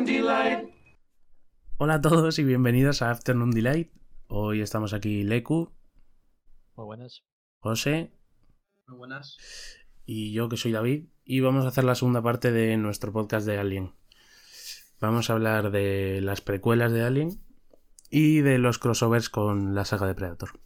Afternoon Delight. Hola a todos y bienvenidos a Afternoon Delight. Hoy estamos aquí Leku, Muy buenas. José Muy buenas. y yo que soy David y vamos a hacer la segunda parte de nuestro podcast de Alien. Vamos a hablar de las precuelas de Alien y de los crossovers con la saga de Predator.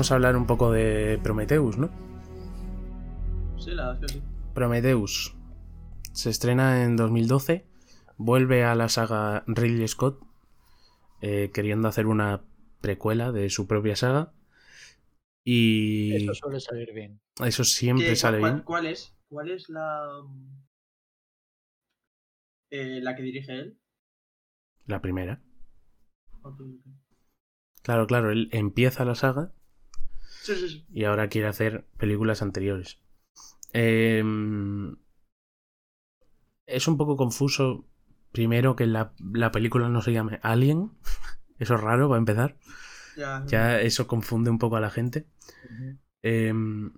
Vamos a hablar un poco de Prometheus, ¿no? Sí, la verdad es que sí. Prometheus se estrena en 2012, vuelve a la saga Ridley Scott, eh, queriendo hacer una precuela de su propia saga. Y Eso suele salir bien. eso siempre ¿Qué- sale cuál, bien. ¿Cuál es? ¿Cuál es la. eh, la que dirige él? La primera. Claro, claro, él empieza la saga Sí, sí, sí. y ahora quiere hacer películas anteriores. Em, es un poco confuso, primero, que la, la película no se llame Alien. Eso es raro, va a empezar. Ya, Ya eso confunde un poco a la gente. Em,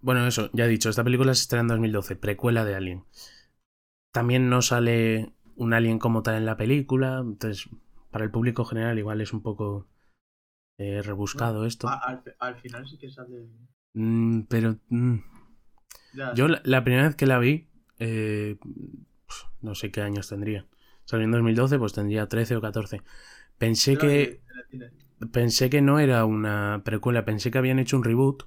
bueno, eso, ya he dicho, esta película se estrena en 2012, precuela de Alien. También no sale un Alien como tal en la película, entonces para el público general igual es un poco eh, rebuscado esto. Al, al final sí que sale. Mm, pero mm, Ya, yo la, la primera vez que la vi, eh, no sé qué años tendría. Salió en 2012, pues tendría 13 o 14. Pensé que... cine. Pensé que no era una precuela, pensé que habían hecho un reboot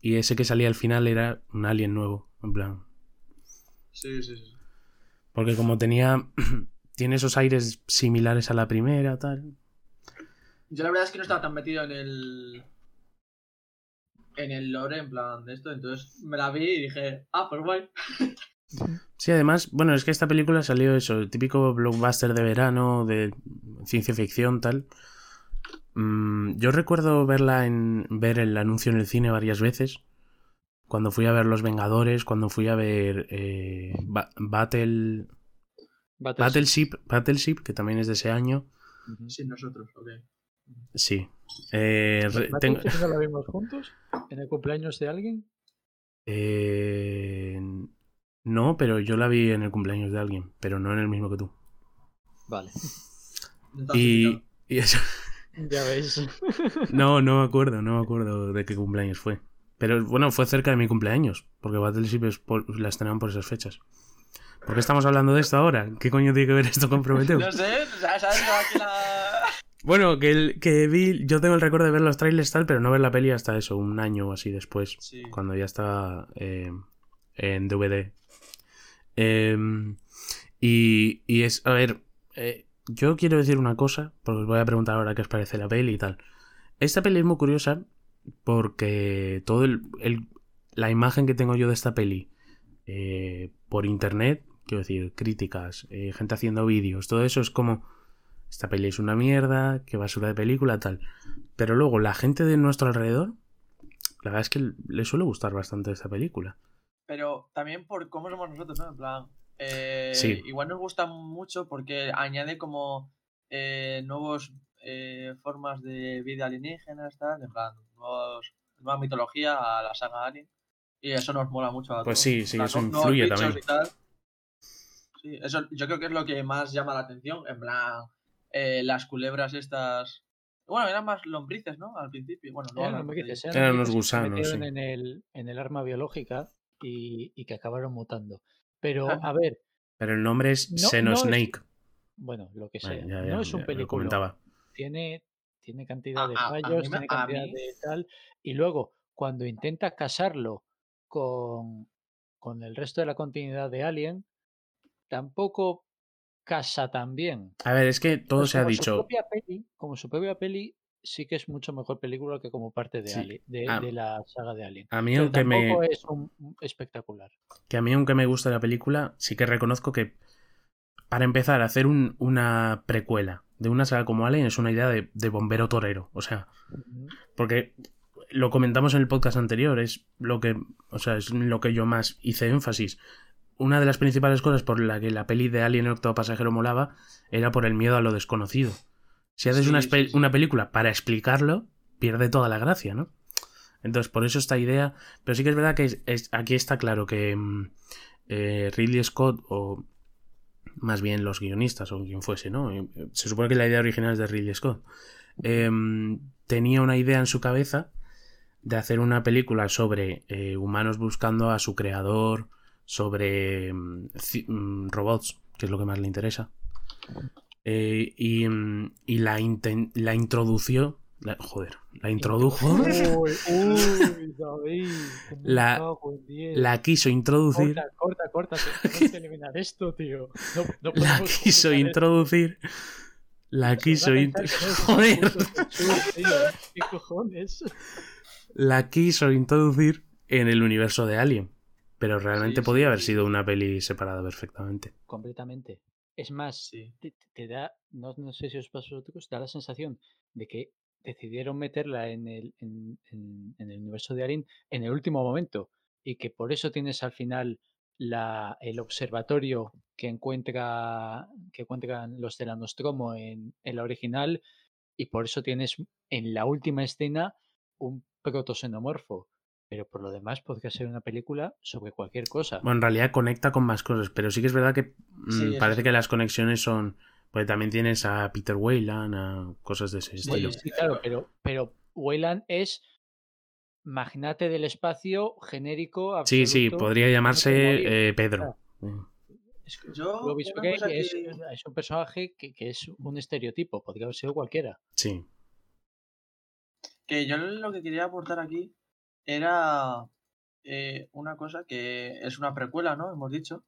y ese que salía al final era un alien nuevo, en plan. Sí, sí, sí. Porque como tenía tiene esos aires similares a la primera, tal. Yo la verdad es que no estaba tan metido en el. En el lore, en plan de esto. Entonces me la vi y dije, ah, pues guay. Sí, además, bueno, es que esta película salió eso, el típico blockbuster de verano de ciencia ficción, tal. Mm, yo recuerdo verla en ver el anuncio en el cine varias veces. Cuando fui a ver Los Vengadores, cuando fui a ver eh, Ba- Battle Battleship. Battleship, Battleship, que también es de ese año. Sin nosotros, ok. Sí. Eh, re- tengo- ¿Battleship no la vimos juntos? ¿En el cumpleaños de alguien? eh, no, pero yo la vi en el cumpleaños de alguien, pero no en el mismo que tú. Vale. Y, eso. Ya veis. No, no me acuerdo, no me acuerdo de qué cumpleaños fue. Pero bueno, fue cerca de mi cumpleaños, porque Battleship es por- la estrenaron por esas fechas. ¿Por qué estamos hablando de esto ahora? ¿Qué coño tiene que ver esto con Prometheus? No sé, ¿sabes? ¿Sabes? Aquí la. Bueno, que, el, que vi, yo tengo el recuerdo de ver los trailers tal, pero no ver la peli hasta eso, un año o así después. Sí. cuando ya estaba eh, en DVD. Em, y, y es, a ver, eh, yo quiero decir una cosa, porque os voy a preguntar ahora qué os parece la peli y tal. Esta peli es muy curiosa porque todo el, el- la imagen que tengo yo de esta peli eh, por internet, quiero decir, críticas, eh, gente haciendo vídeos, todo eso es como, esta peli es una mierda, qué basura de película, tal. Pero luego la gente de nuestro alrededor la verdad es que le suele gustar bastante esta película. Pero también por cómo somos nosotros, ¿no? En plan. eh, Sí. Igual nos gusta mucho porque añade como eh, nuevos eh, formas de vida alienígenas, tal. En plan, nuevos- nueva mitología a la saga Alien. Y eso nos mola mucho a Pues todos. sí, sí, plan, eso influye también. Sí, eso yo creo que es lo que más llama la atención. En plan, eh, las culebras estas. Bueno, eran más lombrices, ¿no? Al principio. Bueno, luego Eran lombrices, Eran unos lombrices que se gusanos, sí. en el, en el arma biológica y, y que acabaron mutando. Pero, Ajá. a ver, Pero el nombre es No, no Xenosnake. bueno, lo que sea. ya- ya- no es un película. comentaba. Tiene, tiene cantidad de A- a- a fallos, tiene cantidad de tal. Y luego, cuando intenta casarlo con, con el resto de la continuidad de Alien tampoco casa tan bien. A ver, es que todo Pues se ha su dicho. peli- como su propia peli, sí que es mucho mejor película que como parte de, Sí. Ali- de, Ah. de la saga de Alien. A mí, Pero aunque me, es un, espectacular. que a mí, aunque me gusta la película, sí que reconozco que para empezar, hacer un- una precuela de una saga como Alien es una idea de, de bombero torero. O sea, porque lo comentamos en el podcast anterior, es lo que, o sea, es lo que yo más hice énfasis. Una de las principales cosas por la que la peli de Alien el octavo pasajero molaba era por el miedo a lo desconocido. Si haces Sí, una, sí, espe- sí. una película para explicarlo, pierde toda la gracia, ¿no? Entonces, por eso esta idea. Pero sí que es verdad que es- es- aquí está claro que mm, eh, Ridley Scott, o más bien los guionistas, o quien fuese, ¿no? Eh, Se supone que la idea original es de Ridley Scott. Em, tenía una idea en su cabeza de hacer una película sobre eh, humanos buscando a su creador, sobre mm, mm, robots, que es lo que más le interesa. Eh, y, mm, y la, la introdució. la- joder, la introdujo. Uy, uy, David. La-. La quiso introducir. Corta, corta, corta. te- Tenemos que eliminar esto, tío. No, no La quiso esto. introducir. La quiso van a in- pensar que no es Joder. tío. ¿Qué cojones? La quiso introducir en el universo de Alien. Pero realmente Sí, podía sí, haber sí. sido una peli separada perfectamente. Completamente. Es más, te, te da, no, no sé si os pasó a vosotros, da la sensación de que decidieron meterla en el, en, en- en el universo de Alien en el último momento y que por eso tienes al final la, el observatorio que encuentra que encuentran los de la Nostromo en, en la original y por eso tienes en la última escena un protoxenomorfo. Pero por lo demás podría ser una película sobre cualquier cosa. Bueno, en realidad conecta con más cosas, pero sí que es verdad que mm, Sí, parece sí. que las conexiones son. Porque también tienes a Peter Weyland, a cosas de ese Sí, estilo. sí, claro, pero, pero Weyland es magnate del espacio genérico. Sí, sí, podría llamarse eh, Pedro. Mm. Es que Yo, es, que- es un personaje que, que es un estereotipo, podría haber sido cualquiera. Sí. Que yo lo que quería aportar aquí era eh, una cosa que es una precuela, ¿no? Hemos dicho.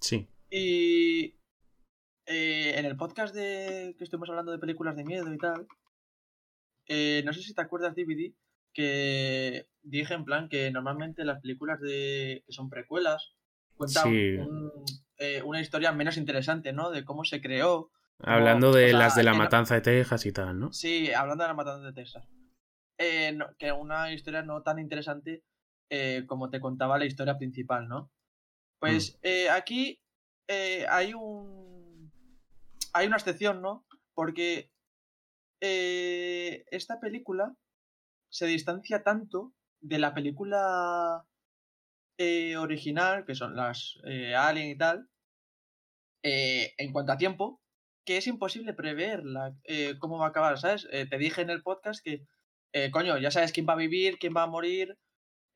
Sí. Y eh, en el podcast de que estuvimos hablando de películas de miedo y tal, eh, no sé si te acuerdas, DVD, que dije en plan que normalmente las películas de que son precuelas cuentan Sí. un- eh, una historia menos interesante, ¿no? De cómo se creó. Hablando de sea, las de la no- matanza de Texas y tal, ¿no? Sí, hablando de la matanza de Texas. Eh, no- que una historia no tan interesante eh, como te contaba la historia principal, ¿no? Pues eh, aquí eh, hay un. Hay una excepción, ¿no? Porque esta película se distancia tanto de la película eh, original, que son las Alien y tal, eh, en cuanto a tiempo, que es imposible prever la- cómo va a acabar, ¿sabes? Te dije en el podcast que, eh, coño, ya sabes quién va a vivir, quién va a morir.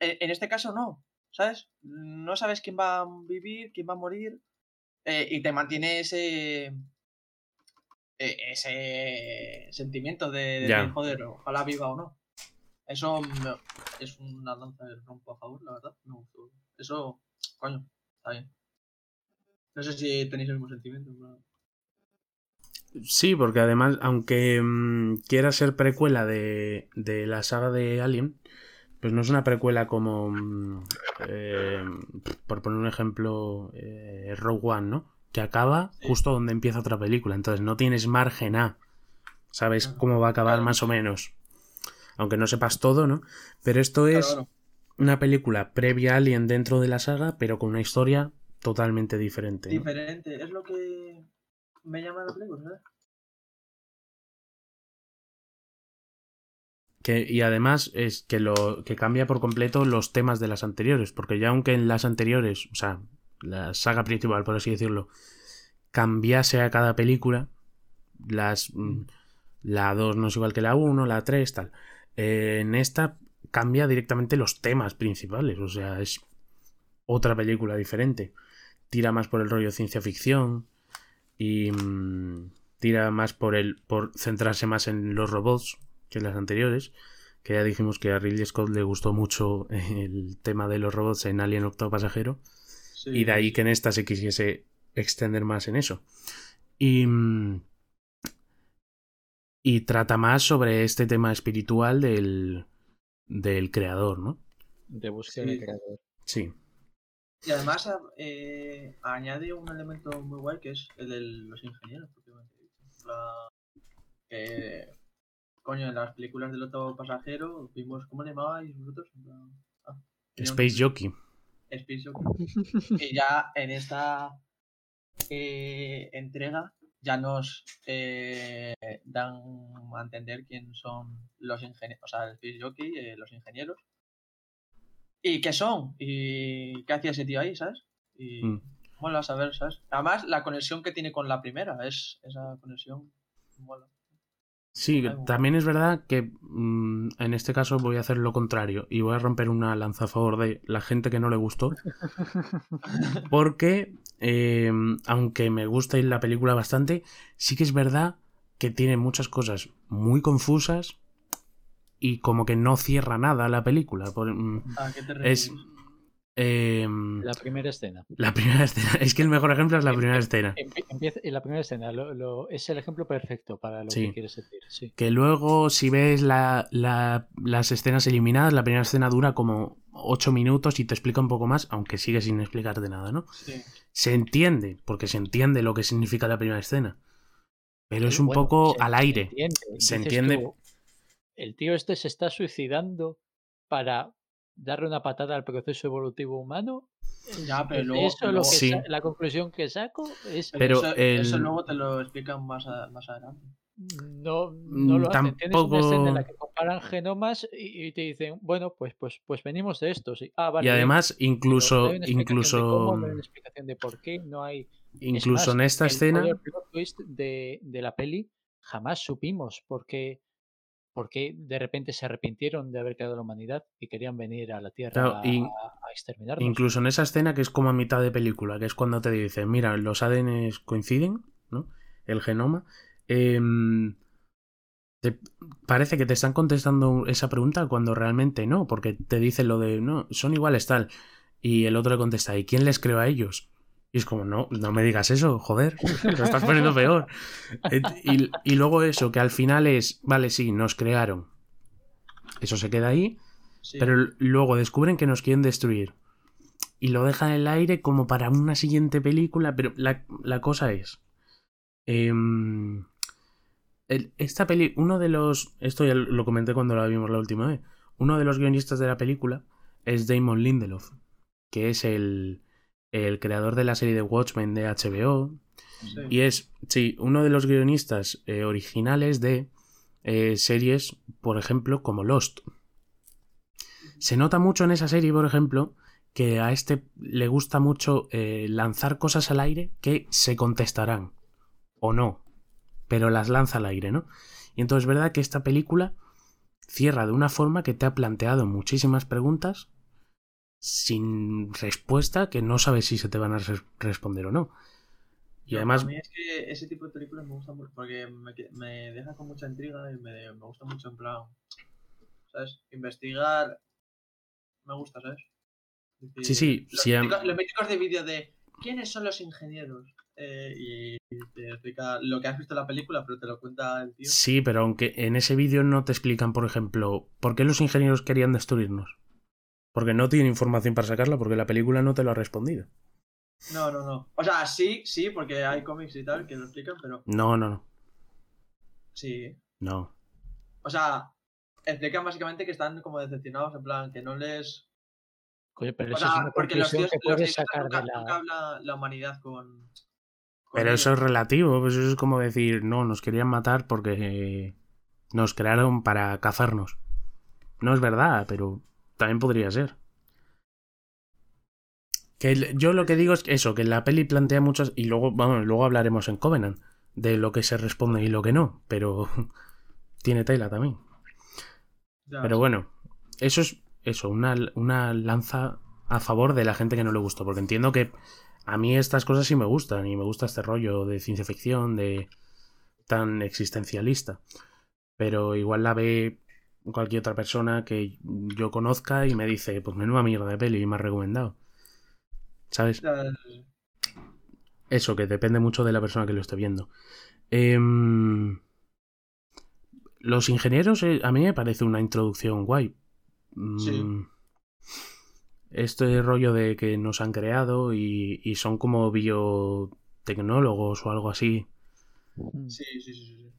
Eh, en este caso no, ¿sabes? No sabes quién va a vivir, quién va a morir. eh, y te mantiene ese. eh, ese sentimiento de, de joder, ojalá viva o no. Eso me- es una lanza de rompo a favor, la verdad. Me gustó. Eso, coño, está bien. No sé si tenéis el mismo sentimiento. pero- Sí, porque además, aunque mm, quiera ser precuela de, de la saga de Alien, pues no es una precuela como, mm, eh, por poner un ejemplo, eh, Rogue One, ¿no? Que acaba justo donde empieza otra película, entonces no tienes margen a, sabes cómo va a acabar Claro. más o menos, aunque no sepas todo, ¿no? Pero esto Claro, es claro. una película previa a Alien dentro de la saga, pero con una historia totalmente diferente. ¿no? Diferente. Es lo que me llama la película, ¿sabes? Que, y además es que lo que cambia por completo los temas de las anteriores, porque ya aunque en las anteriores, o sea, la saga principal, por así decirlo, cambiase a cada película, las mm, la 2 no es igual que la 1, la 3, tal. eh, en esta cambia directamente los temas principales, o sea, es otra película diferente. Tira más por el rollo ciencia ficción y mm, tira más por el por centrarse más en los robots que las anteriores que ya dijimos que a Ridley Scott le gustó mucho el tema de los robots en Alien Octavo Pasajero. Sí, Y de ahí que en esta se quisiese extender más en eso. Y, mm, y trata más sobre este tema espiritual del, del creador, ¿no? De búsqueda Sí. de creador. Sí. Y además eh, añade un elemento muy guay que es el de los ingenieros, propiamente dicho. La- que, coño, en las películas del octavo pasajero vimos, ¿cómo le llamabais vosotros? Ah, Space. Jockey. Space Jockey. y ya en esta eh, entrega ya nos eh, dan a entender quién son los ingenieros, o sea, el Space Jockey, eh, los ingenieros. ¿Y qué son? ¿Y qué hacía ese tío ahí, sabes? Y Mm. mola saber, ¿sabes? Además, la conexión que tiene con la primera es esa conexión. Mola. Sí, también es verdad que mm, en este caso voy a hacer lo contrario y voy a romper una lanza a favor de la gente que no le gustó. Porque, eh, aunque me gusta la película bastante, sí que es verdad que tiene muchas cosas muy confusas y como que no cierra nada la película. Por- mm, ¿A qué te es refieres? eh, La primera escena. la primera escena. Es que el mejor ejemplo es la Em- primera em- escena. Empieza, en la primera escena lo- lo- es el ejemplo perfecto para lo Sí. que quieres decir. Sí. Que luego, si ves la- la- las escenas eliminadas, la primera escena dura como 8 minutos y te explica un poco más, aunque sigue sin explicarte nada, ¿no? Sí. Se entiende, porque se entiende lo que significa la primera escena. Pero es un Bueno, poco se- al aire. Se entiende. Se entiende. El tío este se está suicidando para darle una patada al proceso evolutivo humano. Ya, pero ¿Es luego- eso lo luego- que Sí. la conclusión que saco es Pero eso, el- eso luego te lo explican más, a- más adelante. no, no Mm, lo hacen. Tienes una escena en la tampoco- que comparan genomas y, y te dicen, bueno, pues, pues, pues venimos de esto. Sí. Ah, vale, Y bien, además, pero no incluso, hay una explicación de incluso, cómo, no hay una explicación de por qué, no hay Es incluso más, en esta el escena, twist de, de la peli jamás supimos por qué, por qué de repente se arrepintieron de haber creado la humanidad y querían venir a la Tierra Claro, a, y- a exterminarnos. incluso en esa escena que es como a mitad de película, que es cuando te dicen, mira, los ADN coinciden, ¿no? El genoma. em, te- parece que te están contestando esa pregunta cuando realmente no, porque te dicen lo de, no, son iguales tal. Y el otro le contesta, ¿y quién les creó a ellos? Y es como, no, no me digas eso, joder, lo estás poniendo peor. Y, y luego eso, que al final es, vale, sí, nos crearon. Eso se queda ahí, Sí. pero luego descubren que nos quieren destruir. Y lo dejan en el aire como para una siguiente película. Pero la, la cosa es. em, el- esta peli. Uno de los. Esto ya lo comenté cuando la vimos la última vez. Uno de los guionistas de la película es Damon Lindelof. Que es el. El creador de la serie de Watchmen de HBO. Sí. Y es, sí, uno de los guionistas eh, originales de eh, series, por ejemplo, como Lost. Se nota mucho en esa serie, por ejemplo, que a este le gusta mucho eh, lanzar cosas al aire que se contestarán. O no. Pero las lanza al aire, ¿no? Y entonces es verdad que esta película cierra de una forma que te ha planteado muchísimas preguntas sin respuesta que no sabes si se te van a res- responder o no. Y además A mí es que ese tipo de películas me gusta mucho porque me, me deja con mucha intriga y me, me gusta mucho en plan, ¿sabes? Investigar me gusta, ¿sabes? Decir, Sí, sí, Los, sí, los míticos de vídeo de ¿quiénes son los ingenieros? Eh, y te explica lo que has visto en la película, pero te lo cuenta el tío. Sí, pero aunque en ese vídeo no te explican, por ejemplo, por qué los ingenieros querían destruirnos. Porque no tienen información para sacarla, porque la película no te lo ha respondido. No, no, no. O sea, sí, sí, porque hay cómics y tal que lo explican, pero No, no, no. sí. No. O sea, explican básicamente que están como decepcionados, en plan, que no les Coño, pero O eso es sea, una porque los tíos, que los puedes tíos sacar nunca, de la... nunca habla la humanidad con. con Pero ellos. eso es relativo, pues eso es como decir, no, nos querían matar porque nos crearon para cazarnos. No es verdad, pero también podría ser. Que el- yo lo que digo es eso, que la peli plantea muchas. Y luego, vamos, luego hablaremos en Covenant de lo que se responde y lo que no. Pero tiene tela también. Ya, Pero sí. bueno, eso es eso, una, una lanza a favor de la gente que no le gustó. Porque entiendo que a mí estas cosas sí me gustan. Y me gusta este rollo de ciencia ficción, de tan existencialista. Pero igual la ve cualquier otra persona que yo conozca y me dice, pues menuda mierda de peli y me ha recomendado. ¿Sabes? Eso, que depende mucho de la persona que lo esté viendo. Em, los ingenieros, eh, a mí me parece una introducción guay. Mm, Sí. Este rollo de que nos han creado y, y son como biotecnólogos o algo así. Sí, sí, sí, sí, sí.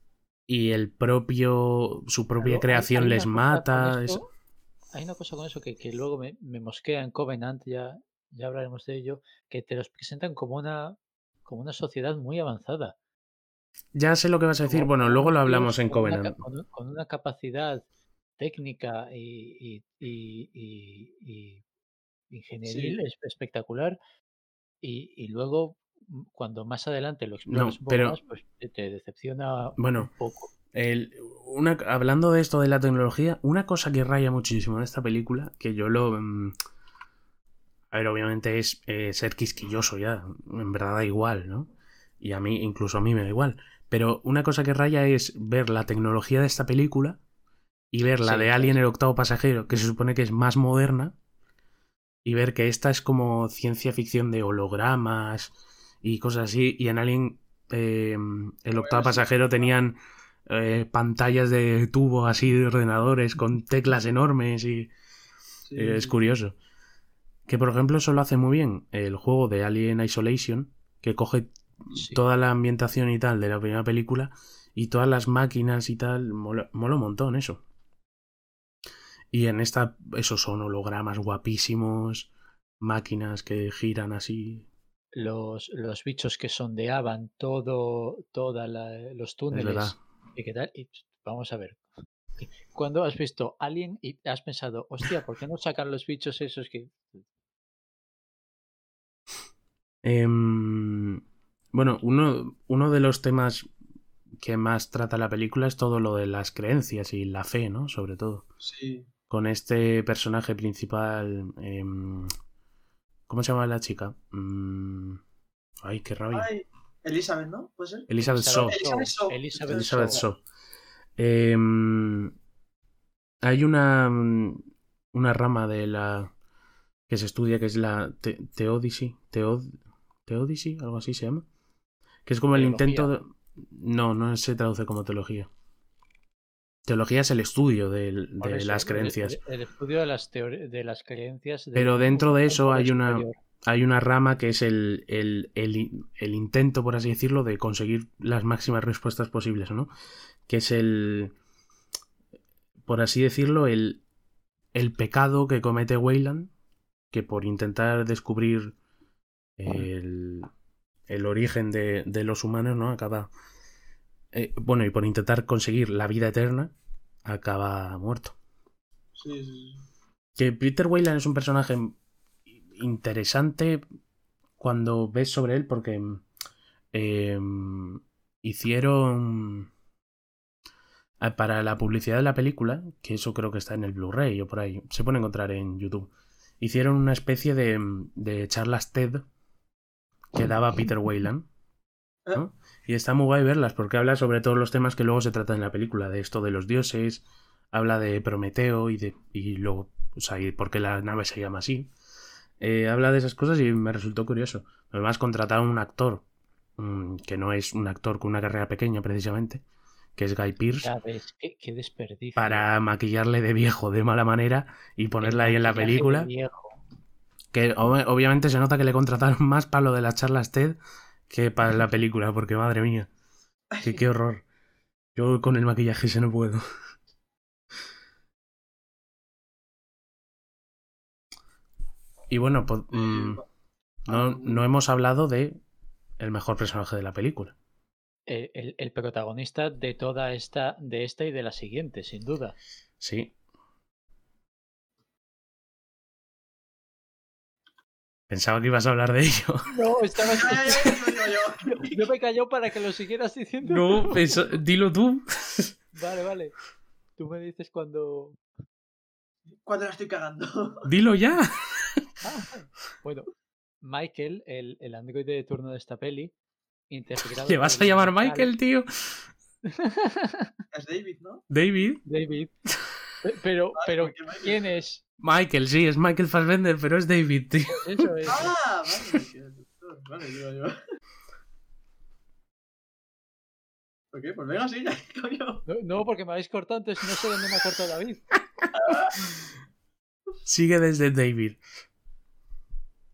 Y el propio. su propia Claro, creación hay les mata. es- Hay una cosa con eso que, que luego me, me mosquea en Covenant, ya, ya hablaremos de ello, que te los presentan como una, como una sociedad muy avanzada. Ya sé lo que vas a decir. como- Bueno, luego lo hablamos en una Covenant. Con, un- con una capacidad técnica y, y- y- y- ingenieril es- espectacular. Y, y luego, cuando más adelante lo exploras pero- más, pues te, decepciona Bueno, un poco. El- una, hablando de esto de la tecnología, una cosa que raya muchísimo en esta película, que yo lo... mm, a ver, obviamente es eh, ser quisquilloso ya, en verdad da igual, ¿no? Y a mí, incluso a mí me da igual. Pero una cosa que raya es ver la tecnología de esta película y ver la Sí, de Alien el octavo pasajero, que se supone que es más moderna, y ver que esta es como ciencia ficción de hologramas y cosas así, y en Alien eh, el octavo ver si- pasajero tenían eh, pantallas de tubo así de ordenadores con teclas enormes y Sí, eh, es curioso. Que por ejemplo eso lo hace muy bien el juego de Alien Isolation, que coge Sí. toda la ambientación y tal de la primera película y todas las máquinas y tal, mola, mola un montón eso. Y en esta, esos son hologramas guapísimos, máquinas que giran así. Los, los bichos que sondeaban todo, toda la- los Es túneles y qué tal. Y vamos a ver. Cuando has visto Alien y has pensado, hostia, ¿por qué no sacan los bichos esos que... Em, bueno, uno, uno de los temas que más trata la película es todo lo de las creencias y la fe, ¿no? Sobre todo. Sí. Con este personaje principal. em, ¿Cómo se llama la chica? Mm, ay, qué rabia. Ay, Elizabeth, ¿no? ¿Puede ser? Elizabeth Shaw. Elizabeth Shaw. Elizabeth Elizabeth Shaw. Em, hay una, una rama de la que se estudia que es la te- Theodicy, Theod, Theodicy, algo así se llama. Que es como el intento de... No, no se traduce como teología. Teología es el estudio de eso, las creencias. El, el estudio de las, de las creencias. de Pero dentro de eso hay una- hay una rama que es el, el, el intento, por así decirlo, de conseguir las máximas respuestas posibles, ¿no? Que es el, por así decirlo, el, el pecado que comete Weyland, que por intentar descubrir el, el origen de, de los humanos, ¿no? Acaba... eh, bueno, y por intentar conseguir la vida eterna, acaba muerto. Sí, sí, sí. Que Peter Weyland es un personaje interesante cuando ves sobre él porque eh, hicieron eh, para la publicidad de la película, que eso creo que está en el Blu-ray o por ahí, se puede encontrar en YouTube, hicieron una especie de, de charlas TED que daba Peter Weyland. ¿No? Y está muy guay verlas porque habla sobre todos los temas que luego se tratan en la película, de esto de los dioses, habla de Prometeo y de y luego, o sea, y por qué la nave se llama así. Eh, habla de esas cosas y me resultó curioso. Además contrataron un actor mm, que no es un actor con una carrera pequeña precisamente, que es Guy Pearce, Ya ves, qué, qué desperdicio. para maquillarle de viejo de mala manera y ponerla ahí en la película. viejo. Que ob- obviamente se nota que le contrataron más para lo de las charlas TED que para la película, porque madre mía, que, qué horror. Yo con el maquillaje ese no puedo. Y bueno, pues, mm, no, no hemos hablado de el mejor personaje de la película. El, el- el protagonista de toda esta, de esta y de la siguiente, sin duda. Sí. Pensaba que ibas a hablar de ello. No, estaba. Ya. Yo me calló para que lo siguieras diciendo. No, dilo tú. Vale, vale. Tú me dices cuando. Cuando la estoy cagando. Dilo ya. Ah, bueno, Michael, el, el androide de turno de esta peli, interpretado. ¿Le vas a llamar Michael, tío? Es David, ¿no? David. David, Pero, pero. ¿quién es? Michael, sí, es Michael Fassbender, pero es David, tío. Eso es. Ah, vale. Vale, digo yo. Ok, pues venga, sigue, coño. No, no, porque me habéis cortado antes, no sé dónde me ha cortado David. Sigue desde David.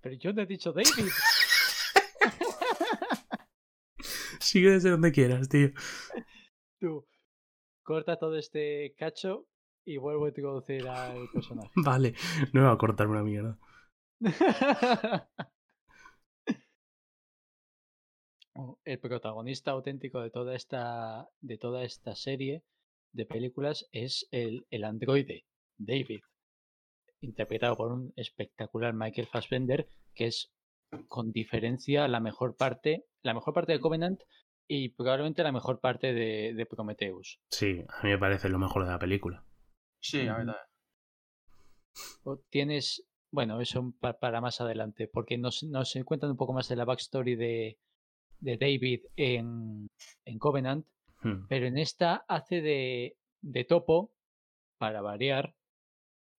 Pero yo no he dicho David. Sigue desde donde quieras, tío. Tú, corta todo este cacho y vuelvo a introducir al personaje. Vale, no me va a cortar una mierda. El protagonista auténtico de toda esta, de toda esta serie de películas es el, el androide, David, interpretado por un espectacular Michael Fassbender, que es con diferencia la mejor parte, la mejor parte de Covenant y probablemente la mejor parte de, de Prometheus. Sí, a mí me parece lo mejor de la película. Sí, a ver. O Tienes, bueno, eso pa- para más adelante, porque nos, nos cuentan un poco más de la backstory de, de David en, en Covenant, Hmm. pero en esta hace de, de topo, para variar,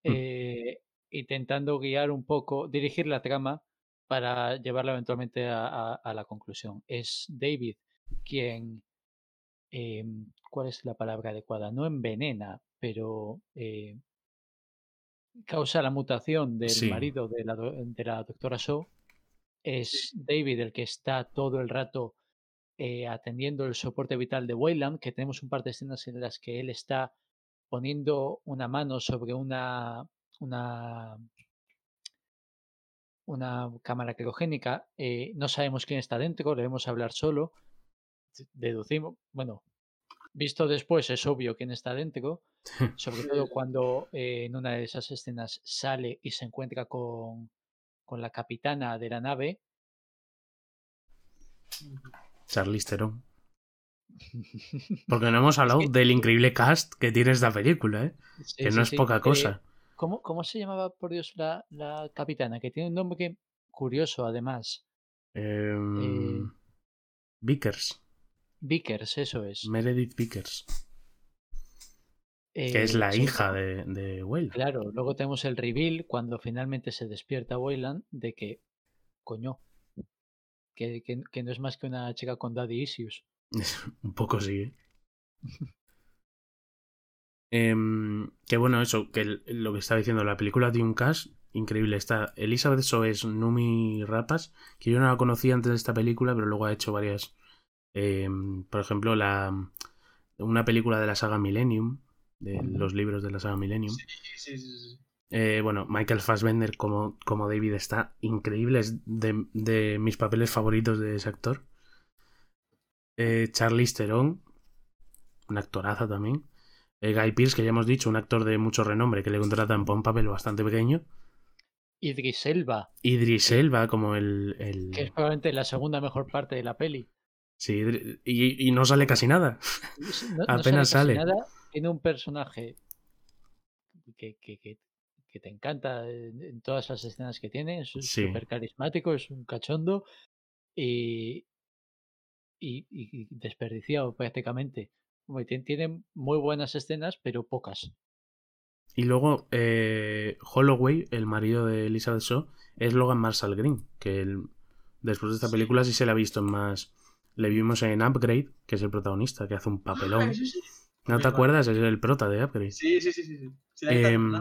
Mm. eh, intentando guiar un poco, dirigir la trama para llevarla eventualmente a, a- a la conclusión. Es David quien, em, ¿cuál es la palabra adecuada? No envenena, pero eh, causa la mutación del Sí. marido de la, do- de la doctora Shaw. Es David el que está todo el rato eh, atendiendo el soporte vital de Wayland, que tenemos un par de escenas en las que él está poniendo una mano sobre una una una cámara criogénica. eh, no sabemos quién está dentro, debemos hablar solo. Deducimos, bueno, visto después es obvio quién está dentro, sobre todo cuando eh, en una de esas escenas sale y se encuentra con, con la capitana de la nave. Charlize Theron. Porque no hemos hablado que- del increíble cast que tiene esta película, ¿eh? Sí, Que sí, no es sí, poca eh, cosa. ¿Cómo, cómo se llamaba, por Dios, la, la capitana? Que tiene un nombre curioso, además. Em, eh, Vickers. Vickers, eso es. Meredith Vickers. Que es Eh, la sí, hija de, de Wayland. Claro, luego tenemos el reveal cuando finalmente se despierta Wayland de que, coño, que, que- que no es más que una chica con daddy issues. Un poco sí. ¿eh? Em, que bueno, eso, que el- lo que estaba diciendo, la película tiene un cast increíble. Está Elizabeth So es Numi Rapas, que yo no la conocía antes de esta película, pero luego ha hecho varias. em, por ejemplo, la una película de la saga Millennium, de los libros de la saga Millennium. Sí, sí, sí, sí. Eh, bueno, Michael Fassbender como, como David está increíble, es de, de mis papeles favoritos de ese actor. Eh, Charlize Theron, un actorazo también. Eh, Guy Pearce, que ya hemos dicho, un actor de mucho renombre que le contratan por un papel bastante pequeño. Idris Elba, Idris Elba como el... el- que es probablemente la segunda mejor parte de la peli. sí, y, y no sale casi nada. No- no Apenas casi sale. nada, tiene un personaje que, que- que- que te encanta en, en todas las escenas que tiene. Es Sí. súper carismático, es un cachondo y, y, y desperdiciado prácticamente. Tiene muy buenas escenas, pero pocas. Y luego eh, Holloway, el marido de Elizabeth Shaw, es Logan Marshall Green, que él, después de esta película sí se la ha visto en más... Le vimos en Upgrade, que es el protagonista, que hace un papelón. Ah, sí, sí. ¿No te acuerdas? Es el prota de Upgrade. Sí, sí, sí, sí. Em,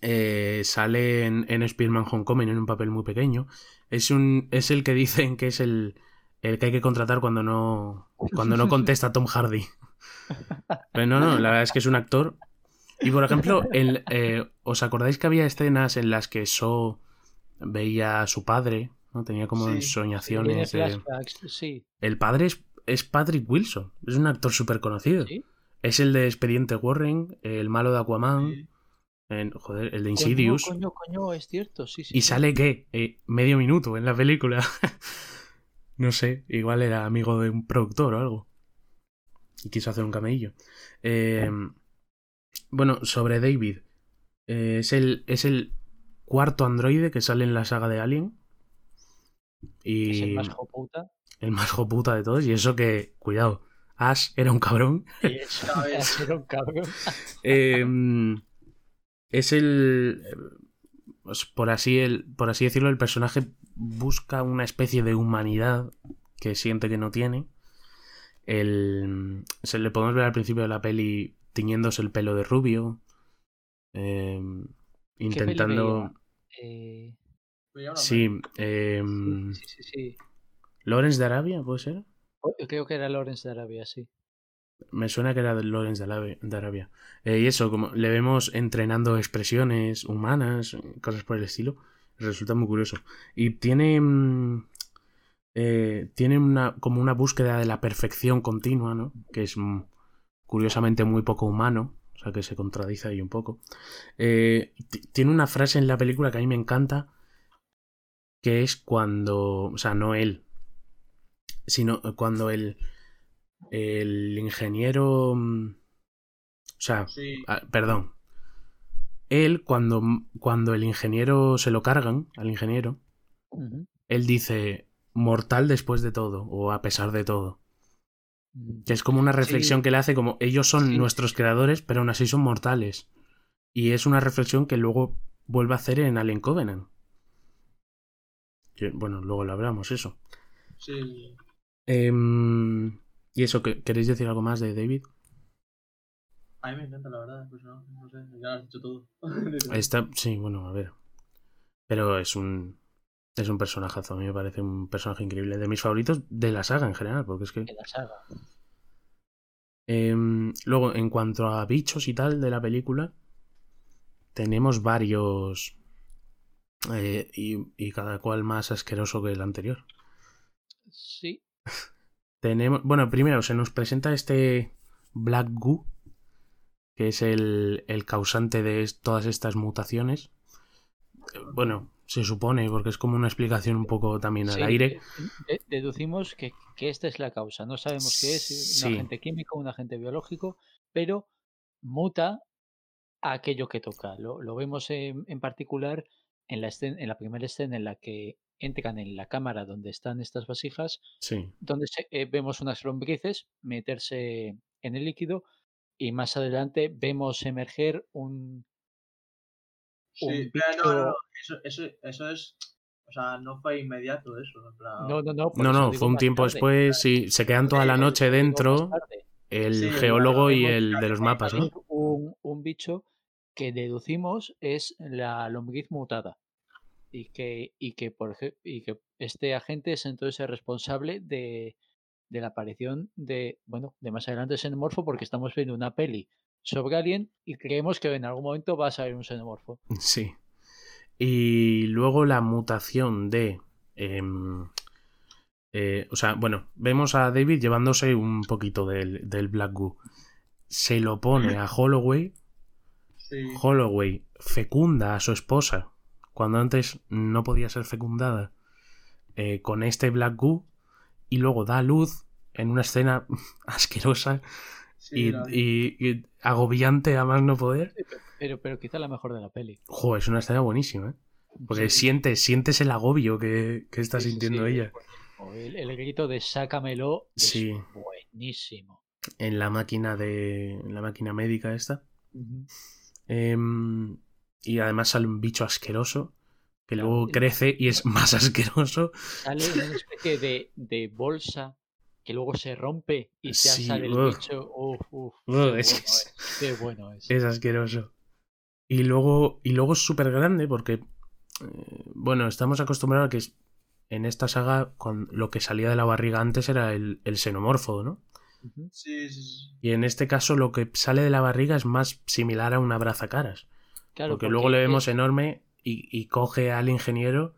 eh, sale en, en Spider-Man Homecoming en un papel muy pequeño. Es, un, es el que dicen que es el, el que hay que contratar cuando no, cuando no contesta Tom Hardy. Pero no, no, la verdad es que es un actor. Y por ejemplo, el, eh, ¿os acordáis que había escenas en las que So veía a su padre? ¿no? Tenía como Sí, ensoñaciones. de- sí, El padre es, es Patrick Wilson, es un actor súper conocido. sí. Es el de Expediente Warren, el malo de Aquaman, Sí. en- joder, el de Coño, Insidious. Coño, coño, es cierto, sí, sí. ¿Y sí. sale qué? Eh, medio minuto en la película. no sé, igual era amigo de un productor o algo. Y quiso hacer un camello. Eh, bueno, sobre David. Eh, es, el, es el cuarto androide que sale en la saga de Alien. Y Es el más joputa. El más joputa de todos. Y eso que, cuidado, Ash era un cabrón. Y eso. Ash era un cabrón. Em, es el. pues, por, así el. por así decirlo, el personaje busca una especie de humanidad que siente que no tiene. El, se le podemos ver al principio de la peli tiñéndose el pelo de rubio. em, intentando. Eh, Sí, em, sí, sí, sí. Lawrence de Arabia, ¿puede ser? O- Creo que era Lawrence de Arabia, sí. Me suena que era de Lawrence de Arabia. Eh, y eso, como le vemos entrenando expresiones humanas, cosas por el estilo. Resulta muy curioso. Y tiene. mm, eh, tiene una, como una búsqueda de la perfección continua, ¿no? Que es mm, curiosamente muy poco humano. O sea que se contradice ahí un poco. Eh, ti- tiene una frase en la película que a mí me encanta. Que es cuando. O sea, no él. Sino cuando el. El ingeniero. mm, O sea, Sí, ah, perdón. Él, cuando, cuando el ingeniero se lo cargan, al ingeniero, él dice mortal después de todo, o a pesar de todo. Mm. Que es como una reflexión Sí. que le hace como ellos son Sí. nuestros creadores, pero aún así son mortales. Y es una reflexión que luego vuelve a hacer en Alien Covenant. Que, bueno, luego lo hablamos, eso. sí, Em, y eso, ¿que- ¿queréis decir algo más de David? A mí me encanta, la verdad. Pues no, no sé, ya lo has dicho todo. Está, sí, bueno, a ver. Pero es un. Es un personajazo. A mí me parece un personaje increíble. De mis favoritos de la saga en general. Porque es que. En la saga. Em, luego, en cuanto a bichos y tal de la película. Tenemos varios. eh, y, y cada cual más asqueroso que el anterior. Sí. Tenemos. Bueno, primero se nos presenta este Black Goo. Que es el, el causante de todas estas mutaciones. Eh, Bueno, se supone, porque es como una explicación un poco también al Sí, aire. de- deducimos que, que esta es la causa. No sabemos qué es, un Sí. agente químico, un agente biológico, pero muta a aquello que toca. Lo, lo vemos en, en particular en la, escena, en la primera escena en la que entran en la cámara donde están estas vasijas, Sí. donde se- eh, vemos unas lombrices meterse en el líquido y más adelante vemos emerger un, Sí, un pero no, no, Eso, eso, eso es. O sea, no fue inmediato eso. plan- No, no, fue un tiempo tarde. después. Sí, se quedan toda la noche dentro. El Sí, geólogo y el de los mapas, ¿no? Un, un bicho que deducimos es la lombriz mutada. Y que, y que, por ej- y que este agente es entonces el responsable de, de la aparición de, bueno, de más adelante xenomorfo, porque estamos viendo una peli sobre Alien y creemos que en algún momento va a salir un xenomorfo. Sí. Y luego la mutación de. em, eh, o sea, bueno, vemos a David llevándose un poquito del, del Black Goo. Se lo pone a Holloway. Sí. Holloway fecunda a su esposa cuando antes no podía ser fecundada eh, con este Black Goo y luego da luz en una escena asquerosa sí, y, la- y- y agobiante a más no poder. Pero, pero quizá la mejor de la peli. Jo, es una escena buenísima, ¿eh? Porque Sí, sientes, sientes el agobio que, que está sí, sintiendo sí, ella. El, el grito de sácamelo es Sí. buenísimo. En la máquina de. En la máquina médica esta. Y además sale un bicho asqueroso. Que Claro, luego crece y es más asqueroso. sale una especie de, de bolsa que luego se rompe y ya Sí, sale el bicho. Uf, uf, qué, es bueno es- es, qué bueno es. Es asqueroso. Y luego, y luego es súper grande porque, eh, bueno, estamos acostumbrados a que es- en esta saga con lo que salía de la barriga antes era el, el xenomorfo, ¿no? Sí, sí, sí. Y en este caso lo que sale de la barriga es más similar a un abrazacaras. Claro, porque, luego le vemos enorme y, y coge al ingeniero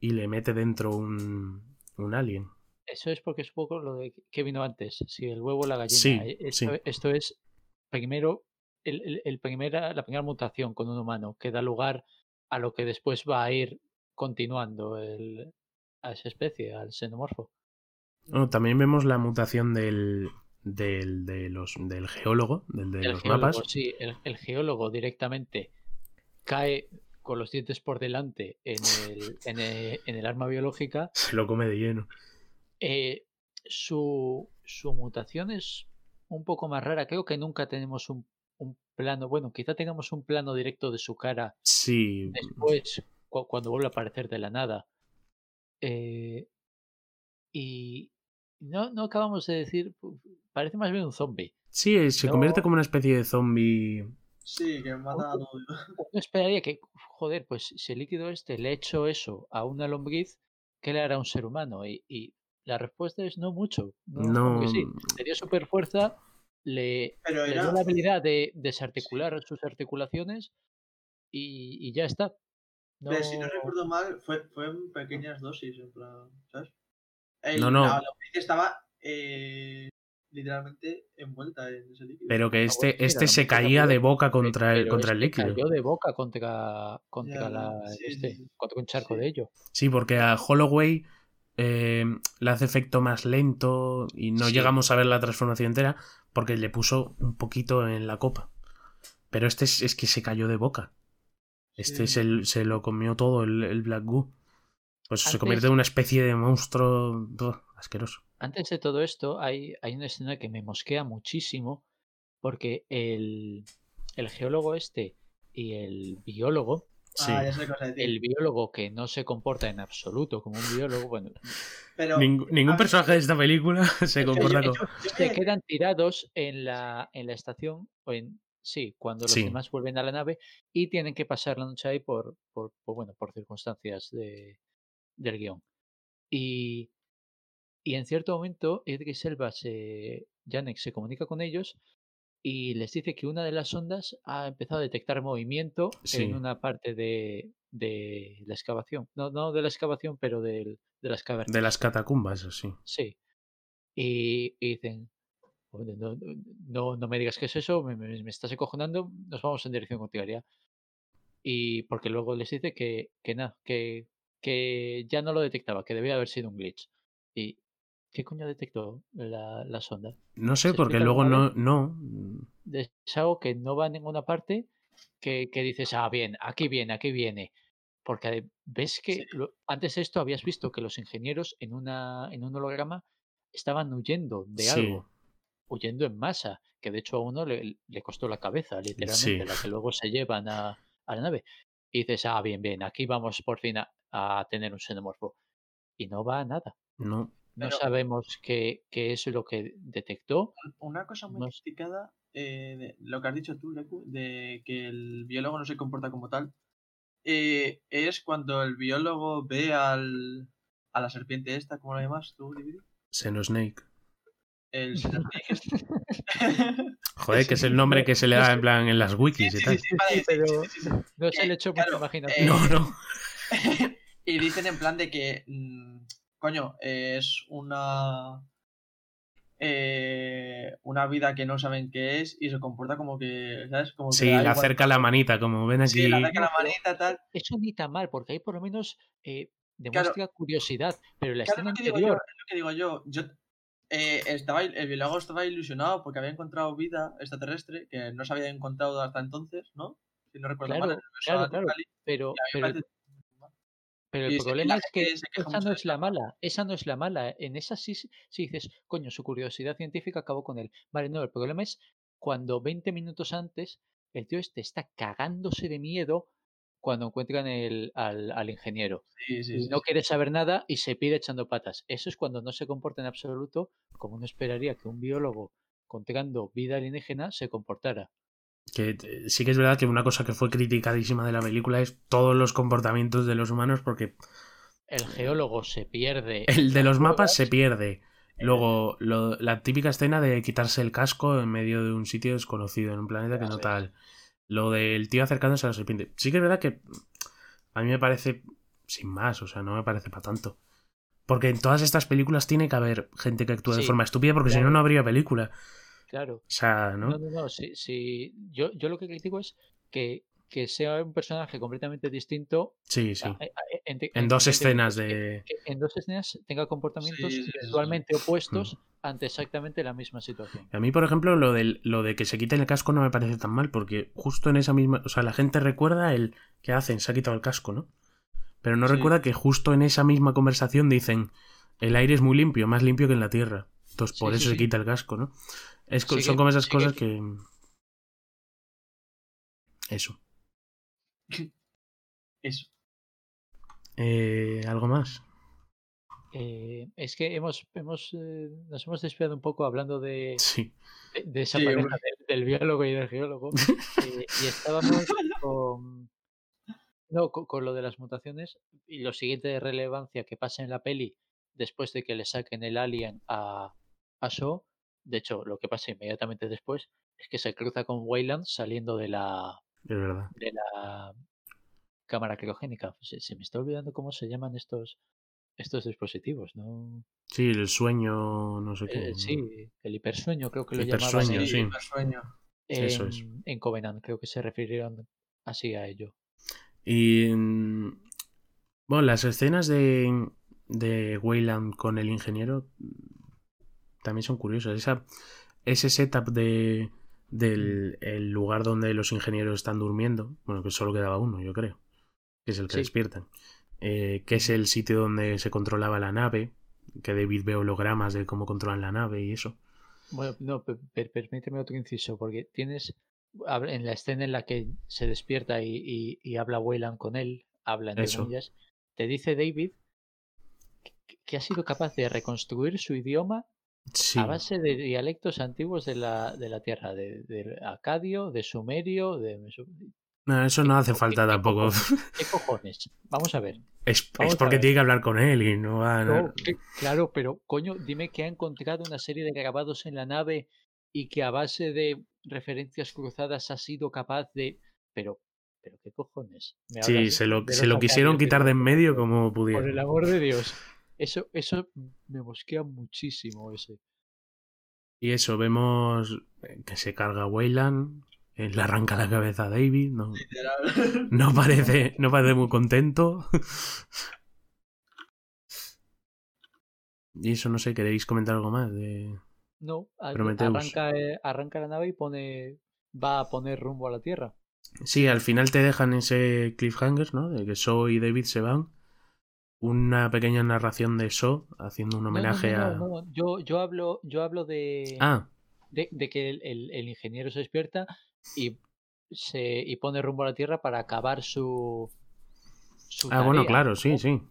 y le mete dentro un, un alien. Eso es porque es un poco lo de que vino antes. Si el huevo o la gallina. Sí, Eh, Esto, sí. esto es primero el, el- el primera, la primera mutación con un humano que da lugar a lo que después va a ir continuando el, a esa especie, al xenomorfo. Bueno, también vemos la mutación del, del, de los, del geólogo, del de el los geólogo, mapas. sí, el, el geólogo directamente cae con los dientes por delante en el, en el, en el arma biológica. Se lo come de lleno. eh, su, su mutación es un poco más rara. Creo que nunca tenemos un, un plano. Bueno, quizá tengamos un plano directo de su cara Sí, después, cu- cuando vuelve a aparecer de la nada. Eh, y no, no acabamos de decir. Parece más bien un zombie. sí, se convierte como una especie de zombie. Sí, que mata a todo. Uno esperaría que, joder, pues si el líquido este le hecho eso a una lombriz, ¿qué le hará a un ser humano? Y, y la respuesta es no mucho. No, No. que sí. Le dio super fuerza, le, Pero le dio la habilidad de desarticular sus articulaciones y, y ya está. No, Pero si no recuerdo mal, fue, fue en pequeñas dosis, en plan, ¿sabes? El- No, no. La lombriz estaba eh, literalmente envuelta en ese líquido. Pero que Ah, este, este se caía de boca contra el, contra el este líquido. cayó de boca contra, contra Ya, la, sí, este, sí, contra un charco Sí. de ello. Sí, porque a Holloway eh, le hace efecto más lento y no Sí. llegamos a ver la transformación entera porque le puso un poquito en la copa. Pero este es, es que se cayó de boca. Este Sí. se, se lo comió todo el, el Black Goo. Pues se convierte en una especie de monstruo asqueroso. Antes de todo esto, hay, hay una escena que me mosquea muchísimo porque el, el geólogo este y el biólogo, Sí. Ah, el biólogo que no se comporta en absoluto como un biólogo, bueno, Pero, Ning- ningún ver, personaje de esta película se comporta como... se me- quedan tirados en la, en la estación, o en, sí, cuando los Sí. demás vuelven a la nave y tienen que pasar la noche ahí por, por, por, bueno, por circunstancias de, del guion. Y, y en cierto momento, Idris Elba se, Janek se comunica con ellos y les dice que una de las ondas ha empezado a detectar movimiento Sí. en una parte de, de la excavación. No, no de la excavación, pero del- de las cavernas. De las catacumbas, así. Sí. Y, y dicen, "Joder, no, no, no me digas qué es eso, me, me- me estás acojonando, nos vamos en dirección contraria. Y porque luego les dice que, que nada, que, que ya no lo detectaba, que debía haber sido un glitch. ¿Y qué coño detectó la, la sonda? No sé, ¿Se porque luego no... no Es algo que no va a ninguna parte, que, que dices, ah, bien, aquí viene, aquí viene. Porque ves que Sí. lo- antes de esto habías visto que los ingenieros en, una, en un holograma estaban huyendo de Sí. algo, huyendo en masa, que de hecho a uno le, le costó la cabeza, literalmente, la que luego se llevan a, a la nave. Y dices, ah, bien, bien, aquí vamos por fin a, a tener un xenomorfo. Y no va a nada. no. No Pero- sabemos qué, qué es lo que detectó. Una cosa muy No criticada, eh, de lo que has dicho tú, Leku, de que el biólogo no se comporta como tal, eh, es cuando el biólogo ve al, a la serpiente esta, ¿cómo la llamas tú, Dividir? Xenosnake. El Xenosnake. Joder, que es el nombre que se le da en plan en las wikis y Sí, tal. sí, sí, vale, sí, pero sí, sí, sí. no se Eh, le echó mucha claro, imaginación. eh, No, no. y dicen en plan de que, mm, coño, es una eh, una vida que no saben qué es y se comporta como que, ¿sabes? Como que Sí, da le igual. acerca la manita, como ven aquí. Sí, le acerca la manita, tal. Eso ni tan mal, porque ahí por lo menos eh, demuestra curiosidad. Pero la Claro, escena es lo que digo yo, anterior, es lo que digo yo. Yo eh, estaba, el biólogo estaba ilusionado porque había encontrado vida extraterrestre que no se había encontrado hasta entonces, ¿no? Si no recuerdo mal, Claro, universo claro, claro. Pero, pero, pero el problema es que queja esa no es la mala. Esa no es la mala. En esa sí, sí dices, coño, su curiosidad científica acabó con él. Vale, no, el problema es cuando 20 minutos antes el tío este está cagándose de miedo cuando encuentran el, al, al ingeniero. Sí, sí, y no quiere saber nada y se pide echando patas. Eso es cuando no se comporta en absoluto como uno esperaría que un biólogo encontrando vida alienígena se comportara. Que eh, sí que es verdad que una cosa que fue criticadísima de la película es todos los comportamientos de los humanos, porque El geólogo se pierde. el de los mapas se pierde. Luego, lo- la típica escena de quitarse el casco en medio de un sitio desconocido, en un planeta que no tal. Lo del tío acercándose a la serpiente. Sí que es verdad que a mí me parece sin más, o sea, no me parece para tanto. Porque en todas estas películas tiene que haber gente que actúe de forma estúpida, porque si no, no habría película. Claro. O sea, ¿no? No, no, no. Sí, sí. Yo, yo lo que critico es que, que sea un personaje completamente distinto Sí, sí. a- a- en, En dos en- escenas de... que en dos escenas tenga comportamientos Sí, sí, sí. visualmente opuestos ante exactamente la misma situación. A mí, por ejemplo, lo, del, lo de que se quiten el casco no me parece tan mal, porque justo en esa misma. O sea, la gente recuerda el que hacen, se ha quitado el casco, ¿no? Pero no Sí. recuerda que justo en esa misma conversación dicen: el aire es muy limpio, más limpio que en la tierra. Entonces por sí, eso se sí. quita el casco, ¿no? Es, son como esas cosas que... Eso. Eso. Eh, ¿Algo más? Eh, es que hemos, hemos eh, nos hemos desviado un poco hablando de, Sí. de, de esa Sí, pareja del, del biólogo y del geólogo. eh, y estábamos con, no, con, con lo de las mutaciones y lo siguiente de relevancia que pasa en la peli después de que le saquen el alien a, a Shaw. De hecho, lo que pasa inmediatamente después es que se cruza con Wayland saliendo de la, de la cámara criogénica. Se, se me está olvidando cómo se llaman estos, estos dispositivos, ¿no? Sí, el sueño, no sé qué. Eh, sí, el hipersueño creo que lo Hipersueño, llamaban sí. en, me sueño. Eso en, es. en Covenant, creo que se refirieron así a ello. Y. mm, Bueno, las escenas de, de Wayland con el ingeniero también son curiosas. Esa, ese setup de, del el lugar donde los ingenieros están durmiendo, bueno, que solo quedaba uno, yo creo, que es el que Sí. despiertan, eh, que es el sitio donde se controlaba la nave, que David ve hologramas de cómo controlan la nave y eso. Bueno, no, per- per- permíteme otro inciso, porque tienes en la escena en la que se despierta y, y- y habla Wayland con él, habla entre Eso. comillas, te dice David que- que ha sido capaz de reconstruir su idioma Sí, a base de dialectos antiguos de la, de la Tierra, de, de acadio, de sumerio, de... no, eso no hace falta ¿Qué tampoco. ¿Qué cojones? Vamos a ver. Es, es porque tiene que hablar con él y no va a... No, que- claro, pero coño, dime que ha encontrado una serie de grabados en la nave y que a base de referencias cruzadas ha sido capaz de. Pero, pero qué cojones. ¿Me Sí, se lo, se lo quisieron quitar de en medio como Por el pudieron. amor de Dios. Eso, eso me mosquea muchísimo ese. Y eso, vemos que se carga Wayland, eh, le arranca la cabeza a David, no, no, parece, no parece muy contento. Y eso, no sé, ¿queréis comentar algo más? De... No, arranca, eh, arranca la nave y pone. va a poner rumbo a la Tierra. Sí, al final te dejan ese cliffhanger, ¿no? De que Shaw y David se van. Una pequeña narración de Shaw haciendo un No, no, homenaje no, a... no, no, Yo, yo hablo, yo hablo de. Ah, de, de que el, el- el ingeniero se despierta y se y pone rumbo a la Tierra para acabar su, su ah bueno, claro, sí, sí.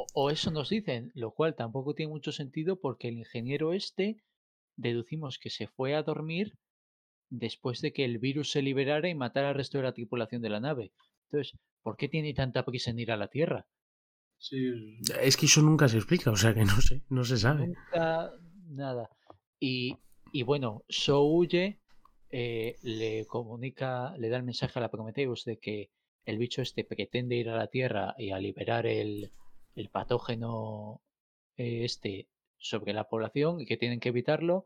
O, o eso nos dicen, lo cual tampoco tiene mucho sentido porque el ingeniero este deducimos que se fue a dormir después de que el virus se liberara y matara al resto de la tripulación de la nave. Entonces, ¿por qué tiene tanta prisa en ir a la Tierra? Sí, Es que eso nunca se explica, o sea que no sé, no se sabe. Nunca nada. Y, y bueno, So huye, eh, le comunica, le da el mensaje a la Prometheus de que el bicho este pretende ir a la Tierra y a liberar el, el patógeno eh, este sobre la población y que tienen que evitarlo.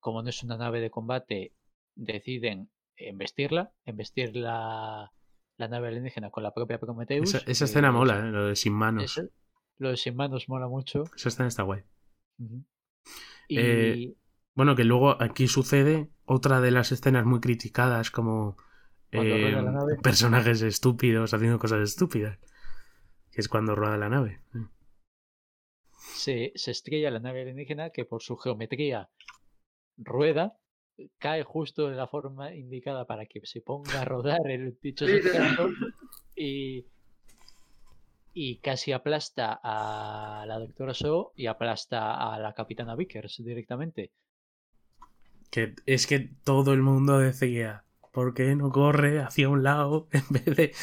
Como no es una nave de combate, deciden embestirla, embestir la, la nave alienígena con la propia Prometheus. Esa, esa que escena es- mola, ¿eh? lo de sin manos. lo de sin manos mola mucho. Esa escena está guay. Y Eh, Bueno, que luego aquí sucede otra de las escenas muy criticadas como eh, personajes estúpidos haciendo cosas estúpidas. Que es cuando rueda la nave. se, se estrella la nave alienígena que por su geometría rueda, cae justo de la forma indicada para que se ponga a rodar el dicho Literal. objeto y, y casi aplasta a la doctora So y aplasta a la capitana Vickers directamente. Que es que todo el mundo decía, ¿por qué no corre hacia un lado en vez de...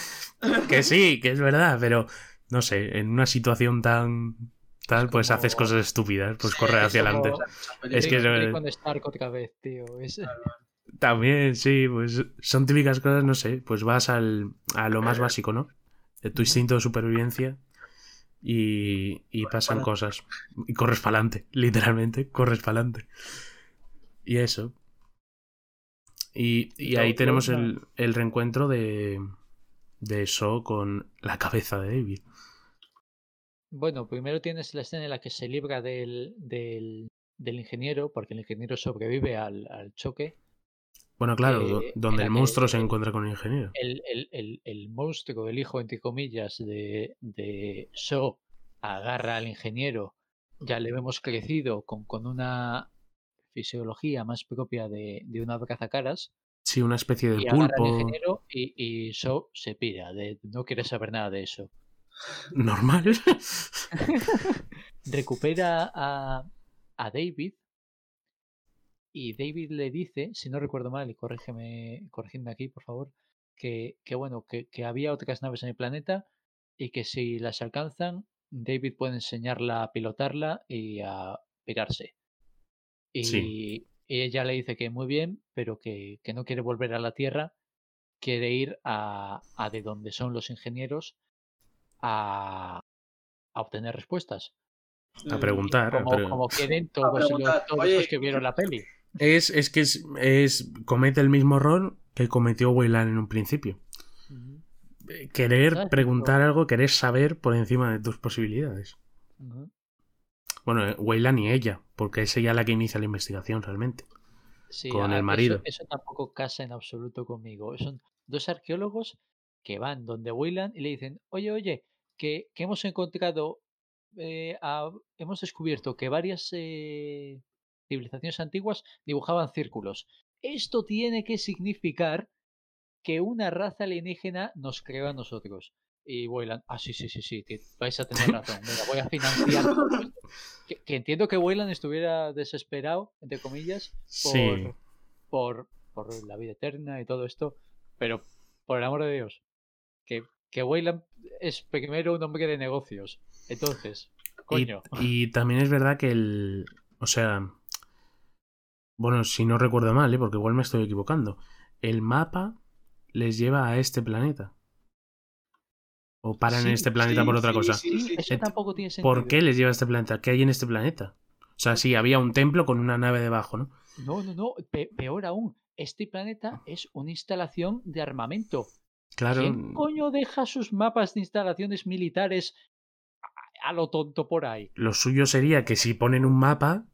Que sí, que es verdad, pero no sé, en una situación tan tal, pues como- haces cosas estúpidas, pues Sí, corre hacia como- adelante. Es que se- con Stark otra vez, tío. es- También, sí, pues son típicas cosas, no sé, pues vas al, a lo más básico, ¿no? De tu instinto de supervivencia y, y pasan cosas. Y corres para adelante, literalmente, corres para adelante. Y eso. Y, y ahí tenemos el, el reencuentro de, de So con la cabeza de David. Bueno, primero tienes la escena en la que se libra del, del, del ingeniero, porque el ingeniero sobrevive al, al choque. Bueno, claro, Eh, donde el monstruo se encuentra con el ingeniero. El, el, el, el monstruo, el hijo, entre comillas, de, de So agarra al ingeniero ya le vemos crecido con, con una fisiología más propia de, de una cazacaras. Sí, una especie de Y agarra al pulpo ingeniero y, y So se pira, de, no quiere saber nada de eso. Normal. Recupera a, a David y David le dice, si no recuerdo mal, y corrígeme, corregidme aquí, por favor, que, que bueno, que, que había otras naves en el planeta y que si las alcanzan, David puede enseñarla a pilotarla y a pirarse. Y, Sí. y ella le dice que muy bien, pero que, que no quiere volver a la Tierra, quiere ir a, a de donde son los ingenieros a, a obtener respuestas. A preguntar. Como, pero- como todos, los, preguntar, todos "Oye, los que vieron la peli. Es, es que es, es- comete el mismo error que cometió Weyland en un principio. Eh, Querer ¿Sabes? preguntar algo, querer saber por encima de tus posibilidades. Bueno, eh, Weyland y ella, porque es ella la que inicia la investigación realmente. Sí, Con el marido. Eso, eso tampoco casa en absoluto conmigo. Son dos arqueólogos que van donde Weyland y le dicen, oye, oye, que, que hemos encontrado, eh, a- hemos descubierto que varias eh, civilizaciones antiguas dibujaban círculos. Esto tiene que significar que una raza alienígena nos creó a nosotros. Y Weyland, ah, sí, sí, sí, sí, vais a tener razón. Venga, voy a financiar. todo esto". que, que entiendo que Weyland estuviera desesperado, entre comillas, por, Sí. por, por la vida eterna y todo esto, pero por el amor de Dios, que, que Weyland es primero un hombre de negocios. Entonces, Y, coño. y también es verdad que el. O sea. Bueno, si no recuerdo mal, ¿eh? porque igual me estoy equivocando. El mapa les lleva a este planeta. O paran en este planeta sí, por otra sí, cosa. sí, Sí, eso tampoco tiene sentido. ¿Por qué les lleva a este planeta? ¿Qué hay en este planeta? O sea, sí, había un templo con una nave debajo, ¿no? No, no, no, pe- peor aún, este planeta es una instalación de armamento. Claro. ¿Quién coño deja sus mapas de instalaciones militares a, lo tonto por ahí? Lo suyo sería que si ponen un mapa,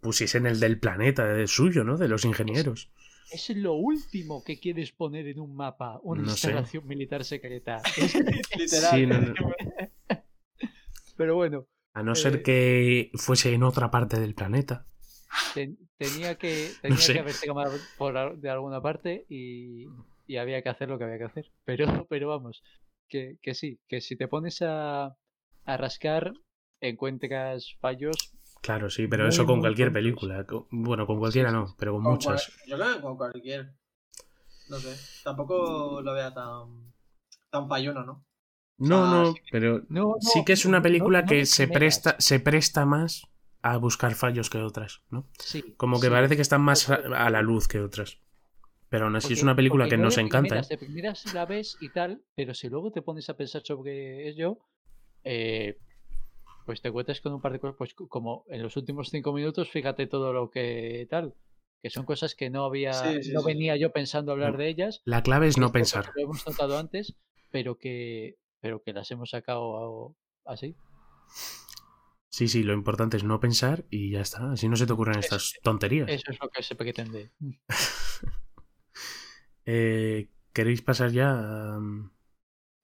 pusiesen el del planeta, del suyo, ¿no? De los ingenieros. Es lo último que quieres poner en un mapa, una No sé. instalación militar secreta. Es- Literal. Sí, no, no. Pero bueno, A no ser Eh, que fuese en otra parte del planeta. ten- tenía que, tenía sé. que haberse tomado por, de alguna parte y, y había que hacer lo que había que hacer. Pero, pero vamos, que, que sí, que si te pones a, a rascar, encuentras fallos. Claro, sí, pero Muy, eso con cualquier tontos. película. Bueno, con cualquiera sí, no, sí. pero con Con muchas. cual- yo creo que con cualquier. No sé. Tampoco lo vea tan. tan falluno, ¿no? No, Ah, no, sí. pero No, sí que es una película no que se primeras. presta, se presta más a buscar fallos que otras, ¿no? Sí, Como que sí. parece que están más a la luz que otras. Pero aún así es una película que no nos encanta. primeras, ¿eh? De primeras la ves y tal, pero si luego te pones a pensar sobre ello, eh, pues te encuentras con un par de cosas, pues como en los últimos cinco minutos, fíjate todo lo que tal, que son cosas que no había, Sí, sí, no sí. venía yo pensando hablar No, de ellas, La clave es no pensar. Lo hemos notado antes, pero que, pero que las hemos sacado así. Sí, sí, lo importante es no pensar y ya está. Así no se te ocurren Eso- estas tonterías. Eso es lo que se pretende. Eh, ¿Queréis pasar ya a,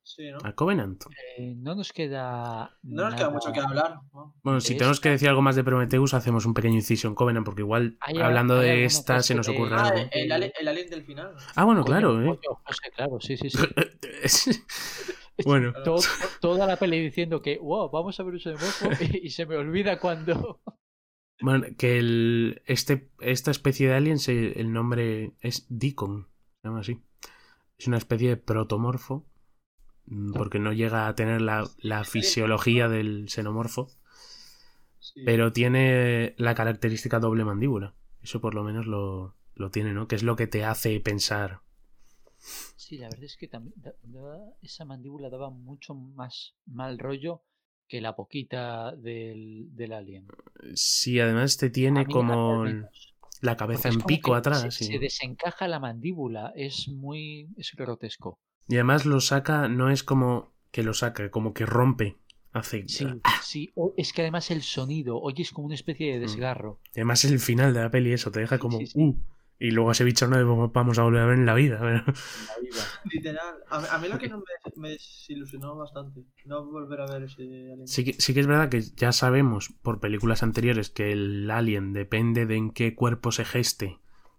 Sí, ¿no? a Covenant? Eh, no nos queda. No nos queda nada- mucho que hablar. ¿no? Bueno, si de tenemos que decir algo más de Prometheus, hacemos un pequeño inciso en Covenant, porque igual Hay- hablando hay de esta se nos de- ocurre Ah, algo. el, ali- el alien del final. Ah, bueno, Coño, claro, ¿eh? coño, José, claro, sí, sí, sí. bueno, To- toda la peli diciendo que, wow, vamos a ver un xenomorfo y, y se me olvida cuando. bueno, que el, este, esta especie de alien, se- el nombre es Deacon, llama así. Es una especie de protomorfo, mm, porque no llega a tener la, la fisiología del xenomorfo, Sí. pero tiene la característica doble mandíbula. Eso por lo menos lo, lo tiene, ¿no? Que es lo que te hace pensar. Sí, la verdad es que también da- da- esa mandíbula daba mucho más mal rollo que la poquita del, del alien. Sí, además te tiene al como menos. La cabeza es en pico atrás. Se, y- se desencaja la mandíbula, es muy. es grotesco. Y además lo saca, no es como que lo saca, como que rompe. Hace. Sí, sí. o- es que además el sonido, oyes como una especie de desgarro. Y además el final de la peli, eso, te deja como. sí, sí. "Uh", Y luego ese bicho no vamos a volver a ver en la vida. pero- La vida. Literal. A, mí- a mí lo que no me, me desilusionó bastante. No volver a ver ese alien. Sí que, sí que es verdad que ya sabemos por películas anteriores que el alien depende de en qué cuerpo se geste.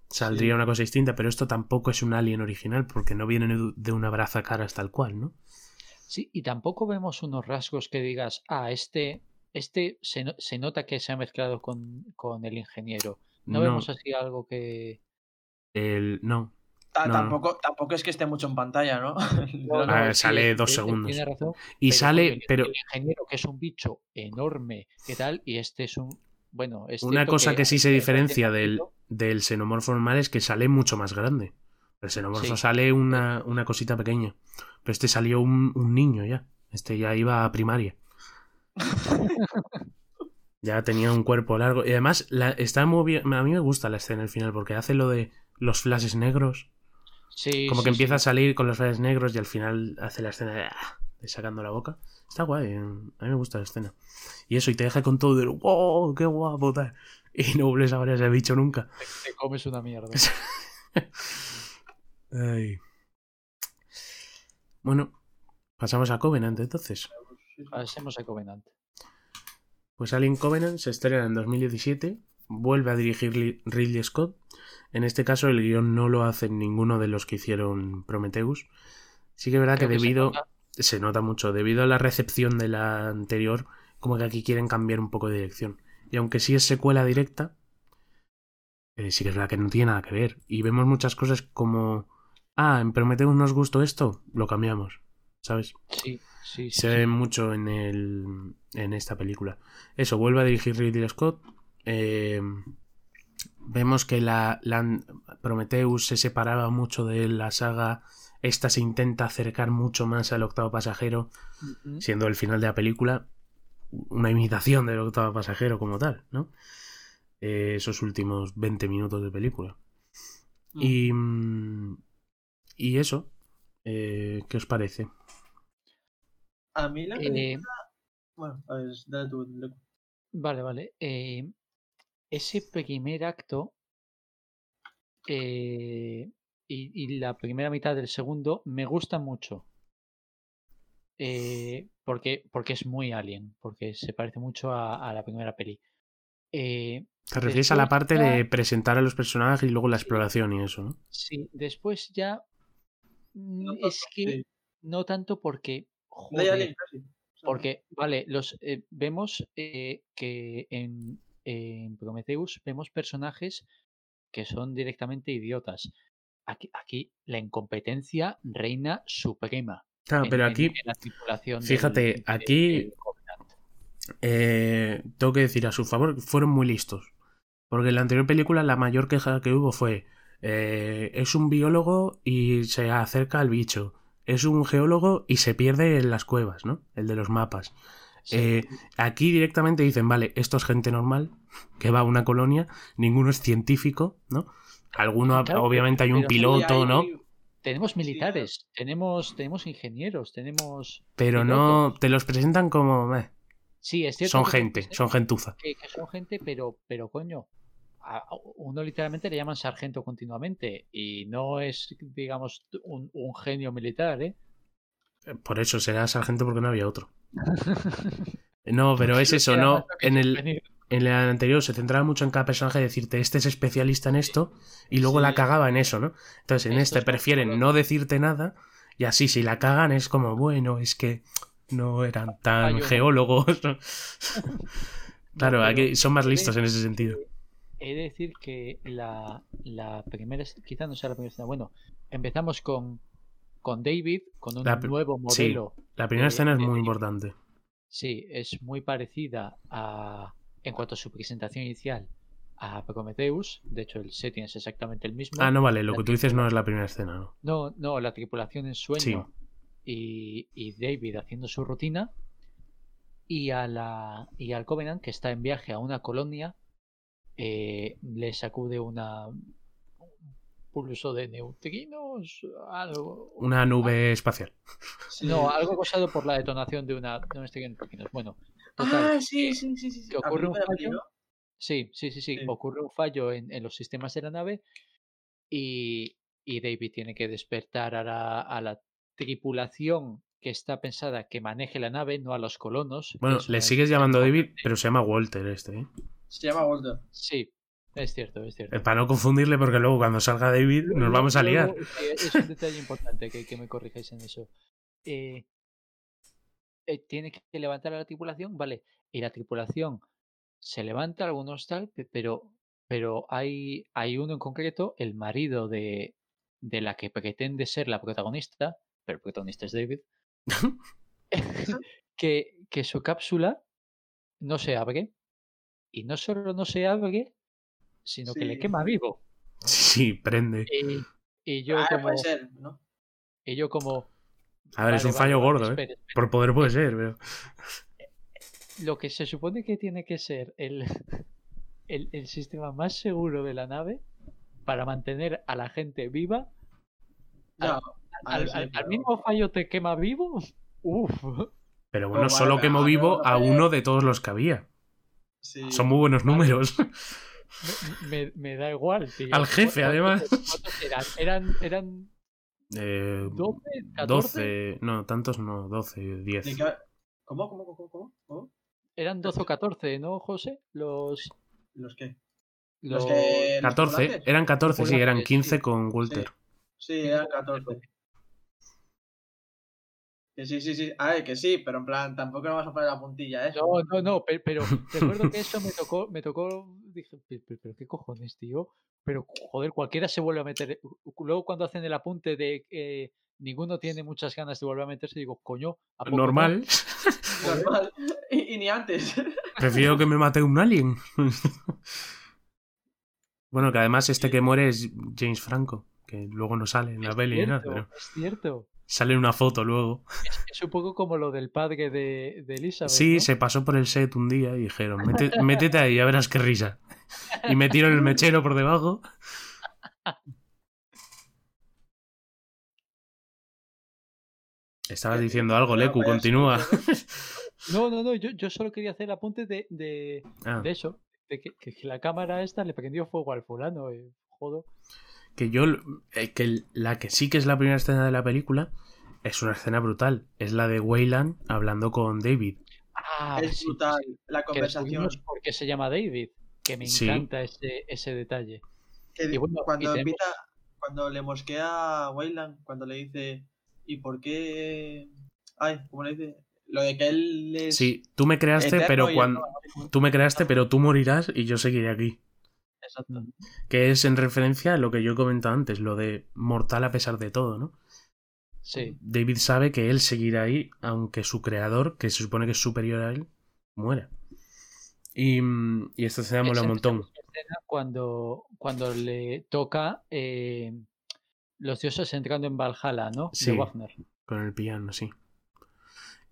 Saldría Sí. una cosa distinta, pero esto tampoco es un alien original porque no viene de- una braza caras tal cual, ¿no? Sí, y tampoco vemos unos rasgos que digas, ah, este, este se, se nota que se ha mezclado con, con el ingeniero. No, No, vemos así algo que... el, no. No. tampoco, tampoco es que esté mucho en pantalla, ¿no? No, no, Ah, sale dos segundos. Tiene razón. Y pero, sale, pero El ingeniero, que es un bicho enorme, ¿qué tal? Y este es un... Bueno, es una cosa que sí se diferencia del, 100% del xenomorfo normal es que sale mucho más grande. El xenomorfo Sí. sale una, una cosita pequeña. Pero este salió un, un niño ya. Este ya iba a primaria. ya tenía un cuerpo largo. Y además, la, está muy bien. A mí me gusta la escena al final porque hace lo de los flashes negros. Sí, Como sí, que empieza a salir con los flashes negros y al final hace la escena de, ah, de sacando la boca. Está guay. eh, A mí me gusta la escena. Y eso, y te deja con todo el wow, qué guapo, tal. Y no vuelves a ver a ese bicho nunca. Te comes una mierda. Ay. Bueno, pasamos a Covenant entonces. Pasemos a Covenant. Pues Alien Covenant se estrena en 2017, vuelve a dirigir Ridley Scott. En este caso el guion no lo hacen ninguno de los que hicieron Prometheus. Sí que es verdad Creo que que se debido... nota. se nota mucho, debido a la recepción de la anterior, como que aquí quieren cambiar un poco de dirección. Y aunque sí es secuela directa, eh, sí que es verdad que no tiene nada que ver. Y vemos muchas cosas como, ah, en Prometheus nos gustó esto, lo cambiamos, ¿sabes? Sí, sí, sí. Se ve mucho en, el, en esta película. Eso, vuelve a dirigir Ridley Scott. Eh, vemos que la, la Prometheus se separaba mucho de la saga. Esta se intenta acercar mucho más al octavo pasajero, siendo el final de la película una imitación del octavo pasajero como tal, ¿no? Eh, esos últimos 20 minutos de película. Mm. Y, mm, y eso, eh, ¿qué os parece? A mí la Eh, película... Bueno, a ver, dale tú. Vale, vale. Eh, ese primer acto eh, y, y la primera mitad del segundo me gusta mucho. Eh, porque, porque es muy alien, porque se parece mucho a, a la primera peli. Eh, Te refieres a la parte ya- de presentar a los personajes y luego la exploración y eso, ¿no? sí, después ya mm, No es que sí. no tanto porque, joder, Porque, vale, los eh, vemos eh, que en, en Prometheus vemos personajes que son directamente idiotas. Aquí, aquí la incompetencia reina suprema. Claro, en- pero aquí, en la tripulación del- fíjate, aquí- del eh, tengo que decir a su favor, fueron muy listos. Porque en la anterior película la mayor queja que hubo fue, eh, es un biólogo y se acerca al bicho. Es un geólogo y se pierde en las cuevas, ¿no? El de los mapas. Sí, Eh, aquí directamente dicen, vale, esto es gente normal, que va a una colonia, ninguno es científico, ¿no? Alguno, Claro, obviamente hay un piloto, hay- ¿no? hay- tenemos militares, tenemos, tenemos ingenieros, tenemos. Pero no, te los presentan como, eh, Sí, es cierto. son que gente, son gentuza. que, que son gente, pero, pero coño, a uno literalmente le llaman sargento continuamente y no es, digamos, un, un genio militar, ¿eh? Por eso será sargento porque no había otro. No, pero es eso, ¿no? En el, en el anterior se centraba mucho en cada personaje decirte este es especialista en esto y luego Sí. la cagaba en eso, ¿no? Entonces en este prefieren no decirte nada y así si la cagan es como, bueno, es que no eran tan geólogos. claro, aquí son más listos en ese sentido. He de decir que la, la primera, es- quizá no sea la primera escena, bueno, empezamos con, con David, con un La nuevo sí. modelo. La primera escena es de- muy importante. Sí, es muy parecida a, en cuanto a su presentación inicial, a Prometheus. De hecho, el setting es exactamente el mismo. Ah, no vale, lo la que tú dices no es la primera escena, ¿no? No, no, la tripulación en sueño y, y David haciendo su rutina. Y, a la, y al Covenant, que está en viaje a una colonia, eh, le sacude una un pulso de neutrinos, algo. Una nube espacial. sí. No, algo causado por la detonación de una, de una estrella de neutrinos. Bueno, total, Ah, sí, sí, sí, sí. sí. que ocurre un fallo. Sí, sí, sí, sí. Sí. Ocurre un fallo en, en los sistemas de la nave y, y David tiene que despertar a la, a la tripulación que está pensada que maneje la nave, no a los colonos. Bueno, le sigues llamando David, pero se llama Walter este, ¿eh? Se llama Walter. Sí, es cierto, es cierto. Eh, Para no confundirle, porque luego cuando salga David nos vamos a liar. es un detalle importante que, que me corrijáis en eso. Eh, eh, tiene que levantar a la tripulación, vale, y la tripulación se levanta, algunos tal, pe- pero, pero hay, hay uno en concreto, el marido de, de la que pretende ser la protagonista, pero el protagonista es David, que, que su cápsula no se abre, y no solo no se abre, sino que le quema vivo. Sí, prende. Y, y yo Ah, como... puede ser, ¿no? Y yo como... A ver, es vale, un vale, fallo vale, gordo, ¿eh? espere, espere. Por poder puede ser, pero. Lo que se supone que tiene que ser el, el, el sistema más seguro de la nave para mantener a la gente viva, Ya, al, al- mismo fallo te quema vivo. Uf. Pero bueno, vale, solo quemo a- vivo a uno de todos los que había. sí. Son muy buenos números. Me, me- me da igual, tío. Al jefe, ¿Cu- además. eran? Eran, eran Eh, 12, 14. 12, no, tantos no, 12, ¿De 10. qué- ¿Cómo, cómo, cómo, cómo? ¿Cómo? Eran 12 o 14, ¿no, José? Los. ¿Los qué? los... Los que... los 14, tripulantes? eran 14, sí, eran Tripulantes, 15 sí. con Walter. Sí, eran 14. Que sí, sí, sí. A ver, que sí, pero en plan, tampoco nos vamos a poner la puntilla, ¿eh? No, no, no, pe- pero, recuerdo que eso me tocó, me tocó, dije, "Pe- pe- pero, qué cojones, tío. Pero joder, cualquiera se vuelve a meter. Luego cuando hacen el apunte de que ninguno tiene muchas ganas de volver a meterse, digo, coño, ¿a poco no?". Normal. Normal. Y, y ni antes. Prefiero que me mate un alien. bueno, que además este que muere es James Franco, que luego no sale en la Es peli ni nada, cierto, pero es cierto. Sale una foto luego. Es, es un poco como lo del padre de, de Elizabeth. Sí, ¿no? se pasó por el set un día y dijeron, "Mete- métete ahí, ya verás qué risa. Y metieron el mechero por debajo. Estabas diciendo algo, Leku, continúa. No, no, no, yo, yo solo quería hacer apunte de, de, Ah, de eso, de que, que la cámara esta le prendió fuego al fulano, eh, jodo. Que yo, eh, que la que sí que es la primera escena de la película es una escena brutal. Es la de Wayland hablando con David. Ah, es brutal sí, la conversación. por qué se llama David, que me Sí. encanta ese, ese detalle. Que Y bueno, cuando y tenemos- empieza, cuando le mosquea a Wayland, cuando le dice, ¿y por qué? Ay, ¿cómo le dice? Lo de que él es. Sí, tú me creaste, pero cuando no. tú me creaste, pero tú morirás y yo seguiré aquí. Exacto. Que es en referencia a lo que yo he comentado antes, lo de mortal a pesar de todo, ¿no? Sí, David sabe que él seguirá ahí, aunque su creador, que se supone que es superior a él, muera. Y, mm, y esta escena mola un montón. cuando, cuando le toca eh, los dioses entrando en Valhalla, ¿no? Sí. De Wagner. Con el piano, sí.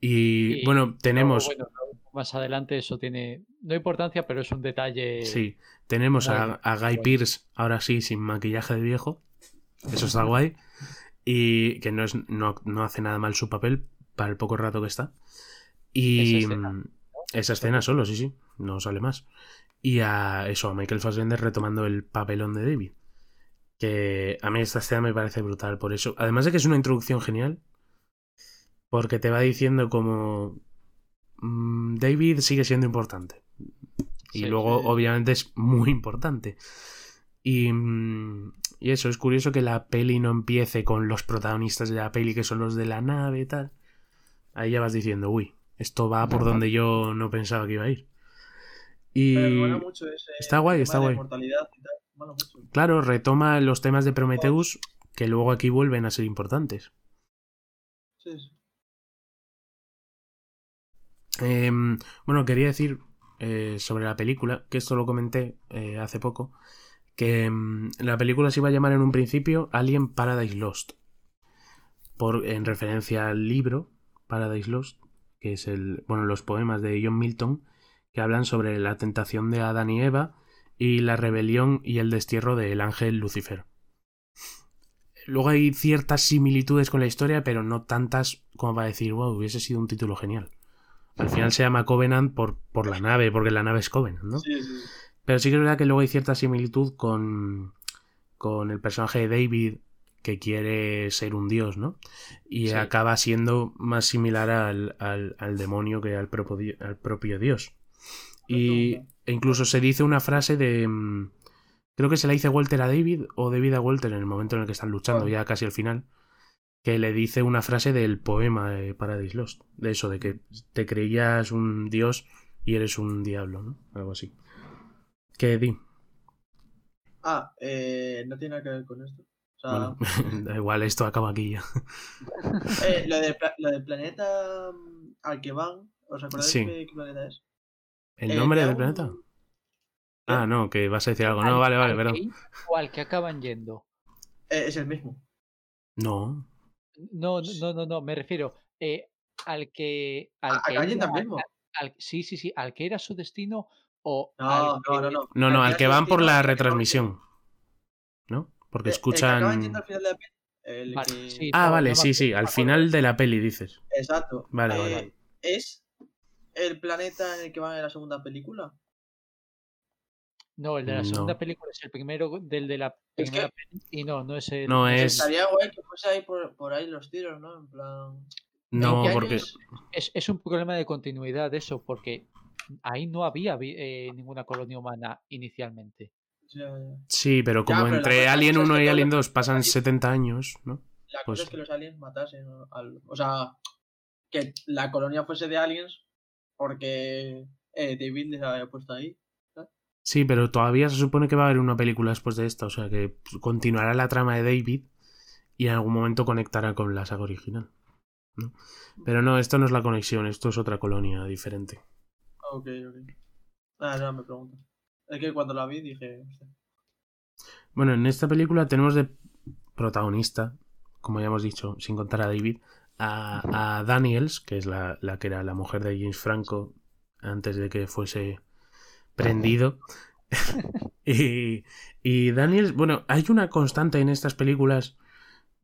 Y, Y bueno, tenemos. Bueno, más adelante eso tiene no importancia, pero es un detalle. Sí, tenemos a, Guy. Pearce, ahora sí, sin maquillaje de viejo. Eso está guay. Y que no, es, no, no hace nada mal su papel para el poco rato que está. Y Esa escena, mm, esa escena solo, sí, sí, no sale más. Y a eso, a Michael Fassbender retomando el papelón de David. Que a mí esta escena me parece brutal por eso. Además de que es una introducción genial. Porque te va diciendo como... mm, David sigue siendo importante. Y Sí, luego, sí. obviamente, es muy importante. Y, mm, y eso, es curioso que la peli no empiece con los protagonistas de la peli, que son los de la nave y tal. Ahí ya vas diciendo, uy, esto va por donde yo no pensaba que iba a ir. Y Pero mucho ese está guay, está de guay. mortalidad y tal. Mola mucho. claro, retoma los temas de Prometheus que luego aquí vuelven a ser importantes. Sí, sí. Em, bueno, quería decir eh, sobre la película, que esto lo comenté eh, hace poco, que em, la película se iba a llamar en un principio Alien Paradise Lost, por, en referencia al libro Paradise Lost, que es el, bueno, los poemas de John Milton, que hablan sobre la tentación de Adán y Eva y la rebelión y el destierro del ángel Lucifer. Luego hay ciertas similitudes con la historia, pero no tantas como para decir, wow, hubiese sido un título genial. Al final se llama Covenant por, por la nave, porque la nave es Covenant, ¿no? Sí, sí. Pero sí que es verdad que luego hay cierta similitud con, con el personaje de David que quiere ser un dios, ¿no? Y Sí. acaba siendo más similar al, al- al demonio que al propio, al propio dios. Y e incluso se dice una frase de... mm, Creo que se la dice Walter a David o David a Walter en el momento en el que están luchando, ya casi al final, que le dice una frase del poema de Paradise Lost, de eso, de que te creías un dios y eres un diablo, ¿no? Algo así. ¿Qué di? Ah, eh, no tiene nada que ver con esto. O sea, Bueno, da igual, esto acaba aquí ya. eh, lo, de del planeta mm, al que van, ¿os acordáis Sí. qué, qué planeta es? ¿El Eh, nombre del un- planeta? Ah, no, que vas a decir algo. No, Al- vale, vale, al perdón. O al que acaban yendo. Eh, es el mismo. No. No, no, no, no, no, me refiero eh, al que. Al ¿A, a que también al- sí, sí, sí, al que era su destino o No, al no, que- no, no. No, no, al que van por la retransmisión. ¿No? Porque. Eh, El que escuchan. yendo al final de la peli. El Vale, que- sí. Ah, vale, no sí, sí, al final de la peli dices. Exacto. Vale, Eh, vale. ¿Es el planeta en el que van en la segunda película? No, el de la No. segunda película es el primero del de la Es primera que- peli y no, no es el. No es- es- Estaría guay que fuese ahí por, por ahí los tiros, ¿no? En plan. No, ¿en qué porque. Es, es un problema de continuidad eso, porque ahí no había eh, ninguna colonia humana inicialmente. Sí, pero Ya, como pero entre Alien es que 1 y Alien lo- 2 pasan ahí- 70 años, ¿no? La Pues- cosa es que los aliens matasen al. O sea, que la colonia fuese de aliens porque eh, David les había puesto ahí. Sí, pero todavía se supone que va a haber una película después de esta, o sea que continuará la trama de David y en algún momento conectará con la saga original. ¿no? Pero no, esto no es la conexión, esto es otra colonia diferente. Ok, ok. Ah, no, me pregunto. Es que cuando la vi dije. Bueno, en esta película tenemos de protagonista, como ya hemos dicho, sin contar a David, a, a Daniels, que es la, la que era la mujer de James Franco antes de que fuese prendido. y, y Daniels, bueno, hay una constante en estas películas,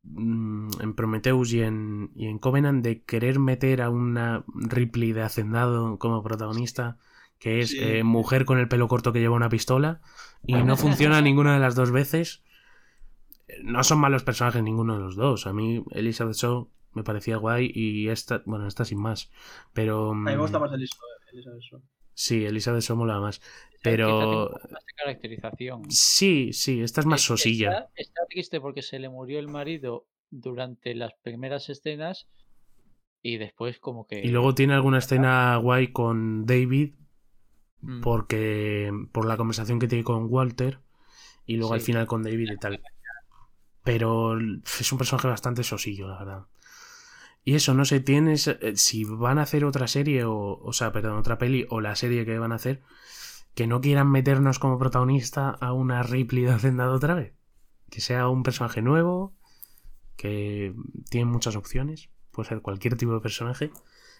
mm, en Prometheus y en, y en Covenant, de querer meter a una Ripley de Hacendado como protagonista, que es Sí. eh, mujer con el pelo corto que lleva una pistola, y no funciona ninguna de las dos veces. No son malos personajes ninguno de los dos. A mí Elizabeth Shaw me parecía guay y esta, bueno, esta sin más. Pero... A mí me gusta mm, más. Elizabeth Shaw. Sí, Elizabeth Shaw mola más. Pero... más de caracterización. Sí, sí, esta es más sosilla. Está, está triste porque se le murió el marido durante las primeras escenas y después como que... Y luego tiene alguna escena guay con David Mm, porque por la conversación que tiene con Walter y luego al final con David y tal. Pero es un personaje bastante sosillo, la verdad. Y eso, no sé, tienes. eh, Si van a hacer otra serie, o, o sea, perdón, otra peli, o la serie que van a hacer, que no quieran meternos como protagonista a una Ripley de Hacendado otra vez. Que sea un personaje nuevo, que tiene muchas opciones, puede ser cualquier tipo de personaje,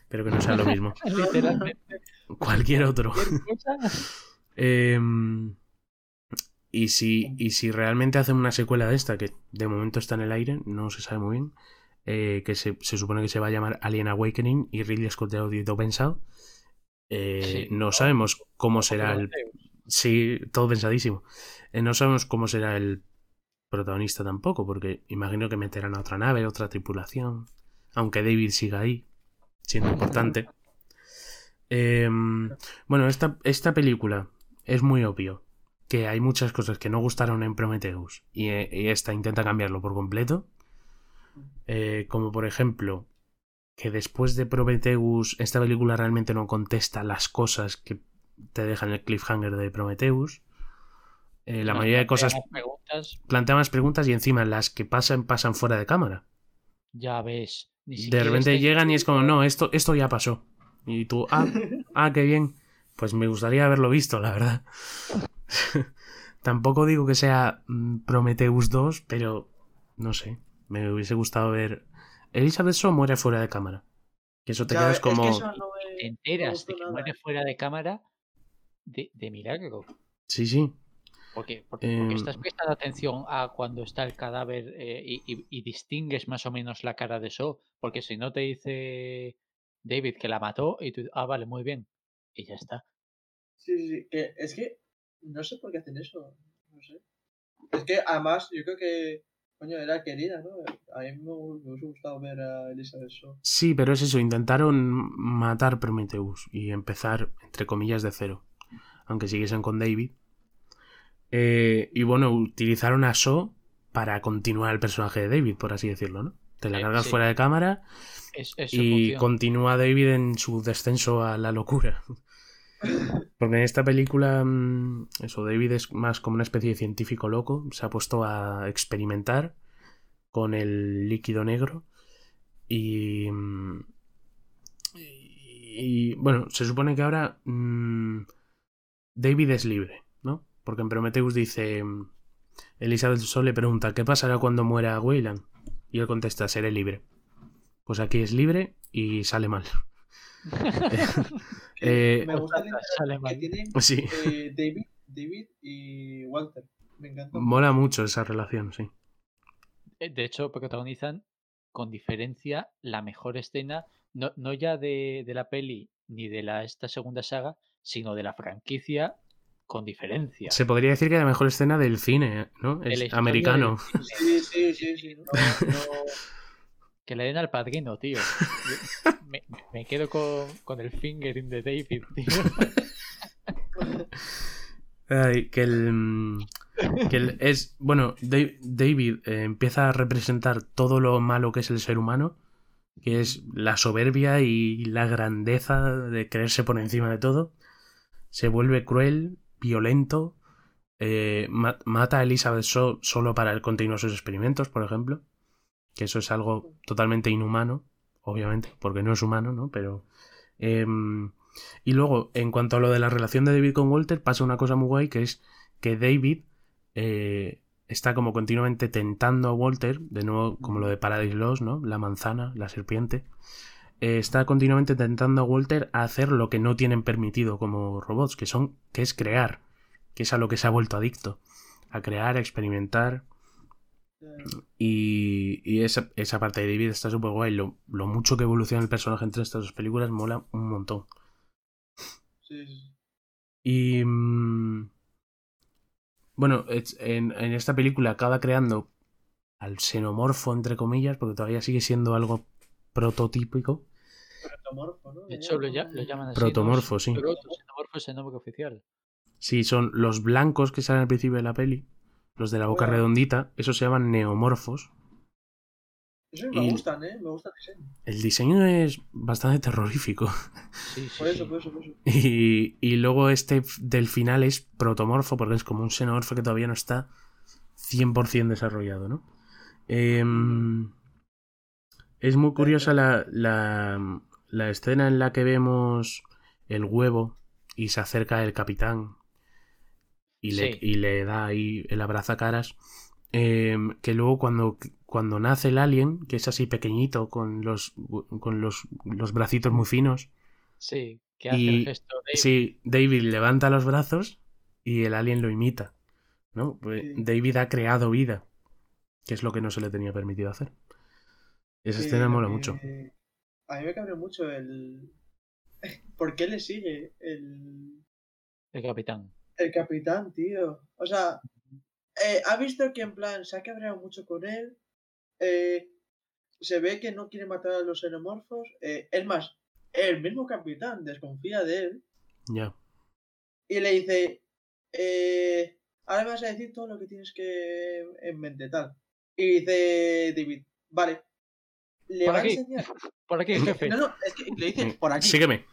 pero que no sea lo mismo. Literalmente. cualquier otro. Em, y, si, y si realmente hacen una secuela de esta, que de momento está en el aire, no se sabe muy bien, eh, que se, se supone que se va a llamar Alien Awakening y Ridley Scott ya lo pensado, eh, Sí. no sabemos cómo será el... Sí, todo pensadísimo. Eh, no sabemos cómo será el protagonista tampoco, porque imagino que meterán a otra nave, otra tripulación, aunque David siga ahí, siendo importante. Em, bueno, esta, esta película es muy obvio que hay muchas cosas que no gustaron en Prometheus y, y esta intenta cambiarlo por completo. Eh, como por ejemplo, que después de Prometheus esta película realmente no contesta las cosas que te dejan el cliffhanger de Prometheus. Eh, la mayoría de cosas preguntas, plantea más preguntas y encima las que pasan pasan fuera de cámara. ya ves. ni De repente llegan y es como, no, esto, esto ya pasó. Y tú, ah, ah, qué bien. Pues me gustaría haberlo visto, la verdad. Tampoco digo que sea mm, Prometheus 2, pero no sé. Me hubiese gustado ver. Elizabeth Shaw muere fuera de cámara. Que eso te Ya, quedas es que como. no me- Te enteras de que nada. muere fuera de cámara de, de milagro. Sí, sí. Porque, porque, porque Em, estás prestando atención a cuando está el cadáver eh, y, y- y distingues más o menos la cara de So. Porque si no te dice David que la mató y tú, ah, vale, muy bien. Y ya está. Sí, sí, sí. Que es que no sé por qué hacen eso. No sé. Es que además, yo creo que. Coño, era querida, ¿no? A mí me, hu- me hubiese gustado ver a Elizabeth Shaw. Sí, pero es eso, intentaron matar Prometheus y empezar, entre comillas, de cero. Aunque siguiesen con David. Eh, y bueno, utilizaron a Shaw para continuar el personaje de David, por así decirlo, ¿no? Te la Eh, cargas sí. fuera de cámara Es, es su y función. continúa David en su descenso a la locura. Porque en esta película, mm, eso, David es más como una especie de científico loco. Se ha puesto a experimentar con el líquido negro. Y. mm, bueno, se supone que ahora mm, David es libre, ¿no? Porque en Prometheus dice. Elizabeth Shaw le pregunta: ¿Qué pasará cuando muera Weyland? Y él contesta: Seré libre. Pues aquí es libre y sale mal. Eh, me gusta que tienen sí. eh, David, David y Walter. Me encanta. Mola mucho esa relación, sí. Eh, De hecho, protagonizan con diferencia la mejor escena, no, no ya de, de la peli ni de la, esta segunda saga, sino de la franquicia con diferencia. Se podría decir que la mejor escena del cine, ¿no? De Es americano. del. Sí, sí, sí, sí. No, no- Que le den al padrino, tío. Me, me quedo con, con el fingering de David, tío. Ay, que el. Que el- es. Bueno, Da- David eh, empieza a representar todo lo malo que es el ser humano. Que es la soberbia y la grandeza de creerse por encima de todo. Se vuelve cruel, violento. eh, ma- mata a Elizabeth Shaw solo para continuar sus experimentos, por ejemplo. Que eso es algo totalmente inhumano, obviamente, porque no es humano, ¿no? Pero. em, y luego, en cuanto a lo de la relación de David con Walter, pasa una cosa muy guay que es que David eh, está como continuamente tentando a Walter, de nuevo como lo de Paradise Lost, ¿no? La manzana, la serpiente. eh, está continuamente tentando a Walter a hacer lo que no tienen permitido como robots, que son, que es crear, que es a lo que se ha vuelto adicto. A crear, a experimentar. Y, y esa, esa parte de David está súper guay. Lo, lo mucho que evoluciona el personaje entre estas dos películas mola un montón. sí, sí, sí. Y. mm, bueno, en, en esta película acaba creando al xenomorfo, entre comillas, porque todavía sigue siendo algo prototípico. Protomorfo, ¿no? De hecho, lo, ya- lo llaman así. Protomorfo, sí. Protoxenomorfo es el nombre oficial. Sí, son los blancos que salen al principio de la peli, los de la boca redondita, esos se llaman neomorfos. Eso me Y- gustan, ¿eh? Me gusta el diseño. El diseño es bastante terrorífico. Sí, sí, Por eso, sí. por eso, por eso. Y, y luego este del final es protomorfo, porque es como un xenomorfo que todavía no está 100% desarrollado, ¿no? Em, es muy curiosa la, la, la escena en la que vemos el huevo y se acerca el capitán y le, Sí. y le da ahí el abrazacaras. em, que luego cuando, cuando nace el alien, que es así pequeñito, con los, con los, los bracitos muy finos, Sí, que hace Y- el gesto de Sí, David levanta los brazos y el alien lo imita. ¿no? Pues Sí. David ha creado vida, que es lo que no se le tenía permitido hacer. Esa Sí, escena mola mucho. A mí me cabrea mucho el. ¿Por qué le sigue el, el capitán. El capitán, tío? O sea, eh, ha visto que en plan se ha cabreado mucho con él. eh, se ve que no quiere matar a los xenomorfos. eh, es más, el mismo capitán desconfía de él Ya. y le dice: eh, Ahora me vas a decir todo lo que tienes que en mente, tal. Y dice David: Vale. Le Por va aquí. a enseñar. Por aquí, jefe. No, no, es que le dice por aquí. Sígueme.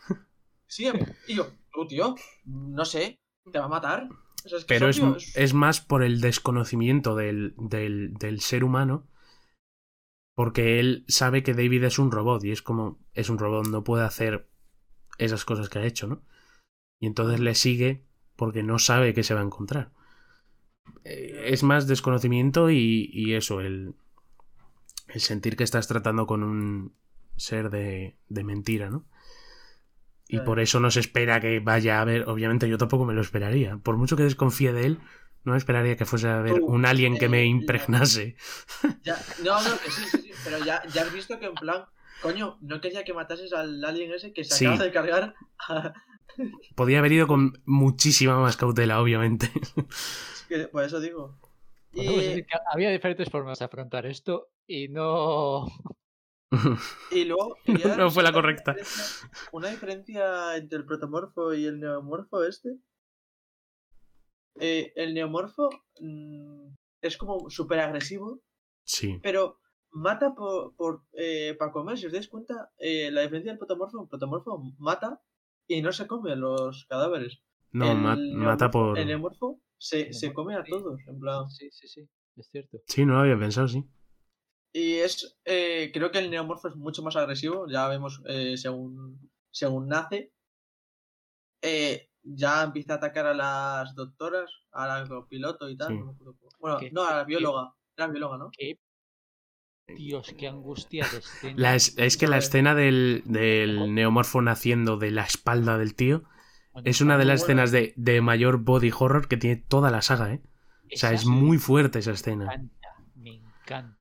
Sígueme. Y yo, tú, tío, no sé, te va a matar. O sea, es que Pero es- es más por el desconocimiento del, del, del ser humano. Porque él sabe que David es un robot y es como es un robot, no puede hacer esas cosas que ha hecho, ¿no? Y entonces le sigue porque no sabe que se va a encontrar. Eh, Es más desconocimiento y, y eso, el, el sentir que estás tratando con un ser de, de mentira, ¿no? Y Claro. por eso no se espera que vaya a ver, obviamente yo tampoco me lo esperaría. Por mucho que desconfíe de él, no me esperaría que fuese a ver Tú, un alien que eh, me la- impregnase. ya- no, no, que sí, sí, sí, pero ya, ya has visto que en plan, coño, no quería que matases al alien ese que se Sí. acaba de cargar. a- Podía haber ido con muchísima más cautela, obviamente. que por eso digo. Que había diferentes formas de afrontar esto y no. y luego. No, fue la correcta. diferencia- Una diferencia entre el protomorfo y el neomorfo este. Eh, el neomorfo mm, es como súper agresivo, Sí. pero mata por, por eh, para comer. Si os dais cuenta, eh, la diferencia del protomorfo, el protomorfo mata y no se come los cadáveres. No, el ma- mata por. El neomorfo se, se come a todos, en plan. Sí, sí, sí, es cierto. Sí, no lo había pensado, sí. Y es, eh, creo que el neomorfo es mucho más agresivo, ya vemos eh, según, según nace. Eh, ya empieza a atacar a las doctoras, a la piloto y tal. Sí. me. Bueno, ¿Qué- no, a la bióloga. Era bióloga, ¿no? Qué- Dios, qué angustia de escena. La es, es que la escena del, del neomorfo naciendo de la espalda del tío es una de las escenas de, de mayor body horror que tiene toda la saga, ¿eh? O sea, es me muy fuerte esa escena. encanta, me encanta.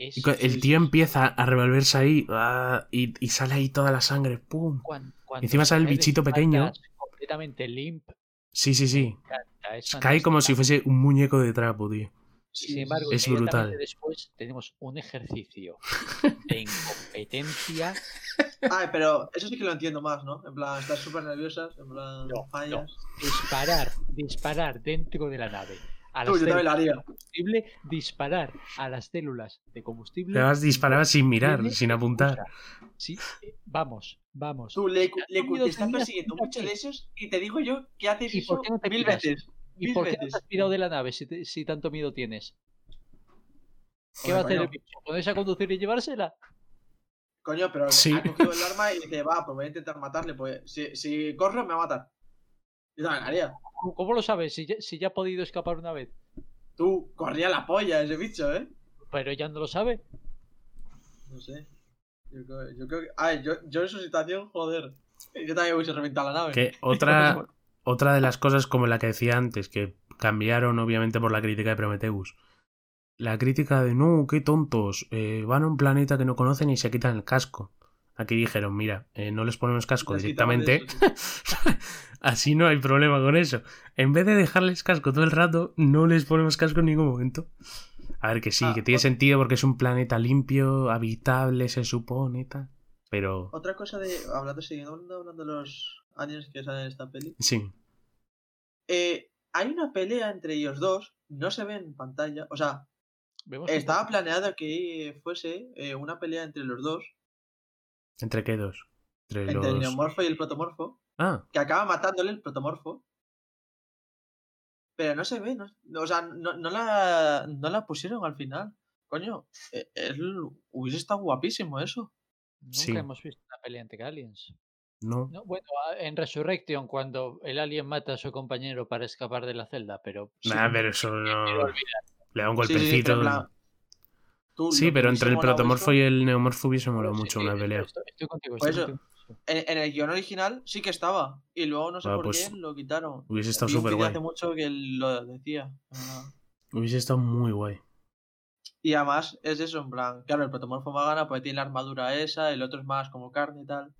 Es Y el tío empieza a revolverse ahí ah, y, y sale ahí toda la sangre. ¡Pum! cuan- cuando encima sale el bichito pequeño. Completamente limp. Sí, sí, sí. encanta, es Cae como si fuese un muñeco de trapo, tío. Sin embargo, Es brutal. después tenemos un ejercicio de incompetencia. Ah, pero eso sí que lo entiendo más, ¿no? En plan, estás súper nerviosas, en plan, No, fallas. Disparar, disparar dentro de la nave. A las yo también células lo haría. de combustible, disparar a las células de combustible. Además disparaba sin mirar, sin apuntar. Sí, eh, vamos, vamos. Tú, le, le- te están tenías persiguiendo puta mucho fe. de esos y te digo yo que haces ¿Y por eso qué no te mil piras? veces. ¿Y mil por qué no te has pirado de la nave si, te- si tanto miedo tienes? ¿Qué va a hacer el bicho? ¿Ponerse a conducir y llevársela? Coño, pero Sí. ha cogido el arma y dice, va, pues voy a intentar matarle. Pues si, si corro, me va a matar. Yo también. ¿Cómo- ¿Cómo lo sabes? Si ya, si ya ha podido escapar una vez. Tú, corría la polla ese bicho, ¿eh? Pero ya no lo sabe. No sé. Yo creo, yo creo que. Ay, yo, yo en su situación, joder. Yo también hubiese reventado la nave. Que otra, otra de las cosas como la que decía antes, que cambiaron obviamente por la crítica de Prometheus. La crítica de no, qué tontos, eh, van a un planeta que no conocen y se quitan el casco. Aquí dijeron, mira, eh, no les ponemos casco Les directamente, eso, sí. así no hay problema con eso. En vez de dejarles casco todo el rato, no les ponemos casco en ningún momento. A ver, que sí, Ah, que tiene sentido porque es un planeta limpio, habitable, se supone, tal. Pero Otra cosa de. Hablando, siguiendo hablando de los aliens que salen en esta peli. sí, Eh, hay una pelea entre ellos dos. No se ve en pantalla. O sea, estaba planeado que fuese eh, una pelea entre los dos. ¿Entre qué dos? Entre Entre el neomorfo y el protomorfo. Ah, que acaba matándole el protomorfo. Pero no se ve, no, o sea, no, no la, no la pusieron al final. Coño, eh, él hubiese estado guapísimo eso. Nunca Sí. hemos visto una pelea entre aliens. no. No, bueno, en Resurrection, cuando el alien mata a su compañero para escapar de la celda, pero. Nah, pero eso no. Le da un Sí, sí, sí, golpecito. pero en plan, tú, Sí, pero entre el protomorfo y el neomorfo hubiese molado Sí, mucho sí, una pelea. Estoy, estoy contigo. Pues estoy eso. contigo. En, en el guion original sí que estaba. Y luego no sé Ah, por pues, qué lo quitaron. Hubiese estado súper guay. hace mucho que lo decía. Hubiese estado muy guay. Y además es eso, en plan, claro, el protomorfo más gana porque tiene la armadura esa, el otro es más como carne y tal.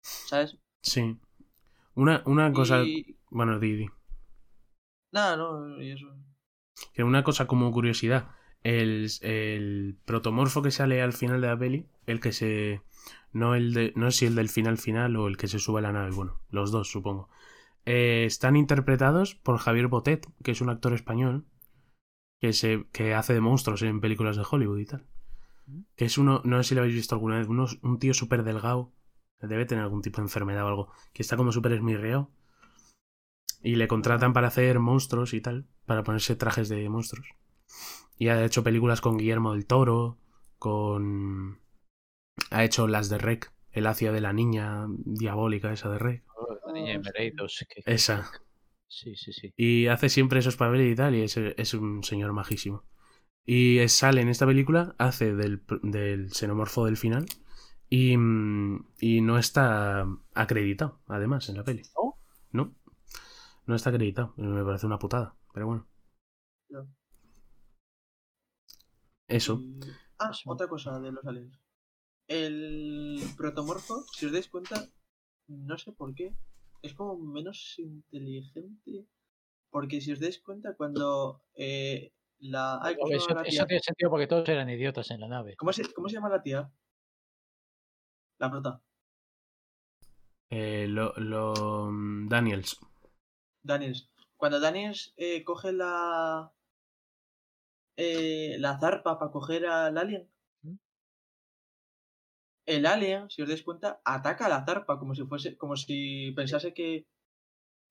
¿Sabes? Sí. Una, una cosa. Y... Bueno, Didi. Nada, no, y eso. Que una cosa como curiosidad. El, el protomorfo que sale al final de la peli, el que se. No, el de, no sé si el del final final o el que se sube a la nave, bueno, los dos supongo. Eh, están interpretados por Javier Botet, que es un actor español que, se, que hace de monstruos en películas de Hollywood y tal. Que es uno, no sé si lo habéis visto alguna vez, uno- un tío súper delgado, debe tener algún tipo de enfermedad o algo, que está como súper esmirreado. Y le contratan para hacer monstruos y tal, para ponerse trajes de monstruos. Y ha hecho películas con Guillermo del Toro, con... Ha hecho las de Rec, el hacia de la niña diabólica esa de Rec. La niña de Mereidos, que- Esa. Sí, sí, sí. Y hace siempre esos papeles y tal, y es, es un señor majísimo. Y es- sale en esta película, hace del, del xenomorfo del final, y, y no está acreditado, además, en la peli. ¿No? No. No está acreditado. Me parece una putada, pero bueno. Ya. Eso. Ah, Eso. otra cosa de los aliens. El protomorfo, si os dais cuenta, no sé por qué, es como menos inteligente. Porque si os dais cuenta, cuando eh, La... ay, ¿cómo, Eso, tiene sentido porque todos eran idiotas en la nave. ¿Cómo, se, ¿Cómo se llama la tía? La prota. Eh, lo, lo- Daniels. Daniels. Cuando Daniels eh, coge la. Eh, la zarpa para coger al alien. El alien, si os dais cuenta, ataca a la zarpa como si fuese. como si pensase que.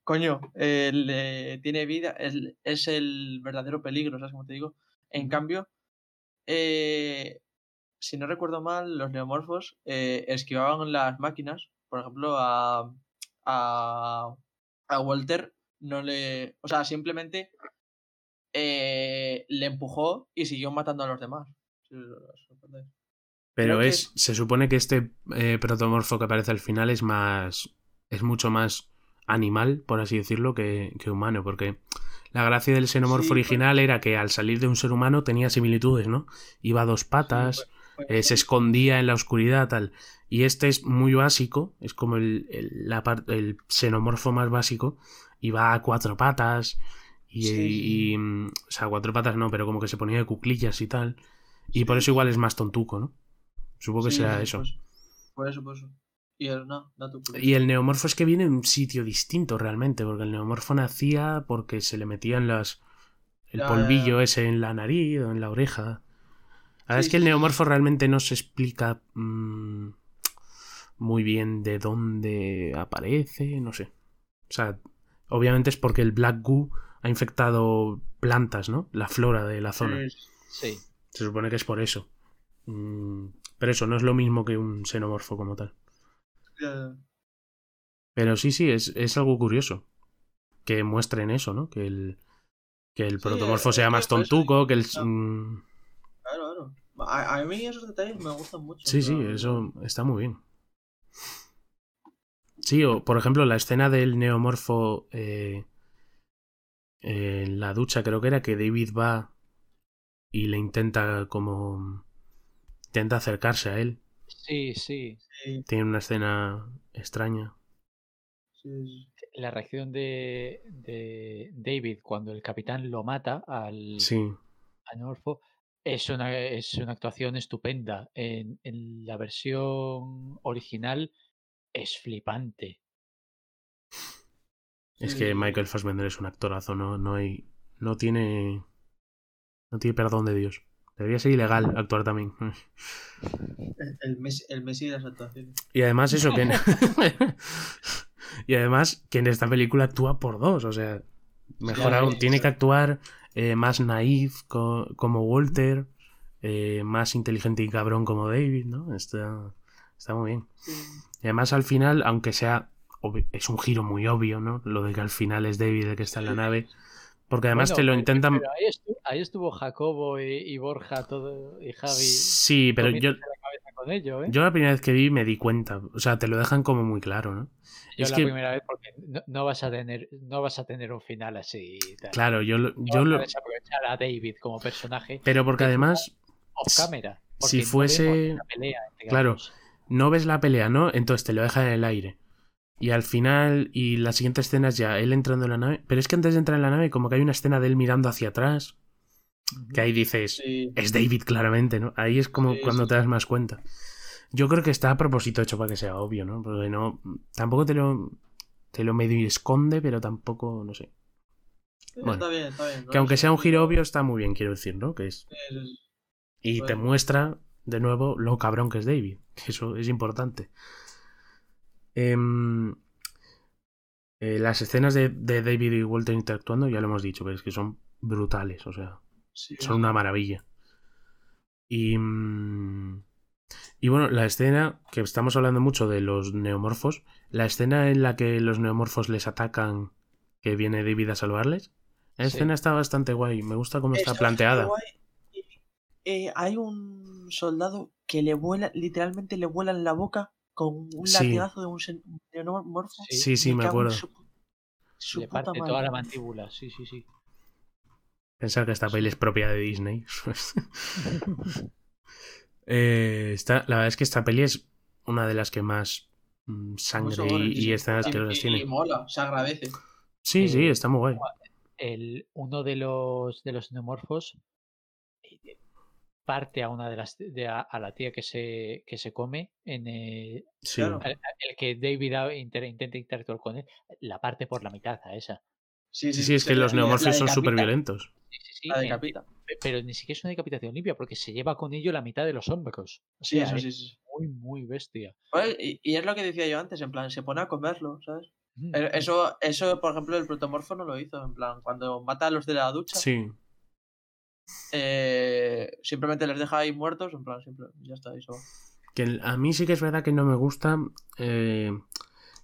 Coño, él, eh, tiene vida, él- es el verdadero peligro, ¿sabes cómo te digo? En cambio, eh, si no recuerdo mal, los neomorfos esquivaban las máquinas. Por ejemplo, a, a, a Walter no le. O sea, simplemente eh, le empujó y siguió matando a los demás. Pero Creo que- es, se supone que este eh, protomorfo que aparece al final es más. es mucho más animal, por así decirlo, que, que humano. Porque la gracia del xenomorfo Sí, pues- original era que al salir de un ser humano tenía similitudes, ¿no? Iba a dos patas, eh, se escondía en la oscuridad, tal. Y este es muy básico, es como el, el, la el xenomorfo más básico, y va a cuatro patas, y, Sí, sí. y, mm, o sea, cuatro patas no, pero como que se ponía de cuclillas y tal. Y por eso igual es más tontuco, ¿no? Supongo que Sí, será sí, eso. pues, por eso, por eso. Y el, no, curioso. Y el neomorfo es que viene de un sitio distinto realmente, porque el neomorfo nacía porque se le metían las el Ya, polvillo ya. ese en la nariz o en la oreja. La verdad Sí, es que el neomorfo realmente no se explica mm, muy bien de dónde aparece, no sé. O sea, obviamente es porque el Black Goo ha infectado plantas, ¿no? La flora de la zona. Sí. Se supone que es por eso. Mm, pero eso no es lo mismo que un xenomorfo como tal. Pero sí, sí, es, es algo curioso. Que muestren eso, ¿no? Que el, que el Sí, protomorfo sea más tontuco, que el... Mm, Claro, claro. A, a mí esos detalles me gustan mucho. Sí, sí, eso está muy bien. Sí, o por ejemplo, la escena del neomorfo eh, en la ducha, creo que era que David va y le intenta como... Intenta acercarse a él. Sí, sí. Sí, Tiene una escena extraña. sí. La reacción de, de David cuando el capitán lo mata al, Sí, al Norfolk es una, es una actuación estupenda. En, en la versión original es flipante. Es que sí. Michael Fassbender es un actorazo, no, no hay... No tiene... No tiene perdón de Dios. Debería ser ilegal actuar también. El, el, Messi, el Messi de las actuaciones. Y además eso que... y además que en esta película actúa por dos, o sea, mejor Ya, aún, ya, tiene ya. que actuar eh, más naif co- como Walter, eh, más inteligente y cabrón como David, ¿no? Está, está muy bien. Sí. Y además al final, aunque sea... Es un giro muy obvio, ¿no? Lo de que al final es David el que está en la nave. Porque además Bueno, te lo intentan... pero ahí, estuvo, ahí estuvo Jacobo y, y Borja todo, y Javi. Sí, pero yo, la cabeza con ello, ¿eh? yo la primera vez que vi me di cuenta. O sea, te lo dejan como muy claro, ¿no? Yo es la que- primera vez porque no, no vas a tener no vas a tener un final así tal. Claro, yo lo... No Yo lo a desaprovechar a David como personaje pero porque de además... off camera. si no fuese- pelea Claro. no ves la pelea, ¿no? Entonces te lo dejan en el aire. Y al final, y la siguiente escena es ya él entrando en la nave. Pero es que antes de entrar en la nave, como que hay una escena de él mirando hacia atrás. Que ahí dices, Sí. es David claramente, ¿no? Ahí es como Sí, cuando sí, te das más cuenta. Yo creo que está a propósito hecho para que sea obvio, ¿no? Porque no. Tampoco te lo. Te lo medio esconde, pero tampoco, no sé. Bueno, está bien, está bien. ¿no? Que aunque sea un giro obvio, está muy bien, quiero decir, ¿no? Que es. Y te muestra de nuevo lo cabrón que es David. Eso es importante. Em, eh, las escenas de, de David y Walter interactuando, ya lo hemos dicho, pero es que son brutales, o sea, sí, son una maravilla. Y, mm, y bueno, la escena, que estamos hablando mucho de los neomorfos, la escena en la que los neomorfos les atacan, que viene David a salvarles, la Sí. escena está bastante guay, me gusta cómo está Está planteada. Eh, hay un soldado que le vuela, literalmente le vuela en la boca con un Sí. latigazo de un xenomorfo. Sí. Sí, me en acuerdo. Su, su Le parte madre. toda la mandíbula, sí, sí, sí. Pensar que esta peli es propia de Disney. Eh, está, la verdad es que esta peli es una de las que más mm, sangre y, y sí. escenas que y, tiene. y mola, se agradece. Sí, sí, Eh, está muy guay. el, uno de los de los neomorfos eh, parte a una de las de a, a la tía que se que se come en el, Sí. Claro. el- el que David inter- intenta interactuar con él, la parte por la mitad a esa. Sí, Sí, sí, es que los neomorfios son súper violentos. Sí, sí, sí, La en- decapita. pe- pero ni siquiera es una decapitación limpia porque se lleva con ello la mitad de los hombros. O sea, eso es sí, sí. muy, muy bestia. Y, y es lo que decía yo antes, en plan, se pone a comerlo, ¿sabes? Mm, Eh, Eso, eso, por ejemplo, el protomorfo no lo hizo, en plan, cuando mata a los de la ducha, Sí. Eh, simplemente les deja ahí muertos, en plan, siempre, ya está, eso. Que a mí sí que es verdad que no me gusta eh,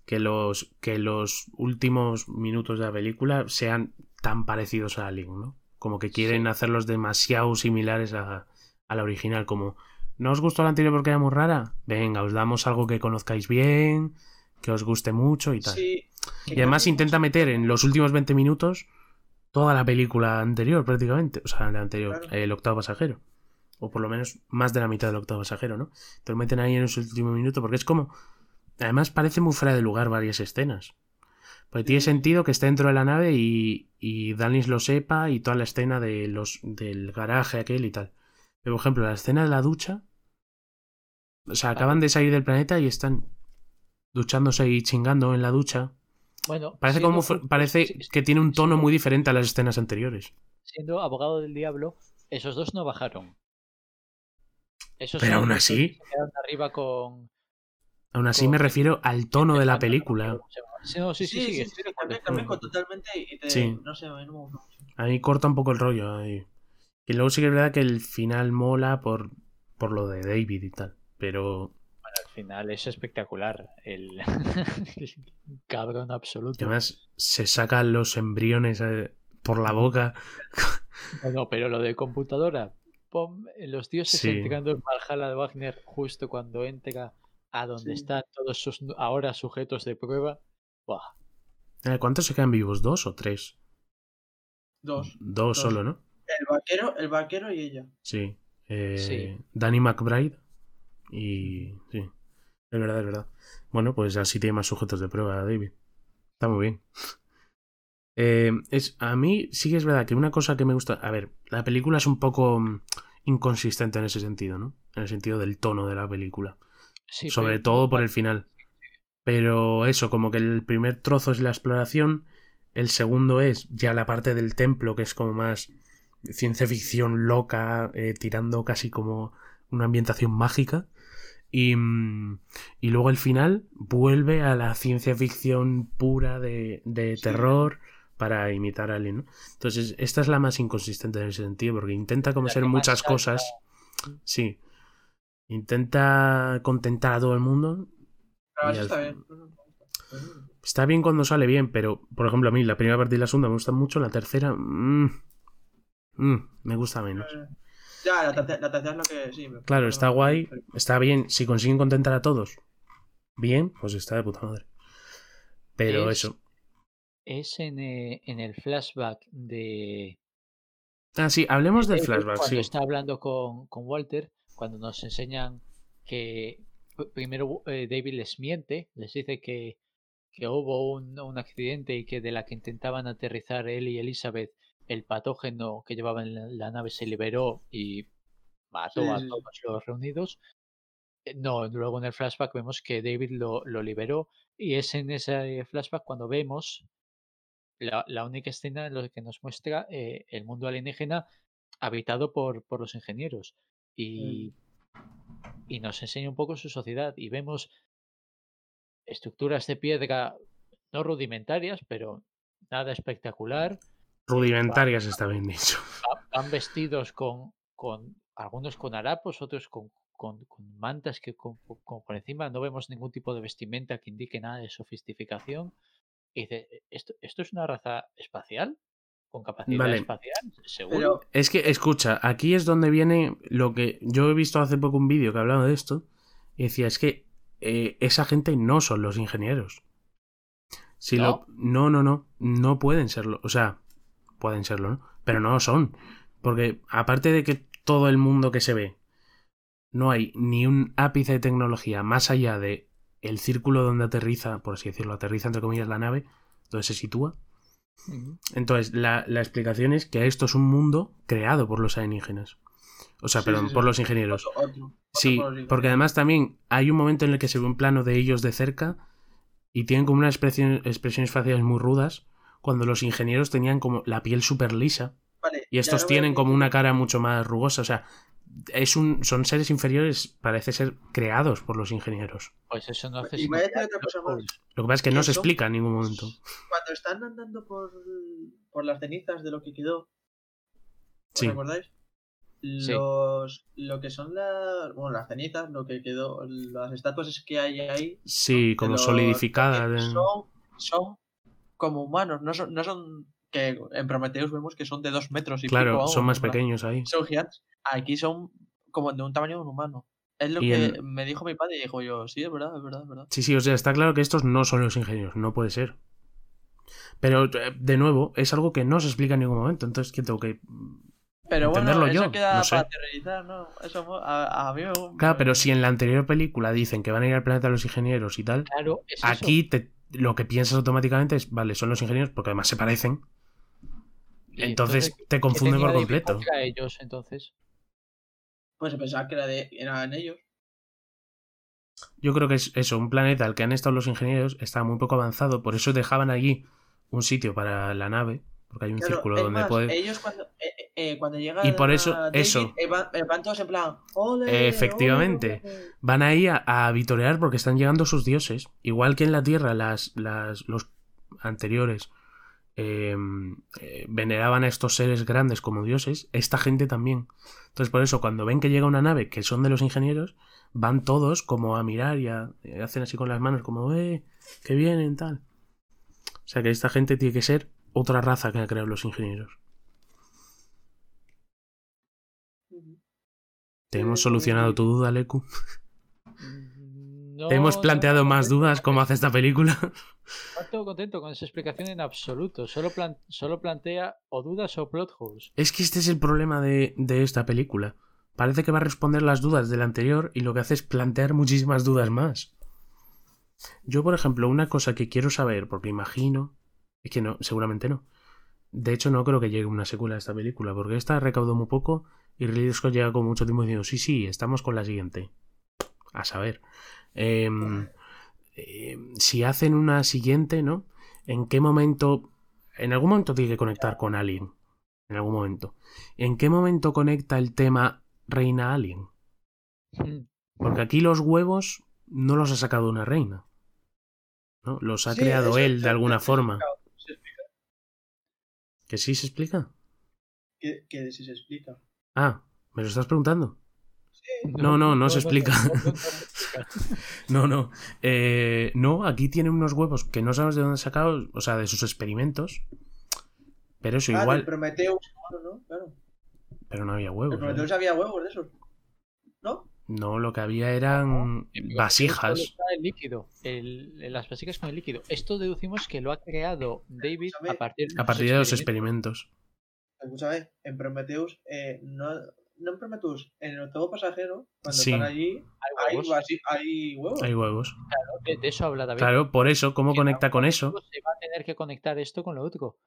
que, los, que los últimos minutos de la película sean tan parecidos a Alien, ¿no? Como que quieren Sí. hacerlos demasiado similares a, a la original, como ¿no os gustó la anterior porque era muy rara? Venga, os damos algo que conozcáis bien, que os guste mucho y tal. Sí. y además intenta meter en los últimos 20 minutos toda la película anterior prácticamente, o sea, la anterior, Claro. el octavo pasajero. O por lo menos más de la mitad del octavo pasajero, ¿no? Te lo meten ahí en ese último minuto porque es como... Además parece muy fuera de lugar varias escenas. Porque tiene sentido que esté dentro de la nave y, y Danis lo sepa y toda la escena de los, del garaje aquel y tal. Pero, por ejemplo, la escena de la ducha... O sea, acaban de salir del planeta y están duchándose y chingando en la ducha. Bueno, Parece siendo como parece que tiene un tono muy diferente a las escenas anteriores. siendo abogado del diablo, esos dos no bajaron. Esos Pero aún así- se quedaron arriba con. Aún así Con- me refiero al tono de la no película. no, sí, sí, sí, totalmente y te. No sé, a mí no me gusta mucho. Ahí corta un poco el rollo. ahí. Y luego sí que es verdad que el final mola por, por lo de David y tal. Pero final es espectacular. El, el cabrón absoluto. además se sacan los embriones eh, por la boca. No, no, pero lo de computadora. pon los dioses Sí. entregando el Valhalla de Wagner justo cuando entra a donde Sí. están todos sus ahora sujetos de prueba. Buah, Eh, ¿Cuántos se quedan vivos? ¿Dos o tres? Dos. Dos, Dos. solo, ¿no? El vaquero, el vaquero y ella. Sí. Eh, Sí. Danny McBride. Y. Sí. Es verdad, es verdad. Bueno, pues así tiene más sujetos de prueba, David. Está muy bien. Eh, es, a mí sí que es verdad que una cosa que me gusta. A ver, la película es un poco mm, inconsistente en ese sentido, ¿no? En el sentido del tono de la película. sí, Sobre pero- todo por el final. Pero eso, como que el primer trozo es la exploración. El segundo es ya la parte del templo, que es como más ciencia ficción loca, eh, tirando casi como una ambientación mágica. Y, mm, y luego el final vuelve a la ciencia ficción pura de, de terror para imitar a Alien, ¿no? Entonces, esta es la más inconsistente en ese sentido, porque intenta como ser muchas salta- cosas. Sí. Intenta contentar a todo el mundo. Pero Y eso al está bien. Está bien. Cuando sale bien, pero, por ejemplo, a mí la primera parte y la segunda me gustan mucho, la tercera. mm, mm, me gusta menos. Ya, la tercera, la tercera es lo que sí. me- Claro, está guay, está bien. Si consiguen contentar a todos, bien, pues está de puta madre. Pero Es- eso. Es en, eh, en el flashback de. Ah, sí, hablemos del flashback, cuando sí. está hablando con, con Walter, cuando nos enseñan que pr- primero eh, David les miente, les dice que, que hubo un, un accidente y que de la que intentaban aterrizar él y Elizabeth, el patógeno que llevaba en la, la nave se liberó y mató Sí, a todos los reunidos. Eh, No, luego en el flashback vemos que David lo, lo liberó y es en ese flashback cuando vemos la, la única escena en la que nos muestra eh, el mundo alienígena habitado por, por los ingenieros y, y nos enseña un poco su sociedad y vemos estructuras de piedra no rudimentarias, pero nada espectacular. Rudimentarias está bien dicho. Va- Van vestidos con, con algunos con harapos, otros con, con, con mantas que con, con- por encima no vemos ningún tipo de vestimenta que indique nada de sofisticación. Y dice, ¿esto, ¿esto es una raza espacial? ¿Con capacidad Vale. espacial? ¿Seguro? Pero, Es que, escucha, aquí es donde viene lo que yo he visto hace poco un vídeo que hablaba de esto y decía, es que eh, esa gente no son los ingenieros. Si lo, no, no, no, no pueden serlo. O sea, pueden serlo, ¿no? Pero no lo son. Porque aparte de que todo el mundo que se ve, no hay ni un ápice de tecnología más allá de el círculo donde aterriza, por así decirlo, aterriza entre comillas la nave, donde se sitúa. Entonces, la, la explicación es que esto es un mundo creado por los alienígenas. O sea, Sí, perdón, sí, sí. por los ingenieros. Otro, otro, otro Sí, por los porque además también hay un momento en el que se ve un plano de ellos de cerca y tienen como unas expresiones faciales muy rudas cuando los ingenieros tenían como la piel súper lisa Vale, y estos tienen como una cara mucho más rugosa. O sea, es un, son seres inferiores, parece ser creados por los ingenieros. Pues eso no hace Y voy a decir sino otra que cosa los más. pobres. Lo que pasa es que no se explica en ningún momento. Cuando están andando por, por las cenizas de lo que quedó, ¿os Sí. recordáis? Sí. Los, lo que son las, bueno, las cenizas, lo que quedó, las estatuas que hay ahí, Sí, como los- solidificadas. son, son como humanos, no son, no son que en Prometheus vemos que son de dos metros y Claro, pico, son más pequeños ahí. Son gigantes. Aquí son como de un tamaño de un humano. Es lo Y que me dijo mi padre y dijo yo, sí, es verdad, es verdad, es verdad. Sí, sí, o sea, está claro que estos no son los ingenieros, no puede ser. Pero, eh, de nuevo, es algo que no se explica en ningún momento, entonces que tengo que... Pero bueno, Entenderlo eso yo, queda no sé. para teorizar, ¿no? Eso a, a mí me Claro, pero si en la anterior película dicen que van a ir al planeta los ingenieros y tal, Claro, es eso. aquí te- lo que piensas automáticamente es, vale, son los ingenieros porque además se parecen, entonces te ¿qué confunde por completo. contra ellos, entonces. Pues pensaba que era de, eran ellos. Yo creo que es eso, un planeta al que han estado los ingenieros está muy poco avanzado, por eso dejaban allí un sitio para la nave, porque hay un Claro, círculo donde más, puede... ellos cuando, eh, cuando llegan Y por eso- David, eso. eh, van, eh, van todos en plan, "Ole, Efectivamente. ole, ole". Van ahí a, a vitorear porque están llegando sus dioses. Igual que en la Tierra las, las- los anteriores eh, veneraban a estos seres grandes como dioses, esta gente también. Entonces por eso cuando ven que llega una nave que son de los ingenieros, van todos como a mirar y, a- y hacen así con las manos como, eh, que vienen, tal. O sea que esta gente tiene que ser otra raza que ha creado los ingenieros. Te hemos solucionado tu duda, Leku. No, Te hemos planteado no, más dudas como hace esta película. No estoy contento con esa explicación en absoluto. Solo, plan- solo plantea o dudas o plot holes. Es que este es el problema de, de esta película. Parece que va a responder las dudas del anterior y lo que hace es plantear muchísimas dudas más. Yo, por ejemplo, una cosa que quiero saber, porque imagino, es que no, seguramente no. De hecho, no creo que llegue una secuela a esta película, porque esta recaudó muy poco y Ridley Scott llega con mucho tiempo diciendo, sí, sí, estamos con la siguiente. A saber. Em, em, si hacen una siguiente, ¿no? ¿En qué momento? En algún momento tiene que conectar con Alien. En algún momento. ¿En qué momento conecta el tema Reina Alien? Porque aquí los huevos no los ha sacado una reina. ¿no? Los ha Sí, creado él de alguna forma. ¿Que sí se explica? Que, que sí se explica. Ah, ¿me lo estás preguntando? Sí, No, no, no se explica. no, no, no se explica. No, no. Eh, no, aquí tiene unos huevos que no sabes de dónde sacados, o sea, de sus experimentos. Pero eso Ah, igual. del Prometheus, claro, ¿no? Claro. Pero no había El huevos. ¿eh? Prometheus había huevos de esos. ¿No? No, lo que había eran vasijas. está el líquido, el- las vasijas con el líquido. Esto deducimos que lo ha creado David a partir de, A partir de los experimentos. experimentos. Escúchame, en Prometheus, eh, no, no en Prometheus, en el octavo pasajero, cuando Sí. están allí, Hay hay, huevos. hay huevos. Hay huevos. De, de eso habla David. Claro, por eso, ¿cómo conecta con eso? Se va a tener que conectar esto con lo otro.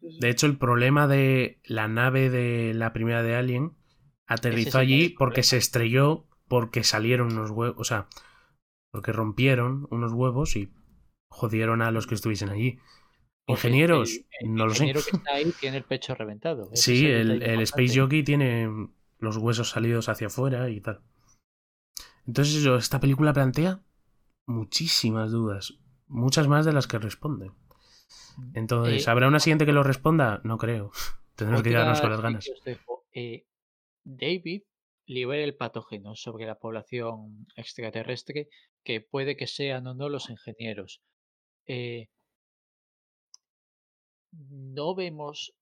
Sí. De hecho, el problema de la nave de la primera de Alien aterrizó allí porque se estrelló, porque salieron unos huevos, o sea, porque rompieron unos huevos y jodieron a los que estuviesen allí. Ingenieros, el- el no lo sé. ingeniero que está ahí tiene el pecho reventado. Ese Sí, el, el Space. Jockey tiene los huesos salidos hacia afuera y tal. Entonces, eso, esta película plantea muchísimas dudas, muchas más de las que responde. Entonces, Eh, ¿habrá una siguiente que lo responda? No creo. Tendremos que quedarnos con las ganas. Eh, David libera el patógeno sobre la población extraterrestre que puede que sean o no los ingenieros. Eh, no vemos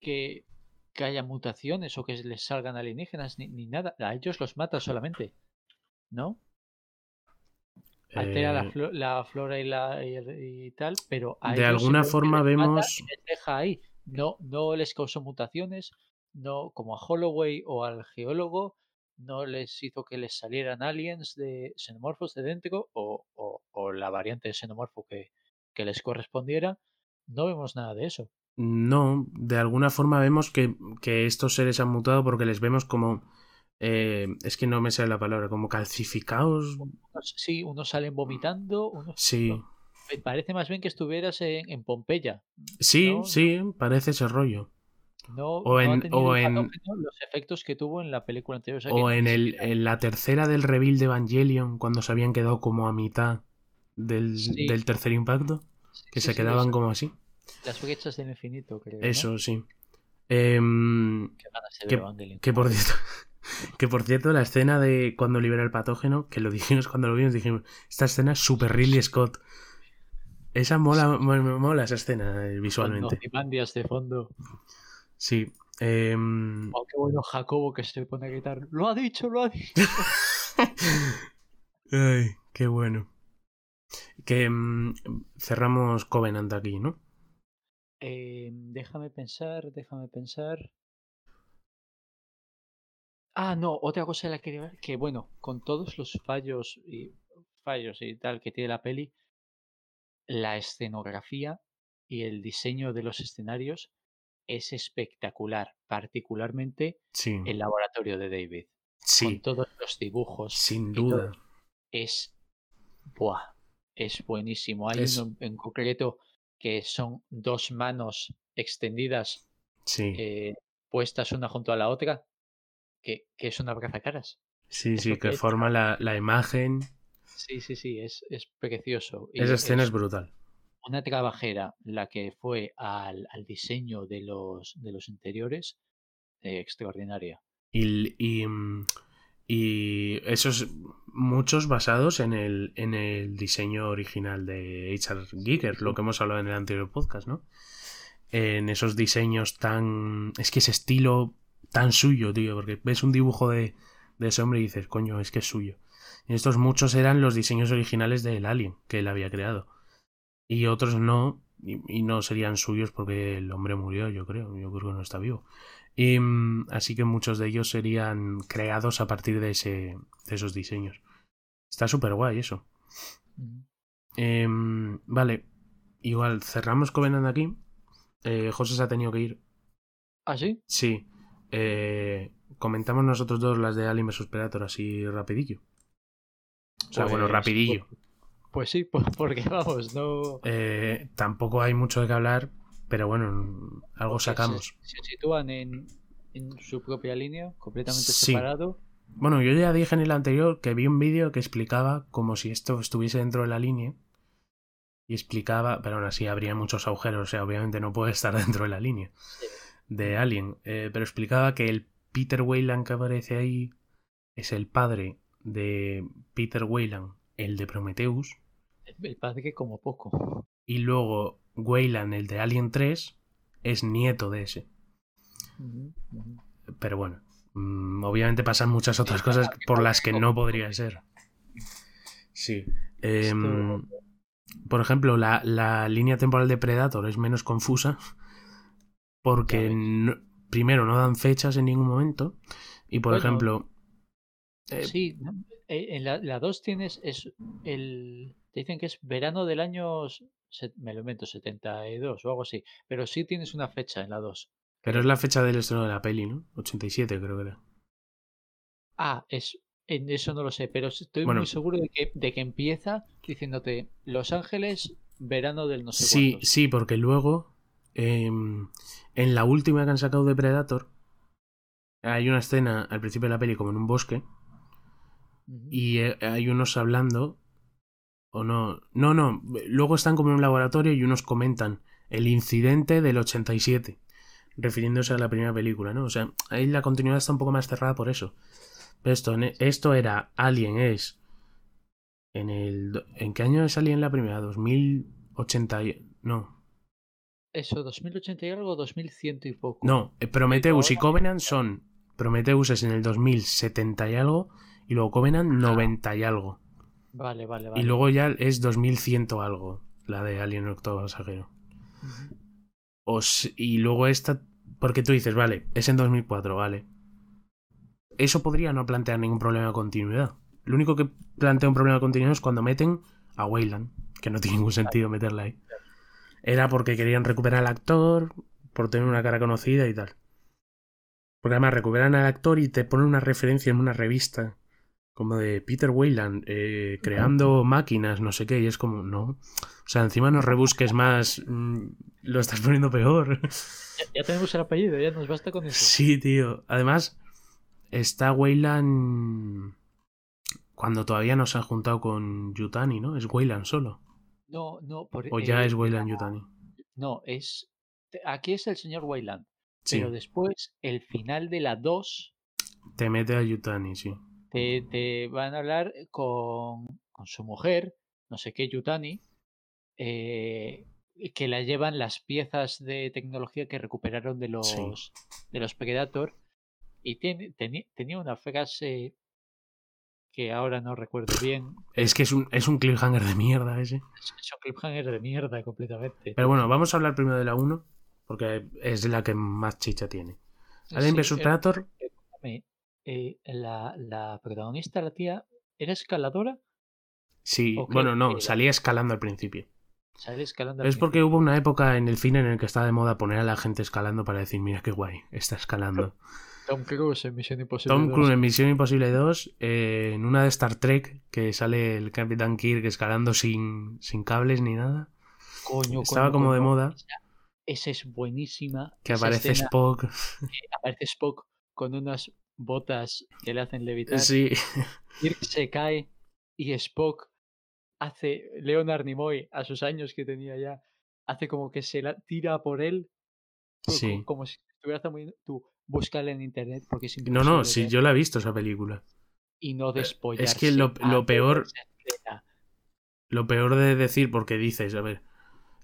que, que haya mutaciones o que les salgan alienígenas ni, ni nada. A ellos los mata solamente. ¿No? Altera la, Eh, la flora y, la, y, tal, pero a de ellos alguna forma vemos- les deja ahí. No, no les causó mutaciones, no como a Holloway o al geólogo, no les hizo que les salieran aliens de xenomorfos de dentro o, o- o la variante de xenomorfo que, que les correspondiera, no vemos nada de eso. No, de alguna forma vemos que, que estos seres han mutado porque les vemos como. eh, es que no me sale la palabra, como calcificados. Unos- Sí, unos salen vomitando, unos... Sí, Me parece más bien que estuvieras en, en Pompeya. sí, No, sí, parece ese rollo. No, O no en- o en- los efectos que tuvo en la película anterior. o sea que O en, el, en la tercera del reveal de Evangelion, cuando se habían quedado como a mitad del, Sí. del tercer impacto, que sí, se sí, quedaban como así. Las brechas del infinito, creo. ¿no? Eso, sí. Qué ganas de que- que por cierto, que por cierto, la escena de cuando libera el patógeno, que lo dijimos cuando lo vimos, dijimos, esta escena es super Ridley Scott. Esa mola, mola esa escena eh, visualmente. Ozymandias de fondo. Sí. em, Oh, qué bueno Jacobo que se pone a gritar. Lo ha dicho, lo ha dicho. Ay, qué bueno. Que mm, cerramos Covenant aquí, ¿no? Eh, déjame pensar, déjame pensar. Ah, no, otra cosa la quería ver, que bueno, con todos los fallos y fallos y tal que tiene la peli, la escenografía y el diseño de los escenarios es espectacular, particularmente Sí. el laboratorio de David, con Sí, todos los dibujos. sin todo. duda. Es, buah, es buenísimo. Hay Es- uno en concreto que son dos manos extendidas Sí, eh, puestas una junto a la otra, que, que es una abrazacaras. sí, es sí, que forma la, la imagen. Sí, sí, sí, es, es precioso. Y Esa escena es brutal. una trabajera la que fue al, al diseño de los, de los interiores, eh, extraordinaria. Y, y, mm, y esos muchos basados en el, en el diseño original de H.R. Giger, lo que hemos hablado en el anterior podcast, ¿no? En esos diseños tan... Es que ese estilo tan suyo, tío, porque ves un dibujo de, de ese hombre y dices, coño, es que es suyo. Estos muchos eran los diseños originales del Alien que él había creado. Y otros no, y, y no serían suyos porque el hombre murió, yo creo, yo creo que no está vivo. Y, mm, así que muchos de ellos serían creados a partir de, ese, de esos diseños. Está súper guay eso. Em, vale, igual cerramos Covenant aquí. Eh, José se ha tenido que ir. ¿Ah, sí? Sí. Eh, comentamos nosotros dos las de Alien vs Predator así rapidillo. O sea, bueno, Pues- rapidillo. Pues sí, pues porque vamos, no... Eh, tampoco hay mucho de qué hablar, pero bueno, algo porque se- sacamos. Se, sitúan en, en su propia línea, completamente Sí. separado. Bueno, yo ya dije en el anterior que vi un vídeo que explicaba como si esto estuviese dentro de la línea. Y explicaba, pero aún así habría muchos agujeros, o sea, obviamente no puede estar dentro de la línea de Alien. Eh, pero explicaba que el Peter Weyland que aparece ahí es el padre de Peter Weyland, el de Prometheus. El padre como poco. Y luego Weyland, el de Alien 3, es nieto de ese. Pero bueno, mm, obviamente pasan muchas otras cosas por las que no podría ser. Sí. Em, por ejemplo, la, la línea temporal de Predator es menos confusa porque no- primero no dan fechas en ningún momento y por Bueno, ejemplo... eh, Sí, ¿no? Eh, en la, la 2 tienes es el te dicen que es verano del año me lo invento 72 o algo así, pero sí tienes una fecha en la 2. pero es la fecha del estreno de la peli, ¿no? 87 creo que era. Ah, es en eso no lo sé, pero estoy Bueno. muy seguro de que, de que empieza diciéndote Los Ángeles, verano del no sé Sí, cuántos. sí, porque luego em, en la última que han sacado de Predator hay una escena al principio de la peli como en un bosque y eh, hay unos hablando o no, no, no, luego están como en un laboratorio y unos comentan el incidente del 87 refiriéndose a la primera película, ¿no? O sea, ahí la continuidad está un poco más cerrada por eso. Pero esto, en- esto era Alien es en el ¿en qué año es Alien la primera? 2080 y- no, Eso, 2080 y algo, 2100 y poco. no, eh, Prometheus y Covenant son Prometheus es en el 2070 y algo y luego Covenant 90 y algo. Vale, vale, vale. Y luego ya es 2100 o algo, la de Alien Octavo Pasajero. O s- y luego esta, porque tú dices, vale, es en 2004, vale. Eso podría no plantear ningún problema de continuidad. Lo único que plantea un problema de continuidad es cuando meten a Weyland, que no tiene ningún sentido meterla ahí. era porque querían recuperar al actor, por tener una cara conocida y tal. Porque además recuperan al actor y te ponen una referencia en una revista como de Peter Weyland eh, creando máquinas, no sé qué, y es como, no. O sea, encima no rebusques más, mm, lo estás poniendo peor. Ya, ya tenemos el apellido, ya nos basta con eso. Sí, tío. Además, está Weyland cuando todavía no se ha juntado con Yutani, ¿no? Es Weyland solo. No, no, por, O ya eh, es Weyland Yutani. No, es. Aquí es el señor Weyland. Sí, Pero después, el final de la 2, te mete a Yutani, sí. Te, te van a hablar con, con su mujer, no sé qué, Yutani, eh, que la llevan las piezas de tecnología que recuperaron de los, Sí. de los Predator. Y tiene, teni- tenía una frase que ahora no recuerdo bien. Es que es un, es un cliffhanger de mierda ese. Es es un cliffhanger de mierda completamente. Pero bueno, vamos a hablar primero de la 1, porque es la que más chicha tiene. Alien Sí, vs eh, Predator, eh, la, la protagonista, la tía, ¿era escaladora? sí, bueno, no, eh, salía escalando al principio. Sale escalando. al Es porque hubo una época en el cine en el que estaba de moda poner a la gente escalando para decir, mira qué guay, está escalando. Tom Cruise en Misión Imposible. Tom 2. Cruise en Misión Imposible 2, eh, en una de Star Trek, que sale el Capitán Kirk escalando sin, sin cables ni nada. Coño, Estaba coño, como de moda. Esa, es buenísima. Que aparece escena Spock. aparece Spock con unas botas que le hacen levitar. Sí, Kirk se cae y Spock hace. Leonard Nimoy, a sus años que tenía ya, hace como que se la tira por él. Sí. Como si estuviera muy. Tú, búscala en internet porque es no, no, sí, ver yo la he visto esa película. Y no despollarse. que lo- lo peor-. Lo peor de decir, porque dices, a ver,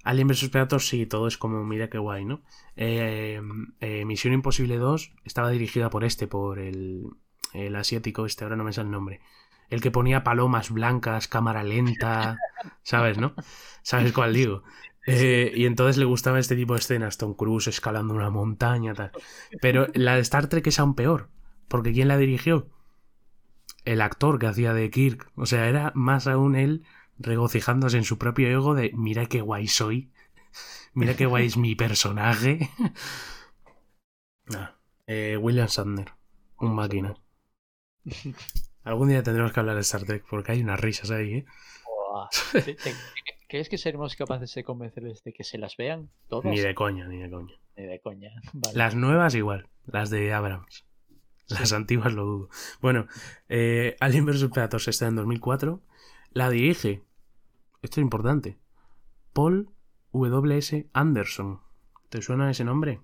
Alien vs Predator sí, todo es como, mira qué guay, ¿no? Eh, eh, Misión Imposible 2 estaba dirigida por este, por el, el asiático este, ahora no me sale el nombre. El que ponía palomas blancas, cámara lenta, ¿sabes, no? ¿Sabes cuál digo? Eh, y entonces le gustaba este tipo de escenas, Tom Cruise escalando una montaña, tal. Pero la de Star Trek es aún peor, porque ¿quién la dirigió? El actor que hacía de Kirk. O sea, era más aún él regocijándose en su propio ego de mira qué guay soy, mira qué guay es mi personaje. Nah, eh, William Shatner, un máquina. Algún día tendremos que hablar de Star Trek porque hay unas risas ahí, ¿eh? Buah. ¿Te- te- ¿Crees que seremos capaces de convencerles de que se las vean todas? Ni de coña, ni de coña. Ni de coña. Vale. Las nuevas igual, las de Abrams. Las antiguas lo dudo. Bueno, eh, Alien vs Predator está en 2004. La dirige, esto es importante, Paul W.S. Anderson. ¿Te suena ese nombre?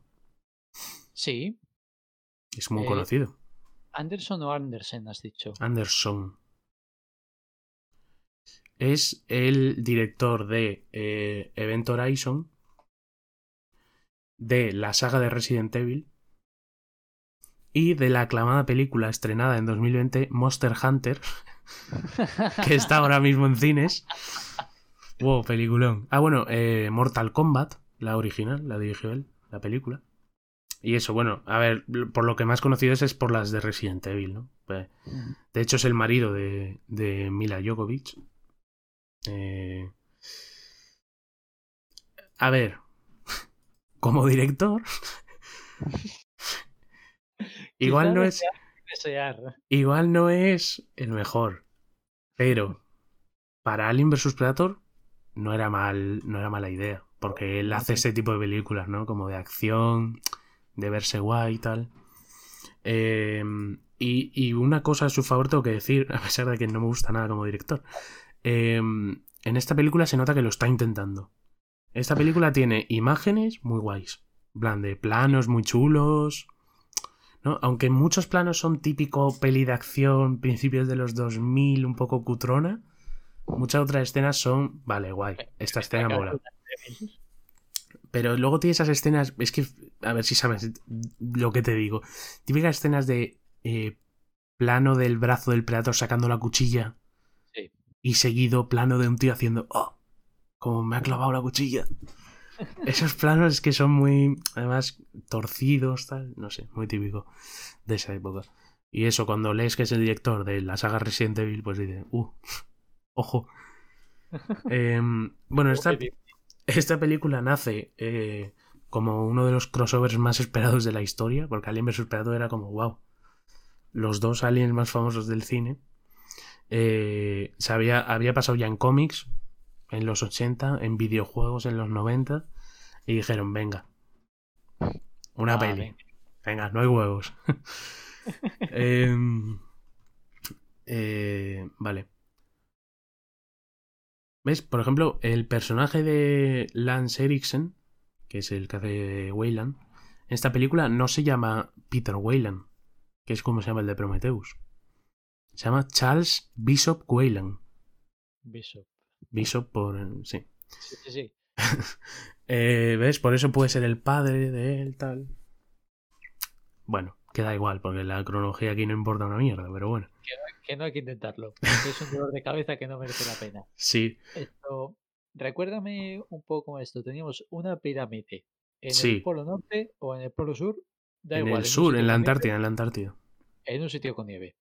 Sí. Es muy Eh, conocido. Anderson o Andersen, has dicho. Anderson. Es el director de eh, Event Horizon, de la saga de Resident Evil y de la aclamada película estrenada en 2020 Monster Hunter, que está ahora mismo en cines. Wow, peliculón. Ah, bueno, eh, Mortal Kombat, la original, la dirigió él, la película. Y eso, bueno, a ver, por lo que más conocido es, es por las de Resident Evil, ¿no? Pues, de hecho, es el marido de, de Mila Jovovich. Eh, A ver, como director, igual no es, desear- igual no es el mejor, pero para Alien vs Predator no era mal, no era mala idea, porque él hace este tipo de películas, ¿no? Como de acción, de verse guay y tal. Eh, y, y una cosa a su favor tengo que decir, a pesar de que no me gusta nada como director. Eh, en esta película se nota que lo está intentando. Esta película tiene imágenes muy guays. Plan de planos muy chulos. ¿No? Aunque muchos planos son típico peli de acción, principios de los 2000, un poco cutrona. Muchas otras escenas son, vale, guay, esta escena mola. Pero luego tiene esas escenas, es que, a ver si sabes lo que te digo. Típicas escenas de eh, plano del brazo del Predator sacando la cuchilla. Sí. Y seguido plano de un tío haciendo, oh, como me ha clavado la cuchilla. Esos planos que son muy, además, torcidos, tal, no sé, muy típico de esa época. Y eso, cuando lees que es el director de la saga Resident Evil, pues dices, uh, ojo. Em, bueno, esta, esta película nace eh, como uno de los crossovers más esperados de la historia, porque Alien vs Predator era como, wow, los dos aliens más famosos del cine. Eh, se había, había pasado ya en cómics en los 80, en videojuegos en los 90, y dijeron, venga, una Ah, peli. venga. Venga, no hay huevos. Em, eh, vale. ¿Ves? Por ejemplo, el personaje de Lance Eriksen, que es el que hace de Weyland, en esta película no se llama Peter Weyland, que es como se llama el de Prometheus. Se llama Charles Bishop Weyland. Bishop. Bishop por... Sí. Sí, sí, sí. Eh, ¿Ves? Por eso puede ser el padre de él, tal. Bueno, queda igual, porque la cronología aquí no importa una mierda, pero bueno. Que no hay que intentarlo. porque Es un dolor de cabeza que no merece la pena. Sí, Esto, recuérdame un poco esto. Teníamos una pirámide en Sí. el polo norte o en el polo sur. Da en igual. el un sur, en la nieve, Antártida, en la Antártida. En un sitio con nieve.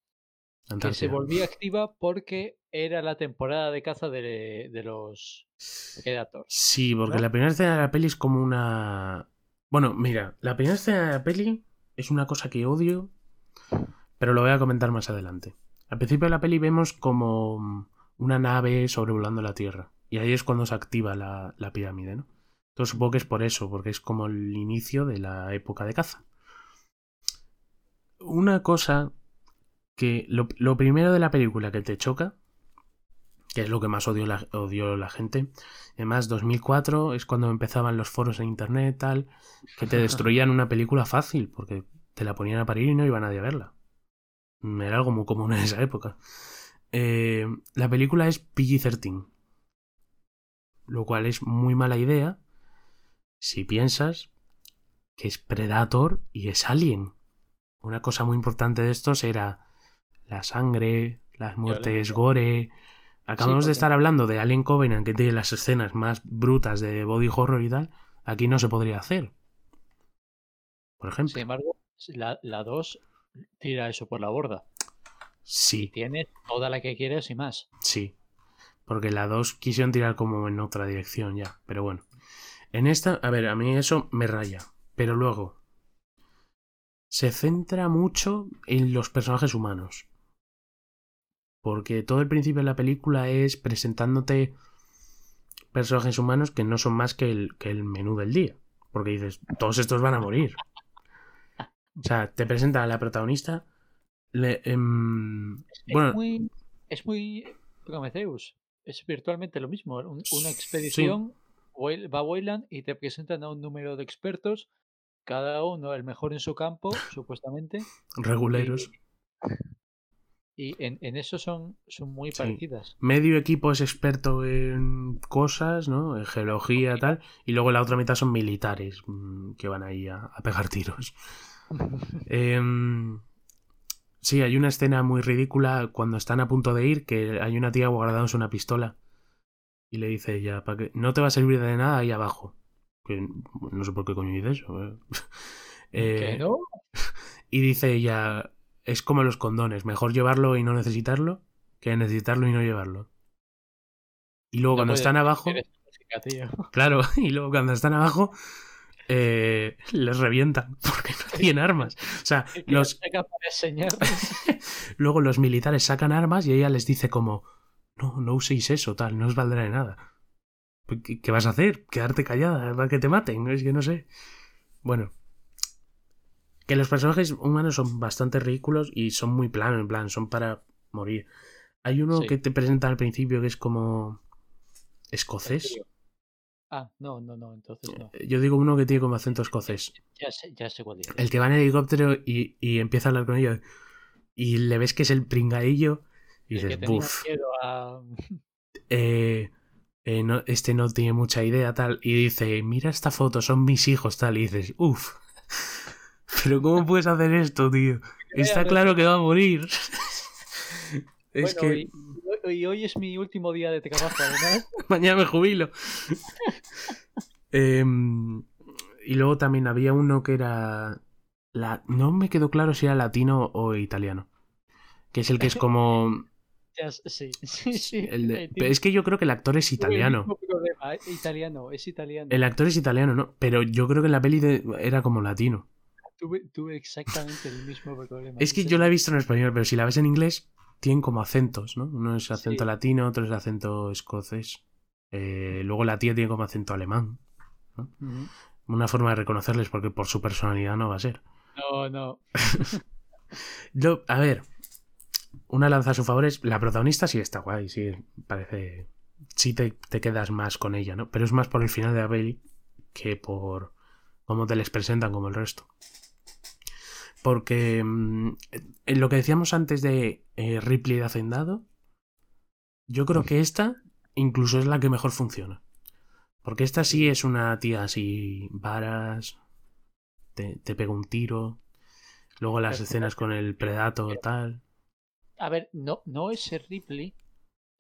Que se volvía activa porque era la temporada de caza de, de los Predators. Sí, porque ¿no? la primera escena de la peli es como una. Bueno, mira, la primera escena de la peli es una cosa que odio, pero lo voy a comentar más adelante. Al principio de la peli vemos como una nave sobrevolando la Tierra. Y ahí es cuando se activa la, la pirámide, ¿no? Entonces supongo que es por eso, porque es como el inicio de la época de caza. Una cosa que. Lo, lo primero de la película que te choca, que es lo que más odio la, odió la gente, Además, 2004 es cuando empezaban los foros en internet, tal, que te destruían una película fácil, porque te la ponían a parir y no iba nadie a verla. Era algo muy común en esa época. Eh, la película es PG-13, lo cual es muy mala idea si piensas que es Predator y es Alien. Una cosa muy importante de estos era la sangre, las muertes gore. Acabamos de porque- estar hablando de Alien Covenant, que tiene las escenas más brutas de body horror y tal. Aquí no se podría hacer. Por ejemplo. Sin embargo, la, la 2 tira eso por la borda. Sí, Tienes toda la que quieres y más. sí. Porque la 2 quisieron tirar como en otra dirección ya. Pero bueno. En esta, a ver, a mí eso me raya. Pero luego. Se centra mucho en los personajes humanos. Porque todo el principio de la película es presentándote personajes humanos que no son más que el, que el menú del día. Porque dices, todos estos van a morir. O sea, te presenta a la protagonista. le- em, bueno, es muy. Es muy. Prometheus. Es virtualmente lo mismo. un- una expedición. Va a Weyland y te presentan a un número de expertos. Cada uno el mejor en su campo, supuestamente. reguleros. Y en, en eso son, son muy Sí. parecidas. Medio equipo es experto en cosas, ¿no? En geología, tal. Y luego la otra mitad son militares mm, que van ahí a, a pegar tiros. Em, sí, hay una escena muy ridícula cuando están a punto de ir, que hay una tía guardándose una pistola. Y le dice ella, ¿para qué? No te va a servir de nada ahí abajo. Que no sé por qué coño dice eso. ¿eh? ¿Que Eh, no? y dice ella, es como los condones, mejor llevarlo y no necesitarlo que necesitarlo y no llevarlo. Y luego No cuando están abajo, tío. claro, y luego cuando están abajo, eh, les revientan porque no tienen armas. O sea, los, luego los militares sacan armas y ella les dice como, no, no uséis eso, tal, no os valdrá de nada. Pues, ¿Qué, qué vas a hacer? ¿Quedarte callada para que te maten? Es que no sé. Bueno. Que los personajes humanos son bastante ridículos y son muy planos, en plan, son para morir. Hay uno Sí. que te presenta al principio que es como escocés. Ah, no, no, no, entonces no. Yo digo uno que tiene como acento escocés. Ya sé, ya sé cuál dices. El que va en helicóptero y, y empieza a hablar con ellos. Y le ves que es el pringadillo. Y dices, buf. a... eh, eh, no, este no tiene mucha idea, tal. Y dice, mira esta foto, son mis hijos, tal. Y dices, uff. Pero ¿cómo puedes hacer esto, tío? Está claro que va a morir. es Bueno, que y, y hoy es mi último día de trabajo, además. mañana me jubilo. Em, y luego también había uno que era... La... No me quedó claro si era latino o italiano. Que es el que es como... Sí, sí, sí. El de- pero es que yo creo que el actor es italiano. problema, eh, Italiano, es italiano. El actor es italiano, ¿no? Pero yo creo que en la peli de- era como latino. Tuve, tuve exactamente el mismo problema. Es que yo la he visto en español, pero si la ves en inglés, tienen como acentos, ¿no? Uno es acento Sí. latino, otro es acento escocés. Eh, luego la tía tiene como acento alemán. Ujú. Una forma de reconocerles porque por su personalidad no va a ser. No, no. Yo, a ver, una lanza a su favor es. La protagonista sí está guay, sí, parece. Sí te, te quedas más con ella, ¿no? Pero es más por el final de la peli que por cómo te les presentan como el resto. Porque mm, en lo que decíamos antes de eh, Ripley de Hacendado, yo creo que esta incluso es la que mejor funciona. Porque esta sí es una tía así, varas, te, te pega un tiro, luego las escenas con el Predator, tal. A ver, no, no es Ripley.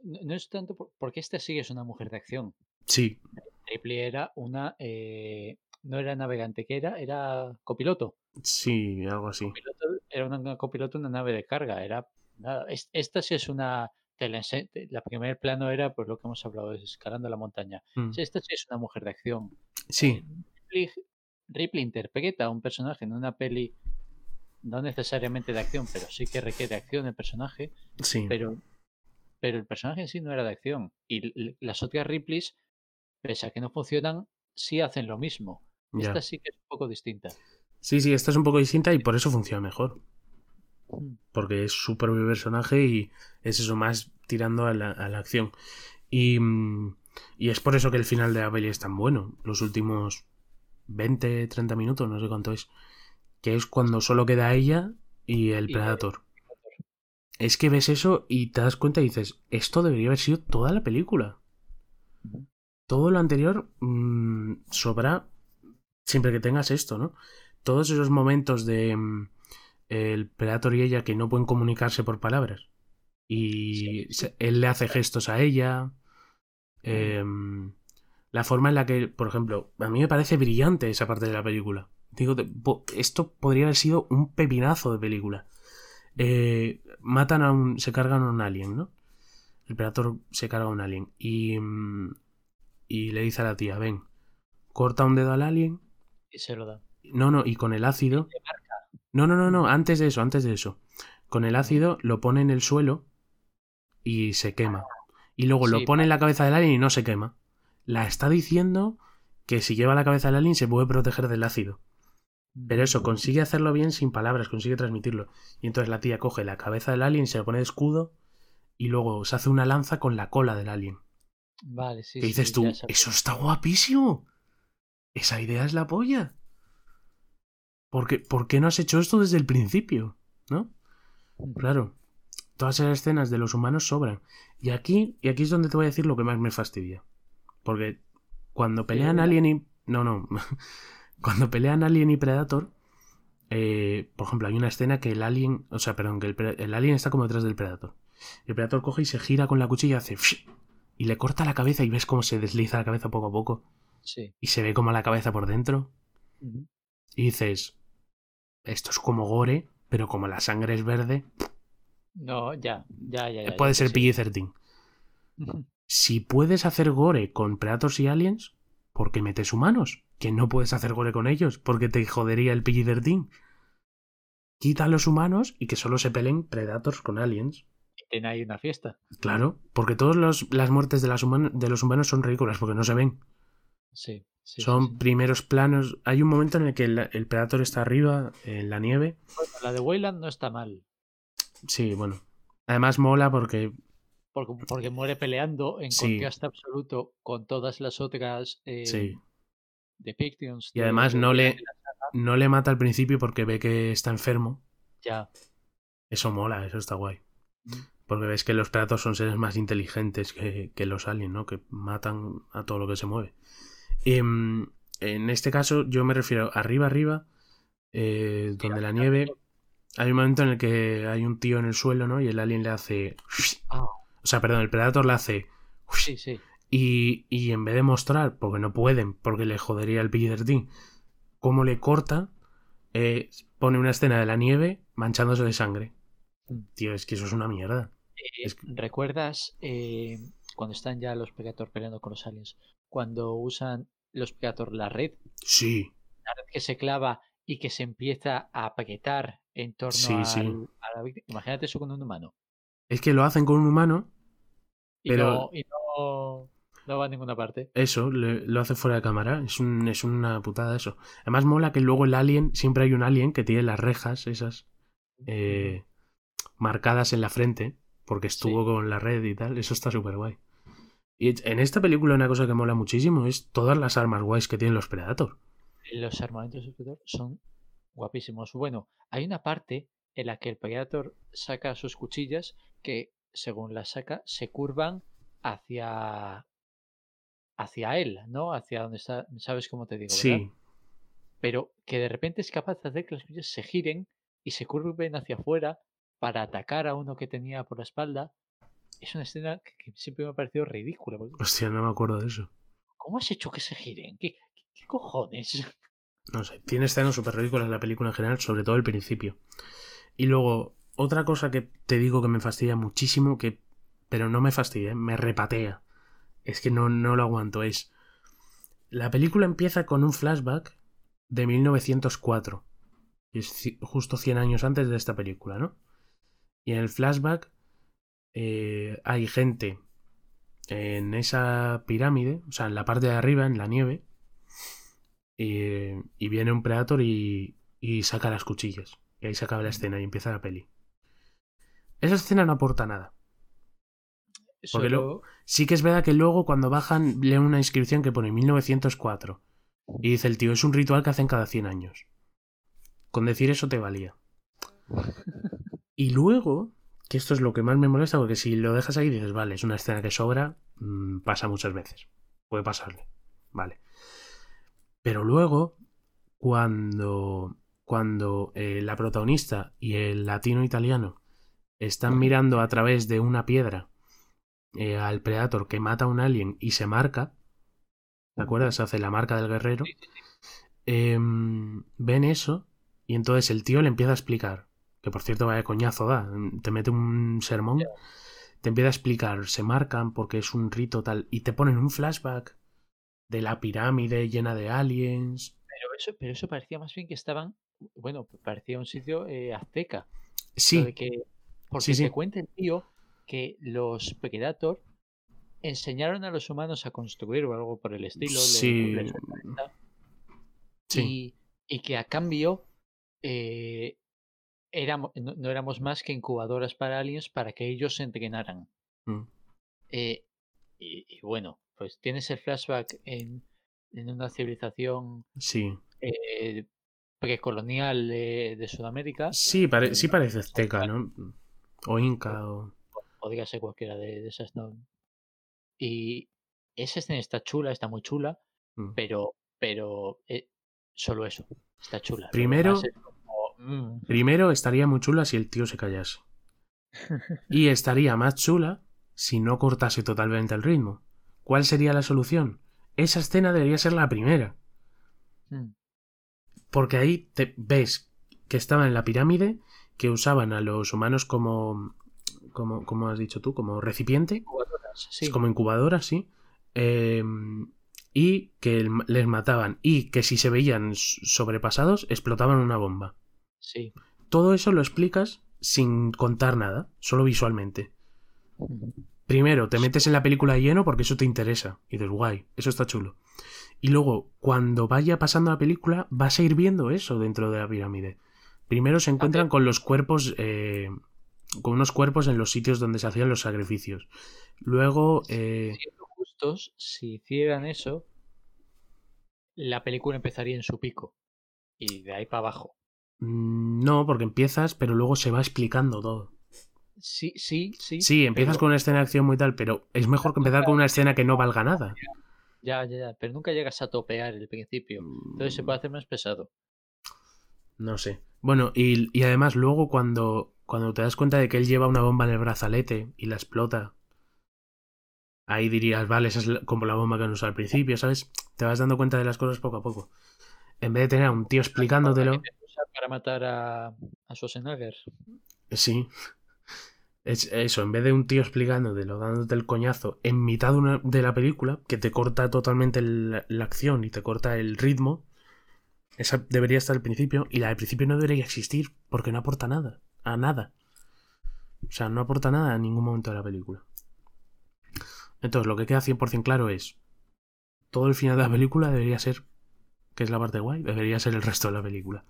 No, no es tanto por- porque esta sí es una mujer de acción. Sí, Ripley era una. eh, no era navegante, que era? Era copiloto. sí, algo así. Copiloto- Era una, una copiloto una nave de carga. Era nada. es- Esta sí es una. la primer plano era pues lo que hemos hablado, es escalando la montaña. Mm. Esta sí es una mujer de acción. Sí, Ripley, Ripley interpreta a un personaje en una peli no necesariamente de acción, pero sí que requiere acción el personaje, sí. pero, pero el personaje en sí no era de acción. Y las otras Ripleys, pese a que no funcionan, sí hacen lo mismo. Ya. Esta sí que es un poco distinta. Sí, sí, esta es un poco distinta y por eso funciona mejor. Mm. Porque es su propio personaje y es eso más tirando a la, a la acción. Y, mm, y es por eso que el final de la peli es tan bueno. Los últimos 20, 30 minutos, no sé cuánto es. Que es cuando solo queda ella y el Y- Predator. Es que ves eso y te das cuenta y dices, esto debería haber sido toda la película. Todo lo anterior mm, sobra siempre que tengas esto, ¿no? Todos esos momentos de mm, el Predator y ella que no pueden comunicarse por palabras. Y Sí. él le hace gestos a ella. em, la forma en la que, por ejemplo, a mí me parece brillante esa parte de la película. Digo, esto podría haber sido un pepinazo de película. Eh, matan a un. se cargan a un alien, ¿no? El Predator se carga a un alien. Y. mm, y le dice a la tía, ven, corta un dedo al alien. Se lo da. No, no, y con el ácido. No, no, no, no, antes de eso, antes de eso. Con el ácido lo pone en el suelo y se quema. Y luego lo pone en la cabeza del alien y no se quema. La está diciendo que si lleva la cabeza del alien se puede proteger del ácido. Pero eso, consigue hacerlo bien sin palabras, consigue transmitirlo. Y entonces la tía coge la cabeza del alien, se lo pone de escudo y luego se hace una lanza con la cola del alien. Vale, sí. ¿Qué dices sí, tú? Eso está guapísimo. Esa idea es la polla. ¿Por qué, ¿Por qué no has hecho esto desde el principio? ¿No? Claro. Todas esas escenas de los humanos sobran. Y aquí, y aquí es donde te voy a decir lo que más me fastidia. Porque cuando pelean Alien y. No, no. cuando pelean Alien y Predator. eh, por ejemplo, hay una escena que el alien. O sea, perdón, que el, el alien está como detrás del Predator. El Predator coge y se gira con la cuchilla y hace. Y le corta la cabeza y ves cómo se desliza la cabeza poco a poco. Sí. Y se ve como la cabeza por dentro. Y dices. Esto es como gore, pero como la sangre es verde, No, ya, ya, ya. ya, puede ya, ser sí. PG-13. Ujú. Si puedes hacer gore con Predators y Aliens, ¿por qué metes humanos? Que no puedes hacer gore con ellos, porque te jodería el PG-13. Quita a los humanos y que solo se peleen Predators con Aliens. Tiene ahí una fiesta. Claro, porque todas las muertes de, las human- de los humanos son ridículas, porque no se ven. Sí. sí, sí, son sí. primeros planos. Hay un momento en el que el, el Predator está arriba, en la nieve. Bueno, la de Wayland no está mal. Sí, bueno. Además mola porque Porque, porque muere peleando en contraste absoluto con todas las otras eh, depictions. Y de- además de- no le, no le mata al principio porque ve que está enfermo. Ya. Eso mola, eso está guay. Porque ves que los Predators son seres más inteligentes que, que los aliens, ¿no? Que matan a todo lo que se mueve. Em, en este caso, yo me refiero arriba, arriba, eh, donde la nieve. Hay un momento en el que hay un tío en el suelo, ¿no? Y el alien le hace. Ah, O sea, perdón, el Predator le hace. sí, sí. Y, y en vez de mostrar, porque no pueden, porque le jodería el PG-13, cómo le corta, eh, pone una escena de la nieve manchándose de sangre. Mm. Tío, es que eso es una mierda. Eh, Es que- ¿Recuerdas eh, cuando están ya los Predator peleando con los aliens? Cuando usan los Predator la red, Sí, la red que se clava y que se empieza a apretar en torno Sí, al- sí. a la víctima. Imagínate eso con un humano. es que lo hacen con un humano, Y, Pero- no, y no, no va a ninguna parte. eso, le- lo hace fuera de cámara. Es, un, es una putada eso. Además mola que luego el alien, siempre hay un alien que tiene las rejas esas eh, marcadas en la frente, porque estuvo Sí. con la red y tal. Eso está súper guay. Y en esta película una cosa que mola muchísimo es todas las armas guays que tienen los Predator. Los armamentos del Predator son guapísimos. Bueno, hay una parte en la que el Predator saca sus cuchillas que, según las saca, se curvan hacia hacia él, ¿no? Hacia donde está, ¿sabes cómo te digo? ¿verdad? Sí, Pero que de repente es capaz de hacer que las cuchillas se giren y se curven hacia afuera para atacar a uno que tenía por la espalda. Es una escena que, que siempre me ha parecido ridícula. porque, hostia, no me acuerdo de eso. ¿Cómo has hecho que se giren? ¿Qué, qué, qué cojones? No sé, tiene escenas súper ridículas la película en general, sobre todo el principio. Y luego, otra cosa que te digo que me fastidia muchísimo, que pero no me fastidia, me repatea. Es que no, no lo aguanto. Es. La película empieza con un flashback de 1904. que Es justo 100 años antes de esta película, ¿no? Y en el flashback eh, hay gente en esa pirámide, o sea, en la parte de arriba, en la nieve, y, y viene un Predator y, y saca las cuchillas. Y ahí se acaba la escena y empieza la peli. Esa escena no aporta nada. Porque lo- Solo- Sí que es verdad que luego cuando bajan leen una inscripción que pone 1904. Y dice el tío, es un ritual que hacen cada 100 años. Con decir eso te valía. Y luego, que esto es lo que más me molesta, porque si lo dejas ahí dices, vale, es una escena que sobra, mm, pasa muchas veces. Puede pasarle. Vale. Pero luego, cuando, cuando eh, la protagonista y el latino italiano están mirando a través de una piedra eh, al Predator que mata a un alien y se marca, ¿te acuerdas? Hace la marca del guerrero. Em, ven eso y entonces el tío le empieza a explicar, que por cierto vaya coñazo da, te mete un sermón, te empieza a explicar, se marcan porque es un rito tal, y te ponen un flashback de la pirámide llena de aliens. Pero eso, pero eso parecía más bien que estaban, bueno, parecía un sitio eh, azteca. Sí, de que, porque Sí, sí. te cuenta el tío que los Predator enseñaron a los humanos a construir o algo por el estilo. Sí. sí, y, y que a cambio eh, éramos, no, no éramos más que incubadoras para aliens para que ellos se entrenaran. mm, Eh, y, y bueno, pues tienes el flashback en, en una civilización sí. eh, precolonial de, de Sudamérica, Sí, pare- sí parece azteca, ¿no? O inca, o... o dígase cualquiera de, de esas, ¿no? Y esa escena está chula, está muy chula, Mm. pero, pero eh, solo eso, está chula. Primero- mm, Primero estaría muy chula si el tío se callase. Y estaría más chula si no cortase totalmente el ritmo. ¿Cuál sería la solución? Esa escena debería ser la primera. mm, Porque ahí te ves que estaban en la pirámide, que usaban a los humanos como. como, como has dicho tú, como recipiente, incubadoras, sí, como incubadoras, sí. Eh, y que les mataban. Y que si se veían sobrepasados, explotaban una bomba. Sí. Todo eso lo explicas sin contar nada, solo visualmente. Primero, te metes en la película de lleno porque eso te interesa. Y dices, guay, eso está chulo. Y luego, cuando vaya pasando la película, vas a ir viendo eso dentro de la pirámide. Primero se encuentran con los cuerpos, eh, con unos cuerpos en los sitios donde se hacían los sacrificios. Luego, eh, Siendo justos, si hicieran eso, la película empezaría en su pico. Y de ahí para abajo. Mm, no, porque empiezas, pero luego se va explicando todo. Sí, sí, sí. Sí, empiezas pero- con una escena de acción muy tal, pero es mejor que empezar con una escena que no valga nada. Ya, ya, ya. Pero nunca llegas a topear el principio. Entonces se puede hacer más pesado. No sé. Bueno, y, y además luego cuando, cuando te das cuenta de que él lleva una bomba en el brazalete y la explota, ahí dirías, vale, esa es como la bomba que han usado al principio, ¿sabes? Te vas dando cuenta de las cosas poco a poco. En vez de tener a un tío explicándotelo, ¿Para matar a, a Schwarzenegger? sí. Es eso, en vez de un tío explicándote, lo dándote el coñazo en mitad de, una- de la película, que te corta totalmente la acción y te corta el ritmo, esa debería estar al principio, y la del principio no debería existir, porque no aporta nada, a nada. O sea, no aporta nada a ningún momento de la película. Entonces, lo que queda 100% claro es, todo el final de la película debería ser, que es la parte guay, debería ser el resto de la película.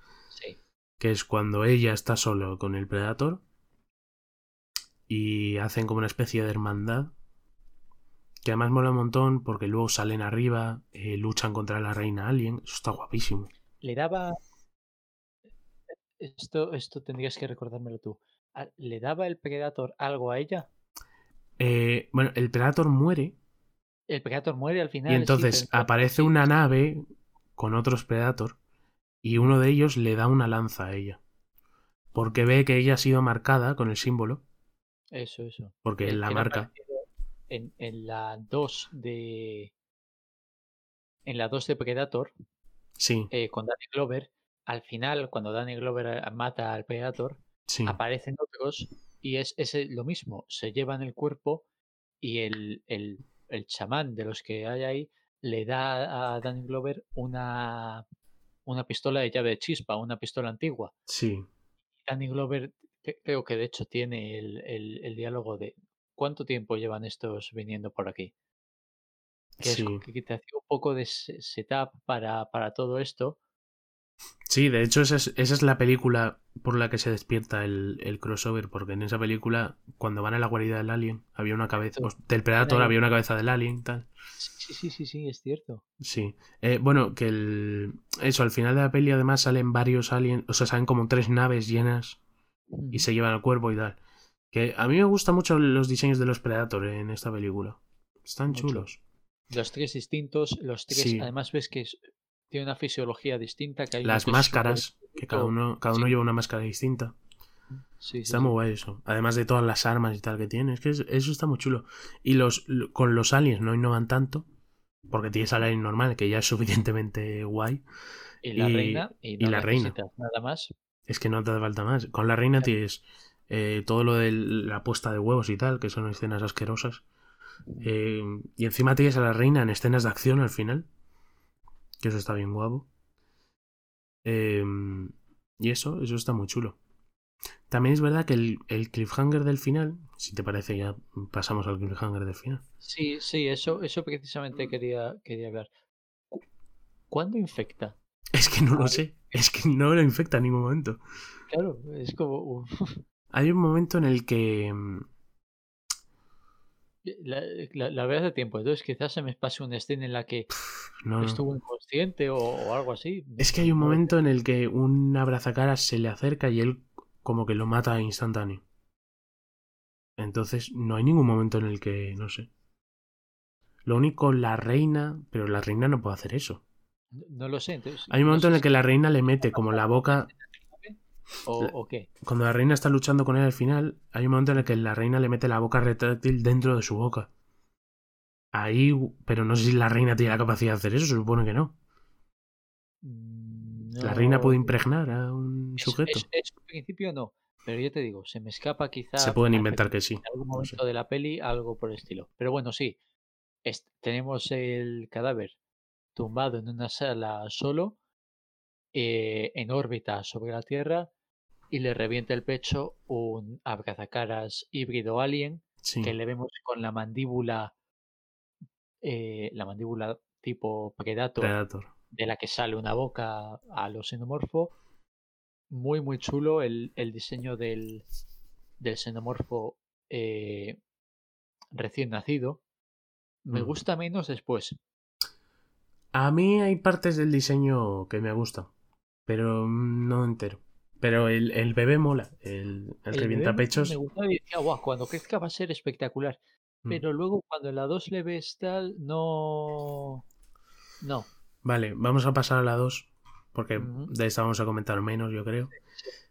Que es cuando ella está solo con el Predator y hacen como una especie de hermandad que además mola un montón porque luego salen arriba, eh, luchan contra la reina alien, eso está guapísimo. Le daba. Esto, esto tendrías que recordármelo tú. Ah, ¿Le daba el Predator algo a ella? Eh, bueno, el Predator muere El Predator muere al final. y sí, entonces pero- aparece una nave con otros Predator y uno de ellos le da una lanza a ella. Porque ve que ella ha sido marcada con el símbolo, Eso, eso. porque El la marca. En, en la 2 de. En la 2 de Predator, Sí, eh, con Danny Glover, al final, cuando Danny Glover eh, mata al Predator, sí, aparecen otros y es, es el- lo mismo. Se llevan el cuerpo y el, el, el chamán de los que hay ahí le da a Danny Glover una, una pistola de llave de chispa, una pistola antigua. sí. Danny Glover cre- creo que de hecho tiene el, el- el diálogo de ¿cuánto tiempo llevan estos viniendo por aquí? Que, es Sí. que te hacía un poco de se- setup para, para todo esto. Sí, de hecho esa es, esa es la película por la que se despierta el, el crossover, porque en esa película, cuando van a la guarida del alien, había una cabeza, pues, del Predator había una cabeza del alien, tal. Sí, sí, sí, sí, es cierto. Sí. Eh, bueno, que el, eso, al final de la peli además salen varios aliens, o sea, salen como tres naves llenas y se llevan al cuerpo y tal. Que a mí me gustan mucho los diseños de los Predator en esta película. Están Mucho. chulos. Los tres distintos, los tres, Sí. además ves que es- tiene una fisiología distinta. Que hay Las máscaras, que cada uno, cada uno Sí. lleva una máscara distinta. Sí, Está sí. muy guay eso. Además de todas las armas y tal que tiene. Es que es- eso está muy chulo. Y los lo- con los aliens no innovan tanto. Porque tienes al alien normal, que ya es suficientemente guay. Y la y- reina, y, y no la reina. nada más. Es que no te hace falta más. Con la reina tienes eh, todo lo de la puesta de huevos y tal, que son escenas asquerosas. Eh, y encima tienes a la reina en escenas de acción al final. Que eso está bien guapo. Eh, y eso, eso está muy chulo. También es verdad que el, el cliffhanger del final, si te parece, ya pasamos al cliffhanger del final. Sí, sí, eso, eso precisamente quería, quería hablar. Cu- ¿Cuándo infecta? Es que no lo sé. Es que no lo infecta en ningún momento. Claro, es como. Hay un momento en el que. La, la, la veo hace tiempo, entonces quizás se me pase una escena en la que No, no. estuvo inconsciente o, o algo así. Es que hay un momento en el que un abrazacaras se le acerca y él como que lo mata instantáneo. Entonces no hay ningún momento en el que, no sé. Lo único, la reina, pero la reina no puede hacer eso. No lo sé, entonces. Hay un no momento sé en el que la reina le mete como la boca, O, o qué. cuando la reina está luchando con él al final, hay un momento en el que la reina le mete la boca retráctil dentro de su boca. Ahí, pero no sé si la reina tiene la capacidad de hacer eso, se supone que no. Mm, La reina puede impregnar a un sujeto. en principio no, pero yo te digo, se me escapa quizá. Se pueden inventar que sí. en algún no sé. momento de la peli algo por el estilo. Pero bueno, sí. es- tenemos el cadáver tumbado en una sala solo, eh, en órbita sobre la Tierra, y le revienta el pecho un abrazacaras híbrido alien Sí, que le vemos con la mandíbula, eh, la mandíbula tipo Predator, Predator. de la que sale una boca a lo xenomorfo. Muy, muy chulo el, el diseño del, del xenomorfo eh, recién nacido. Me Mm. gusta menos después. A mí hay partes del diseño que me gustan, pero no entero. Pero el, el bebé mola, el, el, El revientapechos. Me gustaba y decía, guau, cuando crezca va a ser espectacular. Mm. Pero luego cuando en la 2 le ves tal, no. No. Vale, vamos a pasar a la 2, porque de esta vamos a comentar menos, yo creo.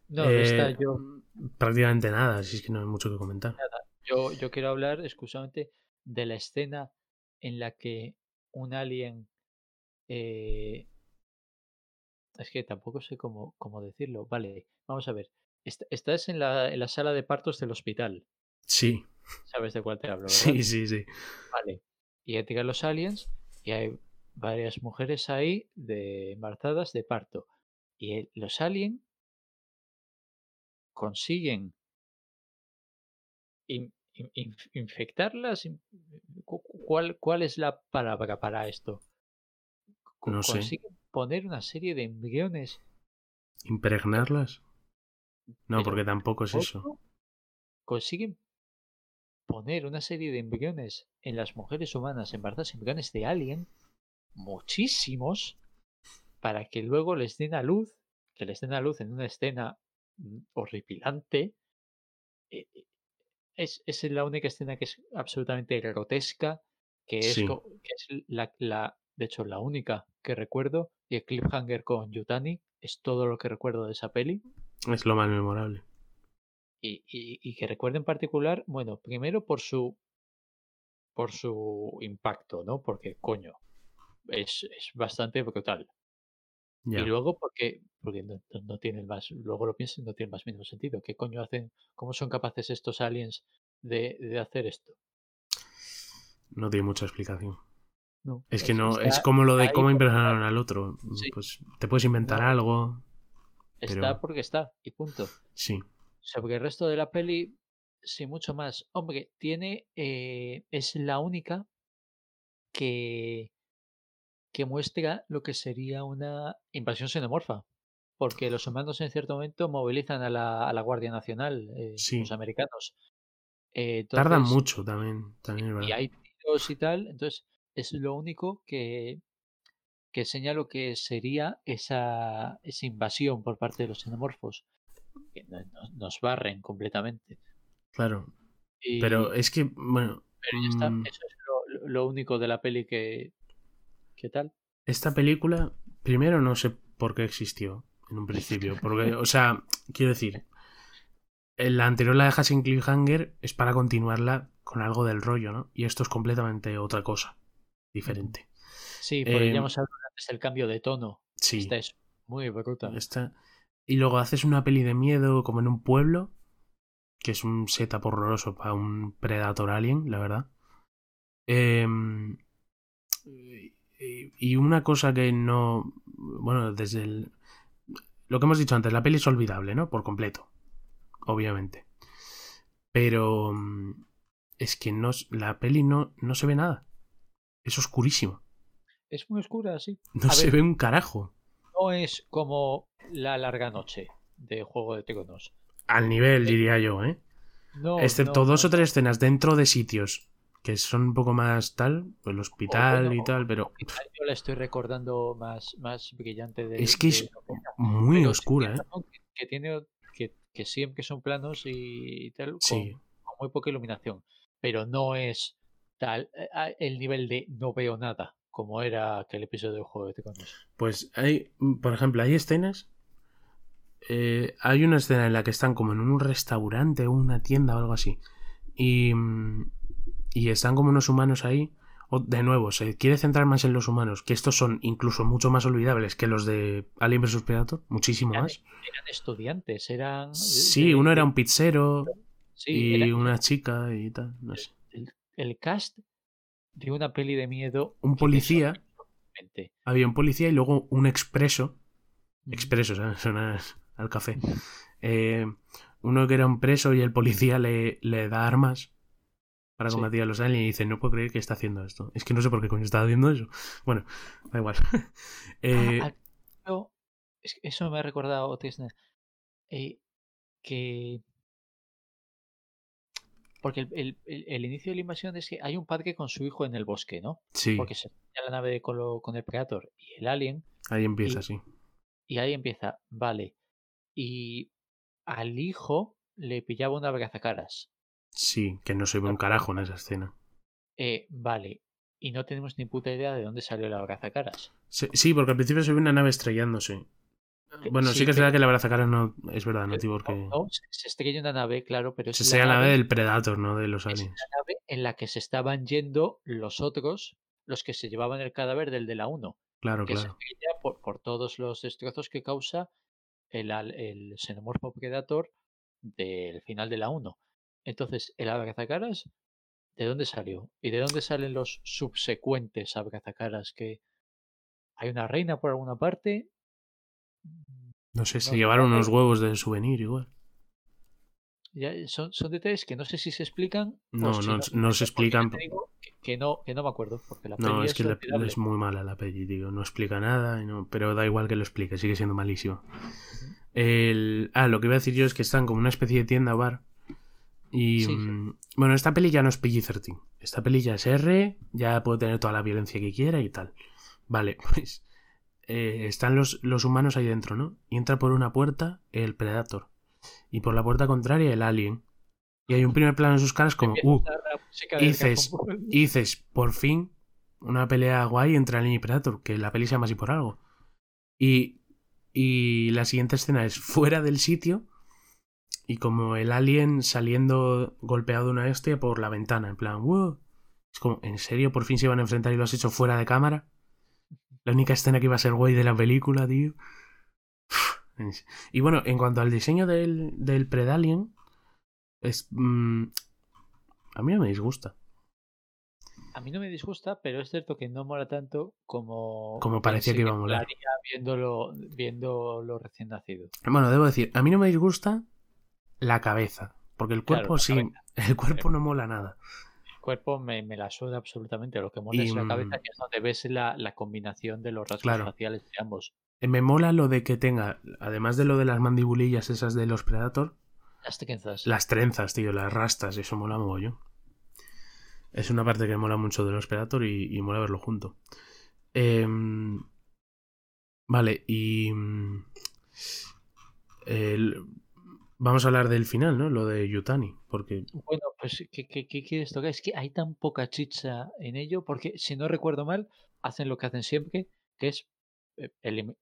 No, de esta Eh, yo, Prácticamente nada, así es que no hay mucho que comentar. yo, yo quiero hablar exclusivamente de la escena en la que un alien. eh, es que tampoco sé cómo, cómo decirlo. Vale, vamos a ver. Est- estás en la, en la sala de partos del hospital. Sí, ¿Sabes de cuál te hablo, verdad? sí, sí, sí. Vale. Y llegan los aliens y hay varias mujeres ahí de embarazadas de parto. Y los aliens consiguen in- in- inf- infectarlas. in- cu- cu- ¿Cuál, ¿Cuál es la palabra para esto? No sé. Consiguen poner una serie de embriones. ¿Impregnarlas? No, porque tampoco es eso. Consiguen poner una serie de embriones en las mujeres humanas embarazadas, embriones de alien, muchísimos, para que luego les den a luz, que les den a luz en una escena mm, horripilante. Eh, eh, Es, es la única escena que es absolutamente grotesca, que es, Sí. que es la, la- de hecho, la única que recuerdo, y el cliffhanger con Yutani es todo lo que recuerdo de esa peli. Es lo más memorable. y, y- y que recuerdo en particular, bueno, primero por su por su impacto, ¿no? Porque, coño, es, es bastante brutal. Y luego porque, porque no, no- tiene más, luego lo pienso no tiene más mínimo sentido. ¿Qué coño hacen? ¿Cómo son capaces estos aliens de, de hacer esto? No tiene mucha explicación. No, Es que no, es como lo de cómo impresionaron al otro. Sí. Pues te puedes inventar No. algo. está pero- porque está, y punto. Sí, Sobre el resto de la peli, sí, mucho más. Hombre, tiene. eh, es la única que. que muestra lo que sería una invasión xenomorfa. Porque los humanos en cierto momento movilizan a la, a la Guardia Nacional, eh, Sí. los americanos. Eh, tardan mucho también. también y verdad. hay tiros y tal, entonces es lo único que, que enseña lo que sería esa, esa invasión por parte de los xenomorfos. Que no- no- nos barren completamente. Claro. Y- Pero es que, bueno, pero ya está, mm, eso es lo, único de la peli que. ¿Qué tal? esta película, primero no sé por qué existió en un principio. Porque, o sea, quiero decir, en la anterior la dejas sin cliffhanger es para continuarla con algo del rollo, ¿no? Y esto es completamente otra cosa. Diferente. Sí, porque Eh, ya hemos hablado antes del cambio de tono. Sí. Esta es muy bruta. Esta- Y luego haces una peli de miedo como en un pueblo, que es un setup horroroso para un Predator Alien, la verdad. Em, y- una cosa que no. Bueno, desde el. Lo que hemos dicho antes, la peli es olvidable, ¿no? Por completo. Obviamente. Pero. mm, Es que no, la peli no, no se ve nada. Es oscurísimo. Es muy oscura, sí. No A se ver. ve un carajo. No es como La Larga Noche de Juego de Tronos. Al nivel, diría yo, ¿eh? No, Excepto no, dos o tres escenas dentro de sitios que son un poco más tal, el hospital bueno, y tal, pero Yo la estoy recordando más, más brillante de. es que es de muy Pero oscura, ¿eh? Que, tiene. Que, que siempre son planos y, y tal. Con, Sí, con muy poca iluminación. Pero no es tal. eh, El nivel de no veo nada. Como era aquel episodio de Juego de Tronos. pues hay, por ejemplo, hay escenas. eh, hay una escena en la que están como en un restaurante o una tienda o algo así. Y, mm, y están como unos humanos ahí. O, de nuevo, se quiere centrar más en los humanos, que estos son incluso mucho más olvidables que los de Alien vs Predator, muchísimo Eran, más. eran estudiantes, eran. Sí, de- uno era un pizzero sí, y una chica y tal, no sé. El, cast de una peli de miedo. Un policía. Había un policía y luego un expreso. Expreso, ¿sabes? Suena al café. Eh, uno que era un preso y el policía le, le da armas para Sí. combatir a los aliens y dice, no puedo creer que está haciendo esto. Es que no sé por qué coño está haciendo eso. Bueno, da igual. Eh, Ah, que eso me ha recordado eh, que porque el, el- el- inicio de la invasión es que hay un padre con su hijo en el bosque, ¿no? sí, Porque se la nave con, el Predator y el Alien, ahí empieza y- así. y ahí empieza, vale. Y al hijo le pillaba una caras Sí, que no se ve un carajo en esa escena. Eh, vale. Y no tenemos ni puta idea de dónde salió la caras Sí, sí, porque al principio se ve una nave estrellándose. Bueno, sí, sí, que es verdad que la brazacara no es verdad, no tiene por qué. No, se, se estrella una nave, claro, pero es Se la la nave nave- del Predator, no de los es aliens. la nave en la que se estaban yendo los otros, los que se llevaban el cadáver del de la 1, Claro, que se claro. estrella por, por todos los destrozos que causa el, el xenomorfo Predator del final de la 1. Entonces, el abrazacaras, ¿de dónde salió? ¿Y de dónde salen los subsecuentes abrazacaras? Que hay una reina por alguna parte. No sé, se No, llevaron no, unos no. huevos de souvenir igual. Ya, son, son detalles que no sé si se explican. o No, si no, no se explican. digo que, que no, que no me acuerdo, porque la No, peli es que la- es muy mala la peli, tío. No explica nada, y no- pero da igual que lo explique, sigue siendo malísimo. El... Ah, lo que iba a decir yo es que están como una especie de tienda o bar. Y. Sí, sí. mm, Bueno, esta peli ya no es PG-13. Esta peli ya es R, ya puede tener toda la violencia que quiera y tal. Vale, pues. Eh, están los, los humanos ahí dentro, ¿no? Y entra por una puerta el Predator. Y por la puerta contraria el Alien. Y hay un primer plano en sus caras como. Uh, y dices, y por fin, una pelea guay entre Alien y Predator, que la peli se llama así por algo. Y, y la siguiente escena es fuera del sitio y como el alien saliendo golpeado de una bestia por la ventana, en plan, wow. Es como, ¿en serio por fin se iban a enfrentar y lo has hecho fuera de cámara? La única escena que iba a ser guay de la película, tío. Y bueno, en cuanto al diseño del, del Predalien, es, mm, a mí no me disgusta. A mí no me disgusta, pero es cierto que no mola tanto como, Como parecía que iba a molar. Viéndolo, viéndolo recién nacido. Bueno, debo decir, a mí no me disgusta la cabeza, porque el cuerpo sí, cabeza. el cuerpo no mola nada. Cuerpo me, me la suda absolutamente. Lo que mola Y, es la cabeza, mm, que es donde ves la, la combinación de los rasgos Claro. faciales de ambos. Eh, Me mola lo de que tenga, además de lo de las mandibulillas esas de los Predator, Las trenzas. las trenzas, tío, las rastas, eso mola mogollón. Es una parte que mola mucho de los Predator y, y mola verlo junto. Em, vale, y... mm, el- vamos a hablar del final, ¿no? Lo de Yutani, porque... Bueno, pues, ¿qué, qué, qué quieres tocar? Es que hay tan poca chicha en ello, porque si no recuerdo mal, hacen lo que hacen siempre, que es eh, elim-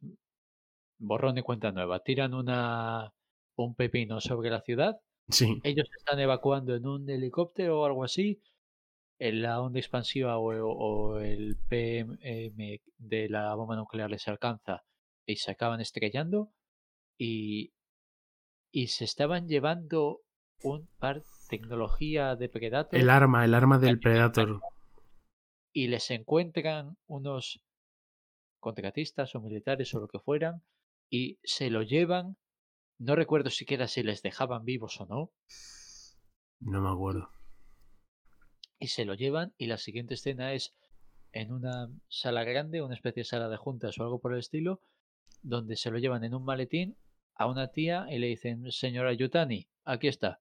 borrón y cuenta nueva. Tiran una un pepino sobre la ciudad, Sí, ellos están evacuando en un helicóptero o algo así, en la onda expansiva o, o el PM de la bomba nuclear les alcanza y se acaban estrellando y, y se estaban llevando un par tecnología de Predator el arma, el arma del Predator. y les encuentran unos contratistas o militares o lo que fueran y se lo llevan. No recuerdo siquiera si les dejaban vivos o no. No me acuerdo. Y se lo llevan y la siguiente escena es en una sala grande, una especie de sala de juntas o algo por el estilo, donde se lo llevan en un maletín a una tía y le dicen, señora Yutani, aquí está.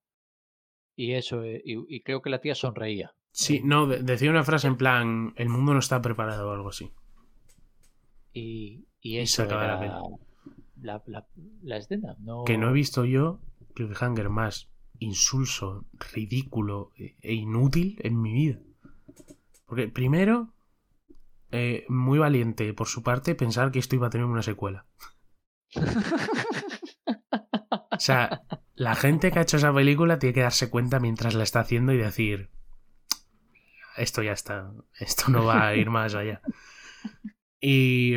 Y eso, eh, y, y creo que la tía sonreía. Sí, no, de- decía una frase en plan, el mundo no está preparado o algo así. Y, y Y se eso la era la, la, la escena. No... Que no he visto yo cliffhanger más insulso, ridículo e e inútil en mi vida. Porque primero, eh, muy valiente por su parte pensar que esto iba a tener una secuela. O sea, la gente que ha hecho esa película tiene que darse cuenta mientras la está haciendo y decir, esto ya está, esto no va a ir más allá. Y,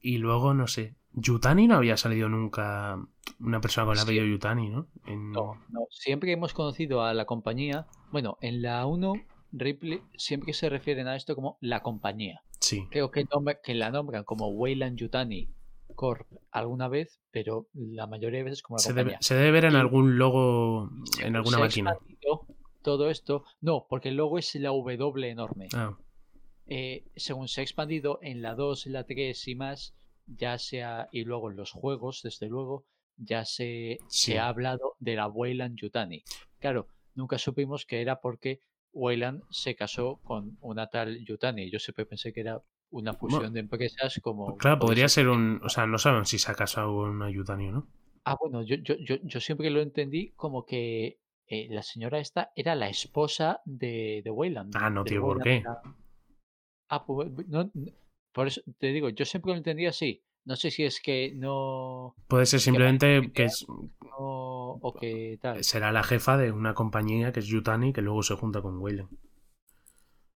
y luego, no sé, Yutani no había salido nunca una persona con el Sí. apellido Yutani, ¿no? En- No, no. Siempre hemos conocido a la compañía, bueno, en la 1, Ripley siempre se refieren a esto como la compañía. Sí, Creo que, nombra- que la nombran como Weyland Yutani Corp alguna vez, pero la mayoría de veces como la se debe, se debe ver en algún logo, en alguna se máquina. Todo esto, no, porque el logo es la W enorme. Ah, Eh, según se ha expandido en la 2, la 3 y más, ya sea, y luego en los juegos, desde luego, ya se, Sí. se ha hablado de la Weyland Yutani. Claro, nunca supimos que era porque Weyland se casó con una tal Yutani. Yo siempre pensé que era una fusión de empresas como... claro, puede podría ser un. O sea, no saben si se ha casado con una Yutani o no. Ah, bueno, yo, yo, yo, yo siempre lo entendí como que eh, la señora esta era la esposa de, de Weyland. Ah, no, tío, ¿por qué? era- Ah, pues no, no, por eso te digo, yo siempre lo entendí así. No sé si es que no, Puede ser simplemente que que- es- no o que tal. será la jefa de una compañía que es Yutani que luego se junta con Weyland.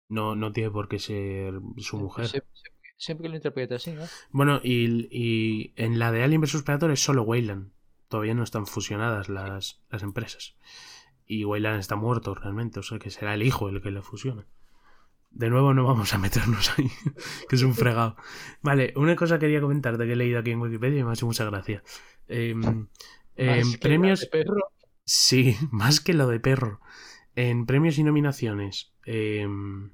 No, no tiene por qué ser su mujer. Siempre, siempre- siempre lo interpreto así, ¿no? Bueno, y, y en la de Alien vs Predator es solo Weyland. Todavía no están fusionadas las, las empresas. y Wayland está muerto realmente, o sea que será el hijo el que le fusiona. De nuevo no vamos a meternos ahí, que es un fregado. Vale, una cosa quería comentarte que he leído aquí en Wikipedia y me ha hecho mucha gracia. Em, en Más que premios... la de perro. Sí, más que lo de perro. En premios y nominaciones em,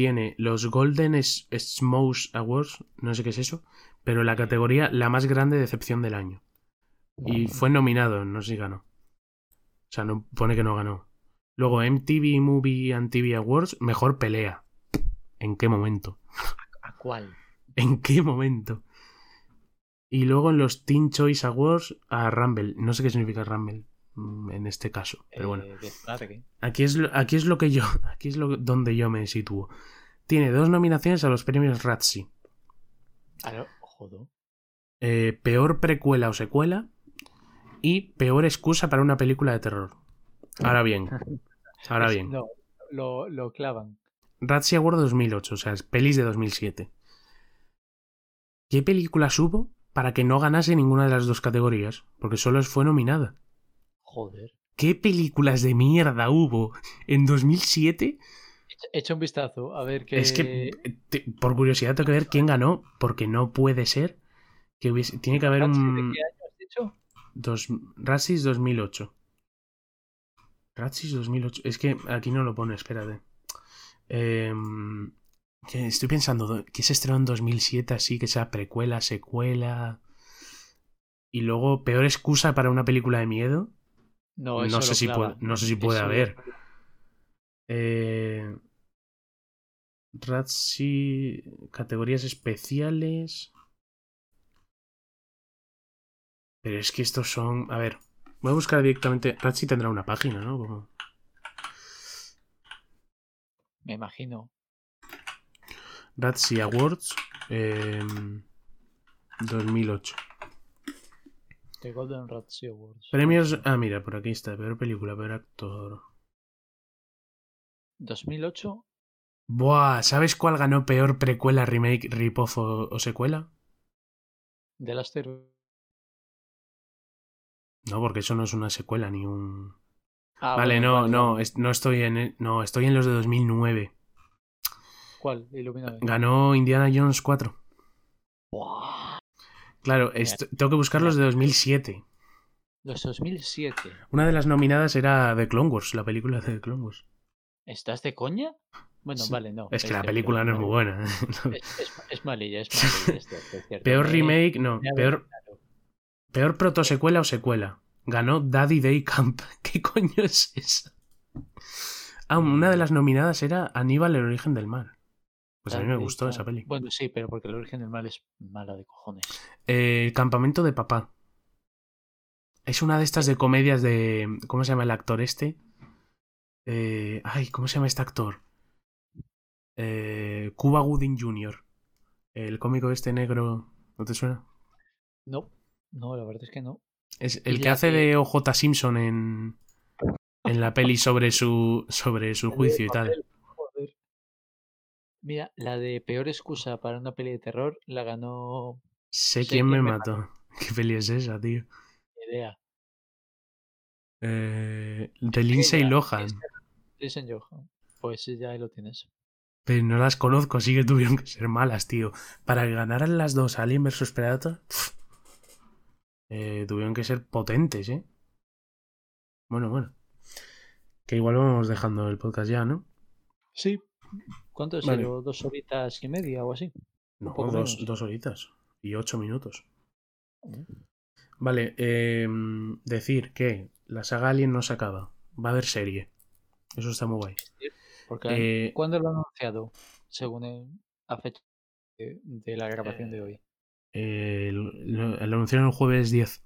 tiene los Golden Smokes Awards, no sé qué es eso, pero la categoría la más grande decepción del año. Y fue nominado, no sé si ganó. O sea, no pone que no ganó. Luego MTV Movie and TV Awards, mejor pelea. ¿En qué momento? ¿A cuál? ¿En qué momento? Y luego en los Teen Choice Awards a Rumble. No sé qué significa Rumble en este caso, pero bueno. Eh. Aquí es, lo, aquí es lo que yo, aquí es lo, donde yo me sitúo. Tiene dos nominaciones a los premios Razzie. Jodo. Eh, peor precuela o secuela y peor excusa para una película de terror. Ahora bien, ahora bien. No, lo, lo clavan. Razzie Award 2008, o sea, es pelis de 2007. ¿Qué películas hubo para que no ganase ninguna de las dos categorías? Porque solo fue nominada. Joder. ¿Qué películas de mierda hubo en 2007? Echa, un vistazo a ver qué. Es que, eh, te- por curiosidad, tengo que ver quién ganó, porque no puede ser que hubiese. Tiene que haber Razzie, ¿De un. qué año has dicho? Dos, Razzies 2008. Razzies 2008. Es que aquí no lo pone, espérate. Que estoy pensando que se estrenó en 2007, así que sea precuela, secuela. Y luego, peor excusa para una película de miedo. No, No, sé si puede, no sé si puede Eso lo- haber. Eh, Razzie, categorías especiales. Pero es que estos son. A ver, voy a buscar directamente. Razzie tendrá una página, ¿no? Como- Me imagino. Razzie Awards em, 2008. The Golden Razzie Awards. Premios. Ah, mira, por aquí está. Peor película, peor actor. 2008. Buah, ¿sabes cuál ganó peor precuela, remake, rip-off o, o secuela? The Last Air- No, porque eso no es una secuela ni un. Ah, vale, bueno, no, vale, no, es- no estoy en. el- No, estoy en los de 2009. ¿Cuál? Ilumíname. Ganó Indiana Jones 4. Buah. Claro, esto- tengo que buscar los de 2007. Los 2007. Una de las nominadas era The Clone Wars, la película de The Clone Wars. ¿Estás de coña? Bueno, Sí. vale, no. Es que la película no es muy buena. Es, es- es malilla, es malilla. es cierto, peor Eh, remake, no. Peor, peor protosecuela o secuela. Ganó Daddy Day Camp. ¿Qué coño es eso? Ah, una de las nominadas era Aníbal, el origen del mal. Pues a mí me gustó esa peli. Bueno, sí, pero porque el origen del mal es mala de cojones. Eh, el campamento de papá. Es una de estas de comedias de. ¿Cómo se llama el actor este? Eh, ay, ¿cómo se llama este actor? Eh, Cuba Gooding Jr. El cómico este negro. ¿No te suena? No, no, la verdad es que no. Es el que hace de OJ Simpson en. En la peli sobre su. sobre su juicio y tal. Mira, la de peor excusa para una peli de terror la ganó. Sé Sé quién me quién me mató. ¿Qué peli es esa, tío? ni idea. Eh, de Lindsay Lohan. Listen Johan. Pues ya ahí lo tienes. Pero no las conozco, sí que tuvieron que ser malas, tío. Para que ganaran las dos Alien vs Predator, eh, tuvieron que ser potentes, ¿eh? Bueno, bueno. Que igual vamos dejando el podcast ya, ¿no? Sí. ¿Cuánto ha Vale. ¿Dos horitas y media o así? No, poco dos, menos. dos horitas y ocho minutos. Vale, eh, decir que la saga Alien no se acaba. Va a haber serie. Eso está muy guay. Porque Eh, ¿Cuándo lo han anunciado? Según a fecha de, de la grabación de hoy. eh, lo, lo anunciaron el jueves 10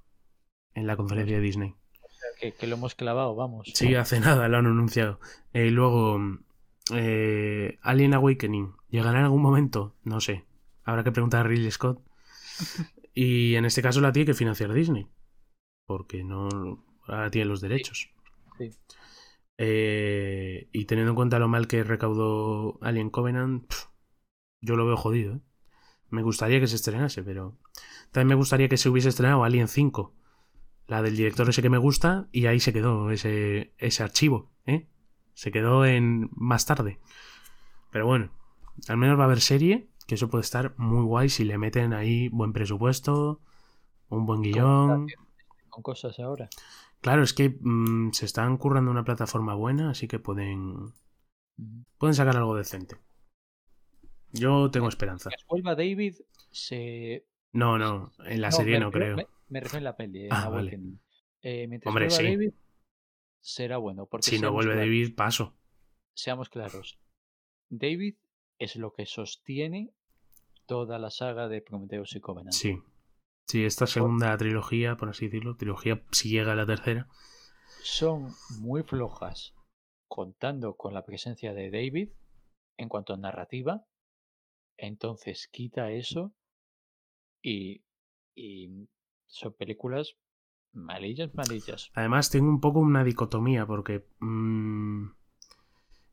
en la conferencia de Disney. O sea, que, que lo hemos clavado, vamos. Sí, hace nada lo han anunciado. Eh, luego, eh, Alien Awakening. ¿Llegará en algún momento? No sé. Habrá que preguntar a Ridley Scott. Y en este caso la tiene que financiar Disney. Porque no. Ahora tiene los derechos. Sí. Eh, y teniendo en cuenta lo mal que recaudó Alien Covenant, yo lo veo jodido. ¿eh? Me gustaría que se estrenase, pero. También me gustaría que se hubiese estrenado Alien 5. la del director ese que me gusta, y ahí se quedó ese, ese archivo, ¿eh? Se quedó en más tarde. Pero bueno, al menos va a haber serie, que eso puede estar muy guay si le meten ahí buen presupuesto, un buen guion. Con cosas ahora. Claro, es que mm, se están currando una plataforma buena, así que pueden, pueden sacar algo decente. Yo tengo esperanza. Que vuelva David se... No, no, en la serie no creo. Me, me refiero en la peli, Ah, vale. Eh, Hombre, sí. David, será bueno. Porque Si no vuelve claros, David, paso. Seamos claros. David es lo que sostiene toda la saga de Prometheus y Covenant. Sí. Sí, esta segunda trilogía, por así decirlo, trilogía, si llega a la tercera, Son muy flojas contando con la presencia de David en cuanto a narrativa. Entonces quita eso y, y son películas malillas, malillas. Además, tengo un poco una dicotomía, porque mm,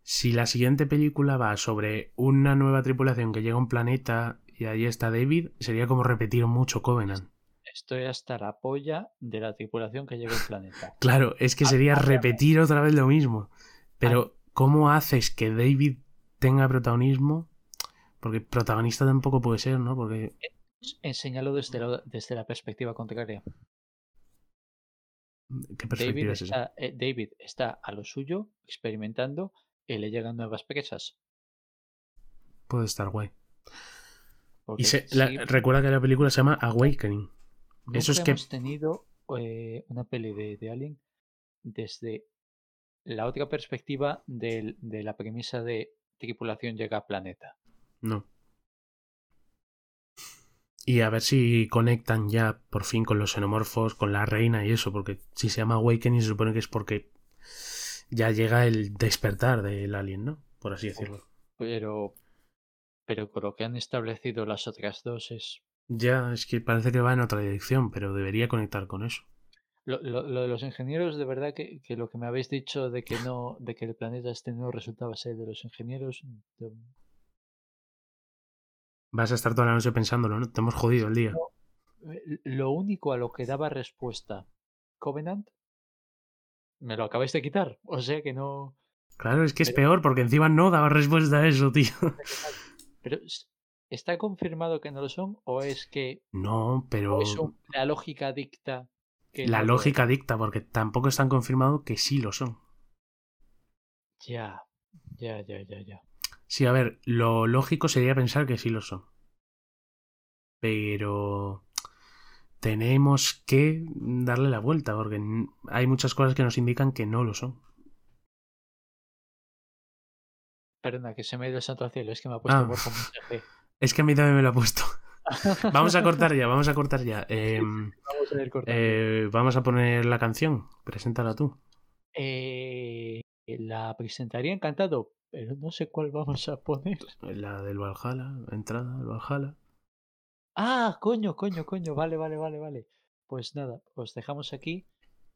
si la siguiente película va sobre una nueva tripulación que llega a un planeta y ahí está David, sería como repetir mucho Covenant. Estoy hasta la polla de la tripulación que llega al planeta. Claro, es que Ah, sería ah, repetir otra vez lo mismo. Pero, ¿cómo haces que David tenga protagonismo? Porque protagonista tampoco puede ser, ¿no? Porque. Enséñalo desde la, desde la perspectiva contraria. ¿Qué David perspectiva es esa? está, eh, David está a lo suyo, experimentando, y le llegan nuevas presas. Puede estar guay. Porque Y se- la- sí, recuerda que la película se llama Awakening. eso es que- hemos tenido eh, una peli de, de Alien desde la otra perspectiva del- de la premisa de tripulación llega a planeta. No. Y a ver si conectan ya por fin con los xenomorfos, con la reina y eso, porque si se llama Awakening se supone que es porque ya llega el despertar del alien, ¿no? Por así decirlo. Pero, pero con lo que han establecido las otras dos es... Ya, es que parece que va en otra dirección, pero debería conectar con eso. Lo, lo- lo de los ingenieros, de verdad que, que lo que me habéis dicho de que no, de que el planeta este no resultaba ser de los ingenieros, Vas a estar toda la noche pensándolo, ¿no? Te hemos jodido el día. Eh, Lo único a lo que daba respuesta Covenant me lo acabáis de quitar. O sea que no. Claro, es que es peor, porque encima no daba respuesta a eso, tío. Pero ¿está confirmado que no lo son? ¿O es que No, pero la lógica dicta que la no lógica dicta, porque tampoco están confirmado que sí lo son. Ya, ya, ya, ya, ya. Sí, a ver, lo lógico sería pensar que sí lo son. Pero tenemos que darle la vuelta, porque hay muchas cosas que nos indican que no lo son. Perdona, que se me ha ido el santo al cielo. Es que me ha puesto Ah. Borja un mensaje. Es que a mí también me lo ha puesto. Vamos a cortar ya, vamos a cortar ya. Em, Vamos a eh, vamos a poner la canción. Preséntala tú. Eh, la presentaría encantado, pero no sé cuál vamos a poner. La del Valhalla, entrada del Valhalla. Ah, coño, coño, coño. Vale, vale, vale, vale. Pues nada, os dejamos aquí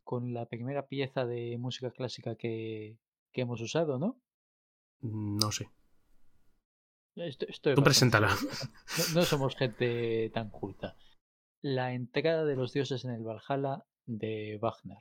con la primera pieza de música clásica que, que hemos usado, ¿no? No sé. Estoy, estoy Tú preséntala. no somos gente tan culta. La entrada de los dioses en el Valhalla de Wagner.